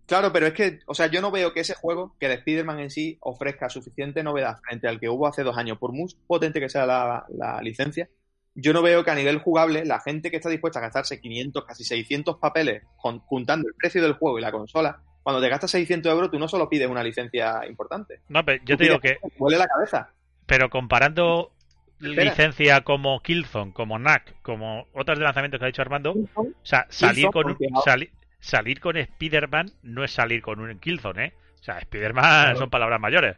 Claro, pero es que, o sea, yo no veo que ese juego, que de Spider-Man en sí, ofrezca suficiente novedad frente al que hubo hace dos años, por muy potente que sea la, la licencia. Yo no veo que a nivel jugable la gente que está dispuesta a gastarse 500, casi 600 papeles jun- juntando el precio del juego y la consola, cuando te gastas 600 euros tú no solo pides una licencia importante. No, pero yo tú te digo que Huele la cabeza. Pero comparando Espera. licencia como Killzone, como NAC, como otras de lanzamiento que ha dicho Armando, o sea, salir Killzone, con un- sali- salir con Spider-Man no es salir con un Killzone, ¿eh? O sea, Spider-Man Claro. son palabras mayores.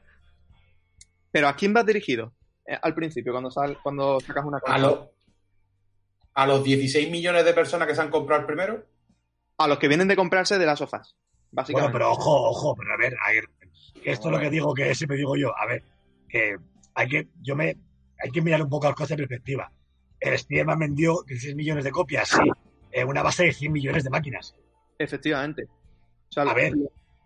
Pero ¿a quién vas dirigido? Eh, al principio, cuando, sal, cuando sacas una A, consola. los a los 16 millones de personas que se han comprado el primero, A los que vienen de comprarse de las sofás. Bueno, Básicamente. pero ojo, ojo, pero a ver, a ver, esto es lo que digo, que siempre digo yo, a ver, que hay que, yo me, hay que mirar un poco las cosas de perspectiva. El Spider-Man vendió 16 millones de copias, sí, en una base de 100 millones de máquinas. Efectivamente. O sea, A ver,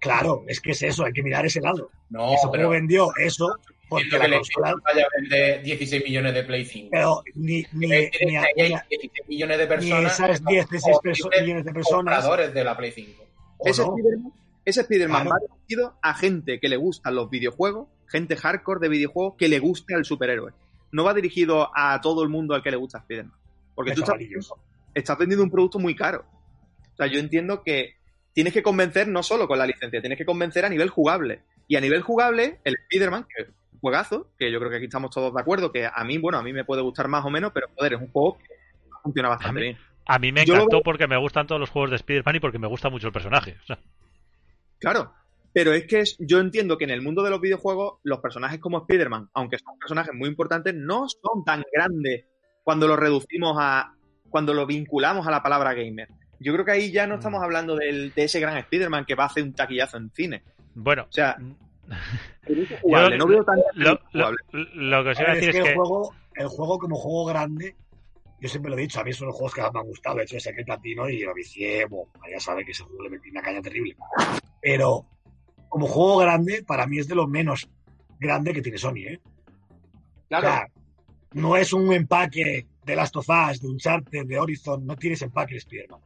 claro, es que es eso, hay que mirar ese lado. no, Ese pero vendió eso porque la que le consola, vaya a vender 16 millones de Play 5. pero ni, ni, ni, a- ahí hay ni a- 16 millones de ni personas esas que son 16 perso- millones de personas, compradores de la Play 5. o ese no. Spider-Man, ese Spider-Man Claro. va dirigido a gente que le gustan los videojuegos, gente hardcore de videojuegos que le guste al superhéroe. No va dirigido a todo el mundo al que le gusta Spider-Man. Porque tú estás vendiendo un producto muy caro. O sea, yo entiendo que tienes que convencer no solo con la licencia, tienes que convencer a nivel jugable. Y a nivel jugable, el Spider-Man, que es un juegazo, que yo creo que aquí estamos todos de acuerdo, que a mí, bueno, a mí me puede gustar más o menos, pero joder, es un juego que funciona bastante A mí- bien. A mí me lo encantó porque me gustan todos los juegos de Spider-Man y porque me gusta mucho el personaje. O sea, Claro, pero es que es- yo entiendo que en el mundo de los videojuegos los personajes como Spider-Man, aunque son personajes muy importantes, no son tan grandes cuando lo reducimos a, cuando lo vinculamos a la palabra gamer. Yo creo que ahí ya no Mm. estamos hablando del- de ese gran Spider-Man que va a hacer un taquillazo en cine. bueno, O sea, mm, [LAUGHS] el jugable, no veo tan lo, lo- que os A iba a decir es es que, que el, juego, el juego como juego grande, yo siempre lo he dicho, a mí son los juegos que más me han gustado. De hecho, ese que platino y lo vicié, bueno, ya sabe que ese juego le metí una caña terrible. Pero como juego grande, para mí es de lo menos grande que tiene Sony, ¿eh? O Claro, sea, no es un empaque de Last of Us, de Uncharted, de Horizon, no tienes empaque de Spider-Man.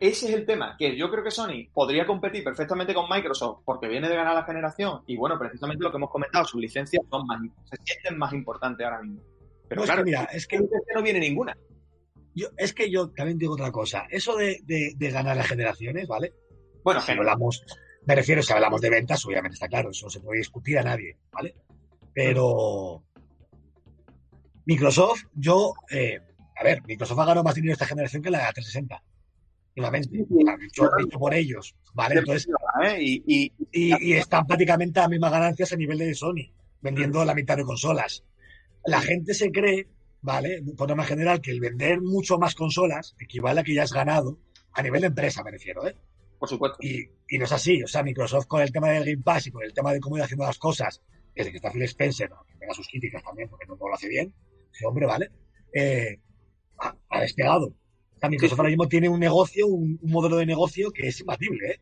Ese es el tema, que yo creo que Sony podría competir perfectamente con Microsoft porque viene de ganar la generación y bueno, precisamente lo que hemos comentado, sus licencias son más, se sienten más importantes ahora mismo. Pero claro, mira, es que no viene ninguna. Yo, es que yo también digo otra cosa. Eso de, ganar las generaciones, ¿vale? Bueno, si hablamos, me refiero, si hablamos de ventas, obviamente está claro, eso no se puede discutir a nadie, ¿vale? Pero Microsoft, yo, eh, a ver, Microsoft ha ganado más dinero esta generación que la de la 360. Nuevamente, yo dicho por ellos, ¿vale? Entonces, ¿eh? y, y, están prácticamente a las mismas ganancias a nivel de Sony, vendiendo la mitad de consolas. La gente se cree ¿vale? Por norma general, que el vender mucho más consolas equivale a que ya has ganado a nivel de empresa, me refiero, ¿eh? Por supuesto. Y, no es así. O sea, Microsoft con el tema del Game Pass y con el tema de cómo ir haciendo las cosas, desde que está Phil Spencer, que tenga sus críticas también, porque no, lo hace bien, ese hombre, ¿vale? Eh, ha, despegado. Sea, Microsoft ahora mismo tiene un negocio, un, modelo de negocio que es imbatible, ¿eh?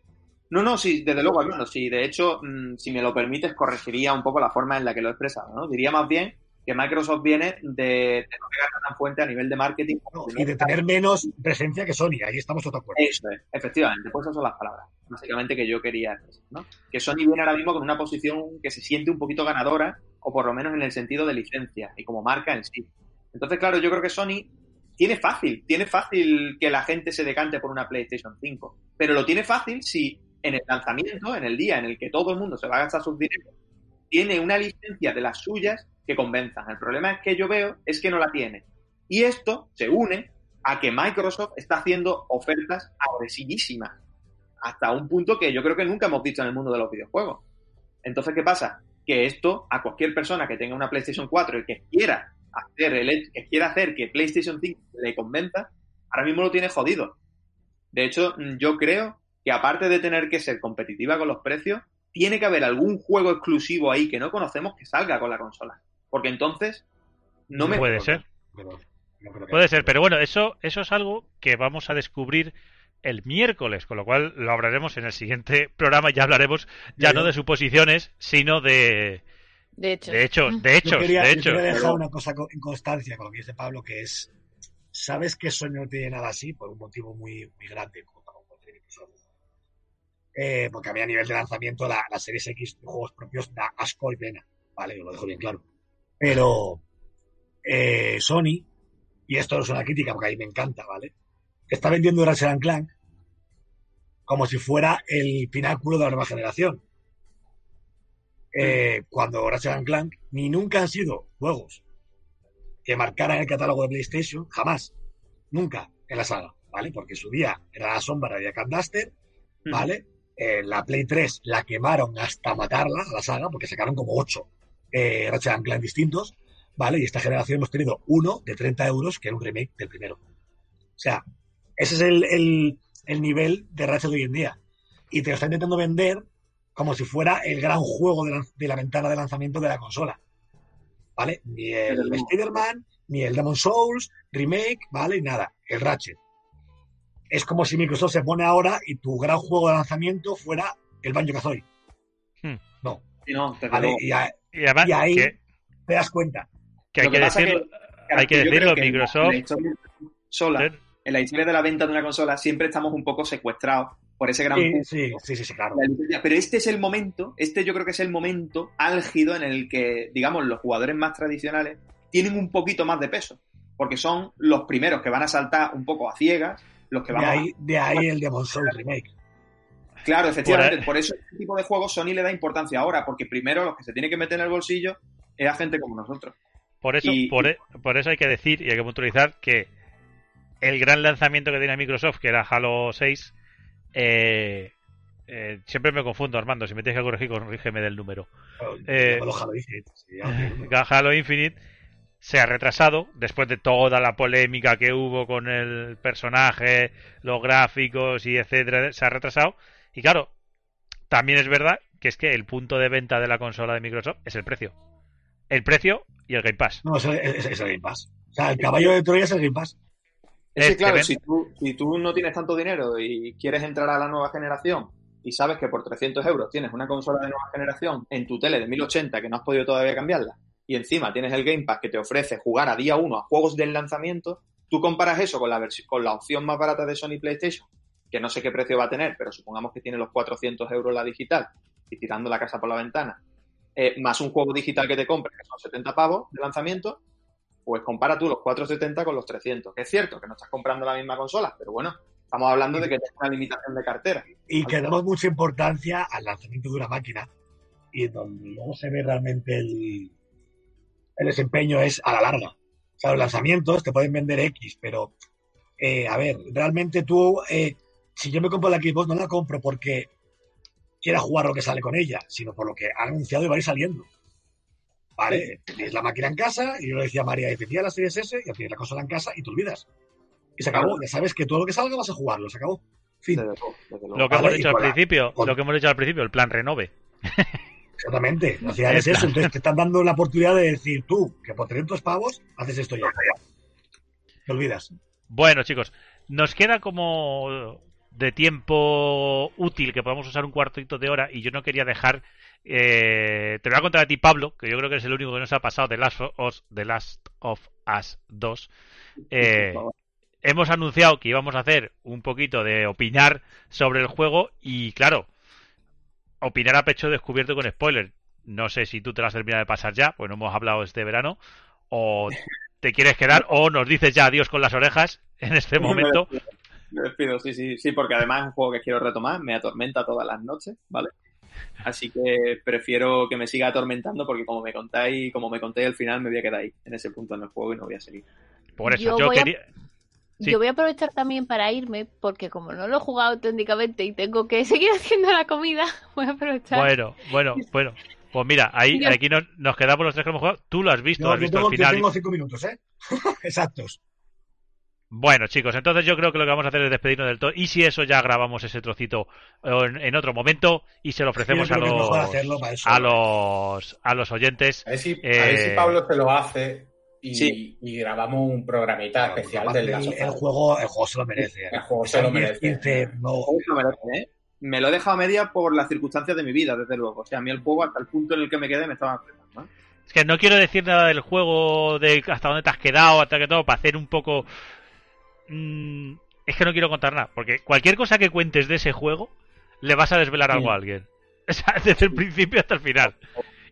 No, no, sí, desde luego, al Sí, de hecho, mm, si me lo permites, corregiría un poco la forma en la que lo he expresado, ¿no? Diría más bien que Microsoft viene de, no pegar tan fuente a nivel de marketing. y de tener menos presencia que Sony, ahí estamos todos de acuerdo. Eso es, efectivamente, pues esas son las palabras, básicamente que yo quería decir, ¿no? Que Sony viene ahora mismo con una posición que se siente un poquito ganadora, o por lo menos en el sentido de licencia y como marca en sí. Entonces, claro, yo creo que Sony tiene fácil, tiene fácil que la gente se decante por una PlayStation 5, pero lo tiene fácil si en el lanzamiento, en el día en el que todo el mundo se va a gastar sus dineros, tiene una licencia de las suyas que convenzan. El problema es que yo veo es que no la tiene. Y esto se une a que Microsoft está haciendo ofertas agresivísimas. Hasta un punto que yo creo que nunca hemos visto en el mundo de los videojuegos. Entonces, ¿qué pasa? Que esto a cualquier persona que tenga una PlayStation 4 y que quiera hacer, el, que quiera hacer que PlayStation 5 le convenza, ahora mismo lo tiene jodido. De hecho, yo creo que aparte de tener que ser competitiva con los precios, tiene que haber algún juego exclusivo ahí que no conocemos que salga con la consola. Porque entonces no me... Puede ser. Puede ser, pero bueno, eso, eso es algo que vamos a descubrir el miércoles, con lo cual lo hablaremos en el siguiente [LAUGHS] programa. Ya hablaremos ya no de suposiciones, sino de, de hecho, de hecho, de hecho, de hecho. dejar una cosa en constancia con lo que dice Pablo, que es, sabes que Sony no tiene nada así por un motivo muy, muy grande, eh, porque a mí a nivel de lanzamiento la, la Series X de juegos propios da asco y pena, ¿vale? Yo lo dejo bien claro. Pero eh, Sony, y esto no es una crítica porque a mí me encanta, ¿vale? Está vendiendo Ratchet Clank como si fuera el pináculo de la nueva generación. Eh, cuando Ratchet Clank ni nunca han sido juegos que marcaran el catálogo de PlayStation, jamás, nunca en la saga, ¿vale? Porque su día era la sombra de Duster, ¿vale? la Play 3 la quemaron hasta matarla, a la saga, porque sacaron como 8 eh, Ratchet Clank distintos, ¿vale? Y esta generación hemos tenido uno de 30 euros, que era un remake del primero. O sea, ese es el, nivel de Ratchet hoy en día. Y te lo está intentando vender como si fuera el gran juego de la, ventana de lanzamiento de la consola. ¿Vale? Ni el Spider-Man, ni el Demon Souls, remake, ¿vale? Y nada, el Ratchet. Es como si Microsoft se pone ahora y tu gran juego de lanzamiento fuera el Banjo Kazooie. Hmm. No. no ¿Vale? Y, y, ahí te das cuenta. Que hay que, decirlo, hay que decirlo, Microsoft. sola, en la historia de la venta de una consola siempre estamos un poco secuestrados por ese gran sí, sí, sí, claro. Pero este es el momento, este yo creo que es el momento álgido en el que, digamos, los jugadores más tradicionales tienen un poquito más de peso. Porque son los primeros que van a saltar un poco a ciegas, los que van de ahí, De ahí el Demon Souls Remake. Claro, efectivamente. Por, eso este tipo de juegos Sony le da importancia ahora, porque primero los que se tienen que meter en el bolsillo es a gente como nosotros. Por eso, e, por, eso hay que decir y hay que puntualizar que el gran lanzamiento que tenía Microsoft, que era Halo 6, eh, eh, siempre me confundo, Armando. Si me tienes que corregir, corrígeme del número. Eh, Halo Infinite. [LAUGHS] Halo Infinite se ha retrasado después de toda la polémica que hubo con el personaje, los gráficos y etcétera. Se ha retrasado y claro, también es verdad que es que el punto de venta de la consola de Microsoft es el precio. El precio y el Game Pass. No, es el, Game Pass. O sea, el caballo de Troya es el Game Pass. Es que, claro, si tú, si tú no tienes tanto dinero y quieres entrar a la nueva generación y sabes que por 300 euros tienes una consola de nueva generación en tu tele de 1080 que no has podido todavía cambiarla y encima tienes el Game Pass que te ofrece jugar a día uno a juegos del lanzamiento, tú comparas eso con la, con la opción más barata de Sony PlayStation, que no sé qué precio va a tener, pero supongamos que tiene los 400 euros la digital y tirando la casa por la ventana, eh, más un juego digital que te compres, que son 70 pavos de lanzamiento, pues compara tú los 470 con los 300. Que es cierto que no estás comprando la misma consola, pero bueno, estamos hablando de que tienes una limitación de cartera. Y que damos mucha importancia al lanzamiento de una máquina y donde luego se ve realmente el, el desempeño es a la larga. O sea, los lanzamientos te pueden vender X, pero eh, a ver, realmente tú, eh, si yo me compro la Xbox, no la compro porque quiera jugar lo que sale con ella, sino por lo que ha anunciado y va a ir saliendo. Vale, tienes la máquina en casa, y yo le decía a María, te la Series S, y tienes la consola en casa y te olvidas. Y se acabó, ya sabes que todo lo que salga vas a jugarlo, se acabó. Fin. Lo que hemos dicho al principio, lo que hemos dicho al principio, el plan renove. [LAUGHS] Exactamente, o sea, es eso, entonces te están dando la oportunidad de decir tú, que por 300 pavos haces esto ya. Te olvidas. Bueno, chicos, nos queda como de tiempo útil que podamos usar un cuartito de hora y yo no quería dejar eh, te lo voy a contar a ti Pablo que yo creo que es el único que nos ha pasado de Last of, The Last of Us 2 eh, hemos anunciado que íbamos a hacer un poquito de opinar sobre el juego y claro opinar a pecho descubierto con spoiler. No sé si tú te lo has terminado de pasar ya pues no hemos hablado este verano o te quieres quedar o nos dices ya adiós con las orejas en este [LAUGHS] momento [LAUGHS] me despido, sí, sí, sí, porque además es un juego que quiero retomar, me atormenta todas las noches, ¿vale? Así que prefiero que me siga atormentando porque como me contáis, como me contéis al final me voy a quedar ahí, en ese punto en el juego y no voy a seguir. Por eso yo, quería... Yo voy a aprovechar también para irme, porque como no lo he jugado técnicamente y tengo que [LAUGHS] seguir haciendo la comida, voy a aprovechar. Bueno, bueno, [LAUGHS] bueno. Pues mira, ahí aquí nos, nos, quedamos los tres que hemos jugado. Tú lo has visto, has visto tengo, final. Yo tengo cinco minutos, ¿eh? Exactos. Bueno, chicos, entonces yo creo que lo que vamos a hacer es despedirnos del todo. Y si eso ya grabamos ese trocito en, otro momento y se lo ofrecemos a los, a los a los oyentes. A ver si, eh, Pablo se lo hace y, grabamos un programita especial del el, el, juego, el juego se lo merece. El juego se lo merece. Me lo he dejado a media por las circunstancias de mi vida, desde luego. O sea, a mí el juego, hasta el punto en el que me quedé, me estaba enfrentando. Es que no quiero decir nada del juego, de hasta dónde te has quedado, hasta que todo, para hacer un poco Mm, es que no quiero contar nada, porque cualquier cosa que cuentes de ese juego le vas a desvelar algo a alguien. [LAUGHS] desde el principio hasta el final.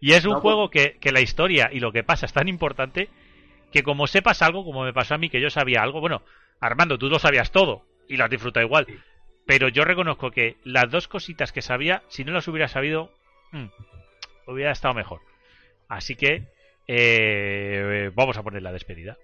Y es un juego que, que, la historia y lo que pasa es tan importante que como sepas algo, como me pasó a mí, que yo sabía algo, bueno, Armando, tú lo sabías todo y lo has disfrutado igual. Pero yo reconozco que las dos cositas que sabía, si no las hubiera sabido, mm, hubiera estado mejor. Así que eh, vamos a poner la despedida.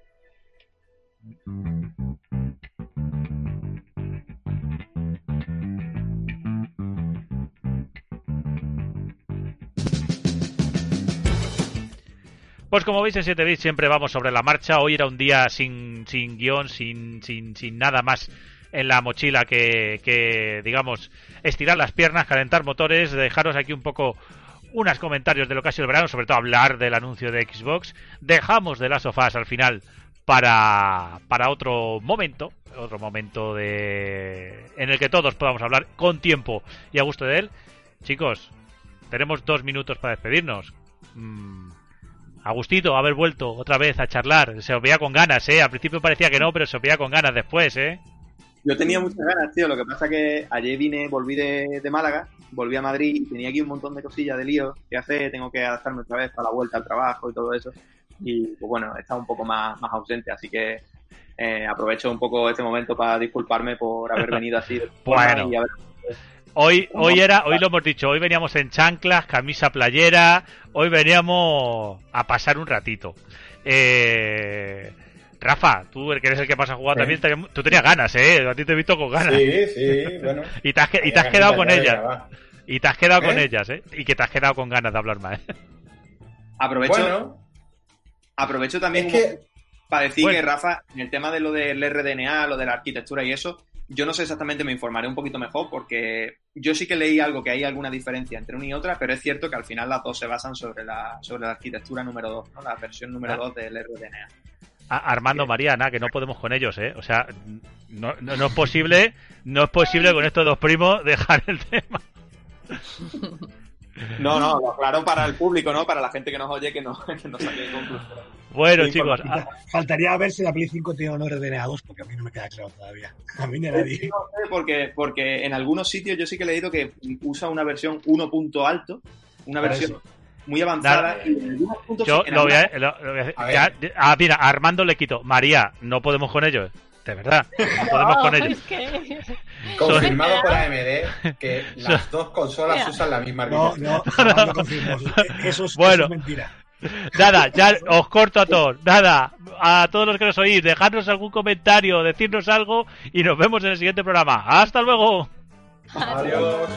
Pues como veis en 7 bits siempre vamos sobre la marcha. Hoy era un día sin, sin guion, sin, sin, sin nada más en la mochila que, que, digamos, estirar las piernas, calentar motores, dejaros aquí un poco unos comentarios de lo que ha sido el verano, sobre todo hablar del anuncio de Xbox. Dejamos de las sofás al final para, para otro momento, otro momento de en el que todos podamos hablar con tiempo y a gusto de él. Chicos, tenemos dos minutos para despedirnos. Mm, Agustito, haber vuelto otra vez a charlar. Se veía con ganas, ¿eh? Al principio parecía que no, pero se veía con ganas después, ¿eh? Yo tenía muchas ganas, tío. Lo que pasa que ayer vine, volví de, Málaga, volví a Madrid y tenía aquí un montón de cosillas de lío que hacer. Tengo que adaptarme otra vez para la vuelta al trabajo y todo eso. Y pues bueno, he estado un poco más, más ausente, así que eh, aprovecho un poco este momento para disculparme por haber venido así. [LAUGHS] bueno. Y haber Hoy, hoy era, hoy lo hemos dicho, hoy veníamos en chanclas, camisa playera, hoy veníamos a pasar un ratito. Eh, Rafa, tú que eres el que pasa a jugar también, tú tenías ganas, ¿eh? A ti te he visto con ganas. Sí, sí, bueno. [LAUGHS] y te has, y te has quedado con ellas. Y te has quedado con ¿Eh? ellas, ¿eh? Y que te has quedado con ganas de hablar más. ¿eh? Aprovecho. Aprovecho también para decir que Rafa, en el tema de lo del RDNA, lo de la arquitectura y eso, yo no sé exactamente, me informaré un poquito mejor porque yo sí que leí algo que hay alguna diferencia entre una y otra, pero es cierto que al final las dos se basan sobre la, sobre la arquitectura número 2, ¿no? la versión número 2 ah. del RDNA. Armando Mariana, que no podemos con ellos, ¿eh? O sea, no, no, es posible, no es posible con estos dos primos dejar el tema. [LAUGHS] No, no, claro para el público, ¿no? Para la gente que nos oye que no, [LAUGHS] que no saque conclusión. Bueno, chicos. Faltaría ver si la Play 5 tiene honores de 2, porque a mí no me queda claro todavía. A mí ni a nadie. No sé, porque, porque en algunos sitios yo sí que he leído que usa una versión 1 punto alto, una versión muy avanzada. Y en algunos puntos yo lo, voy a, lo, voy a, Ah, mira, Armando le quito. María, no podemos con ellos. De verdad, no podemos con ellos. Confirmado [LAUGHS] por AMD que las [LAUGHS] dos consolas usan la misma arquitectura. No, no, no, confirmo. [LAUGHS] Eso es, bueno, eso es mentira. Nada, ya os corto a todos. Nada, a todos los que nos oís, dejadnos algún comentario, decirnos algo y nos vemos en el siguiente programa. ¡Hasta luego! Adiós.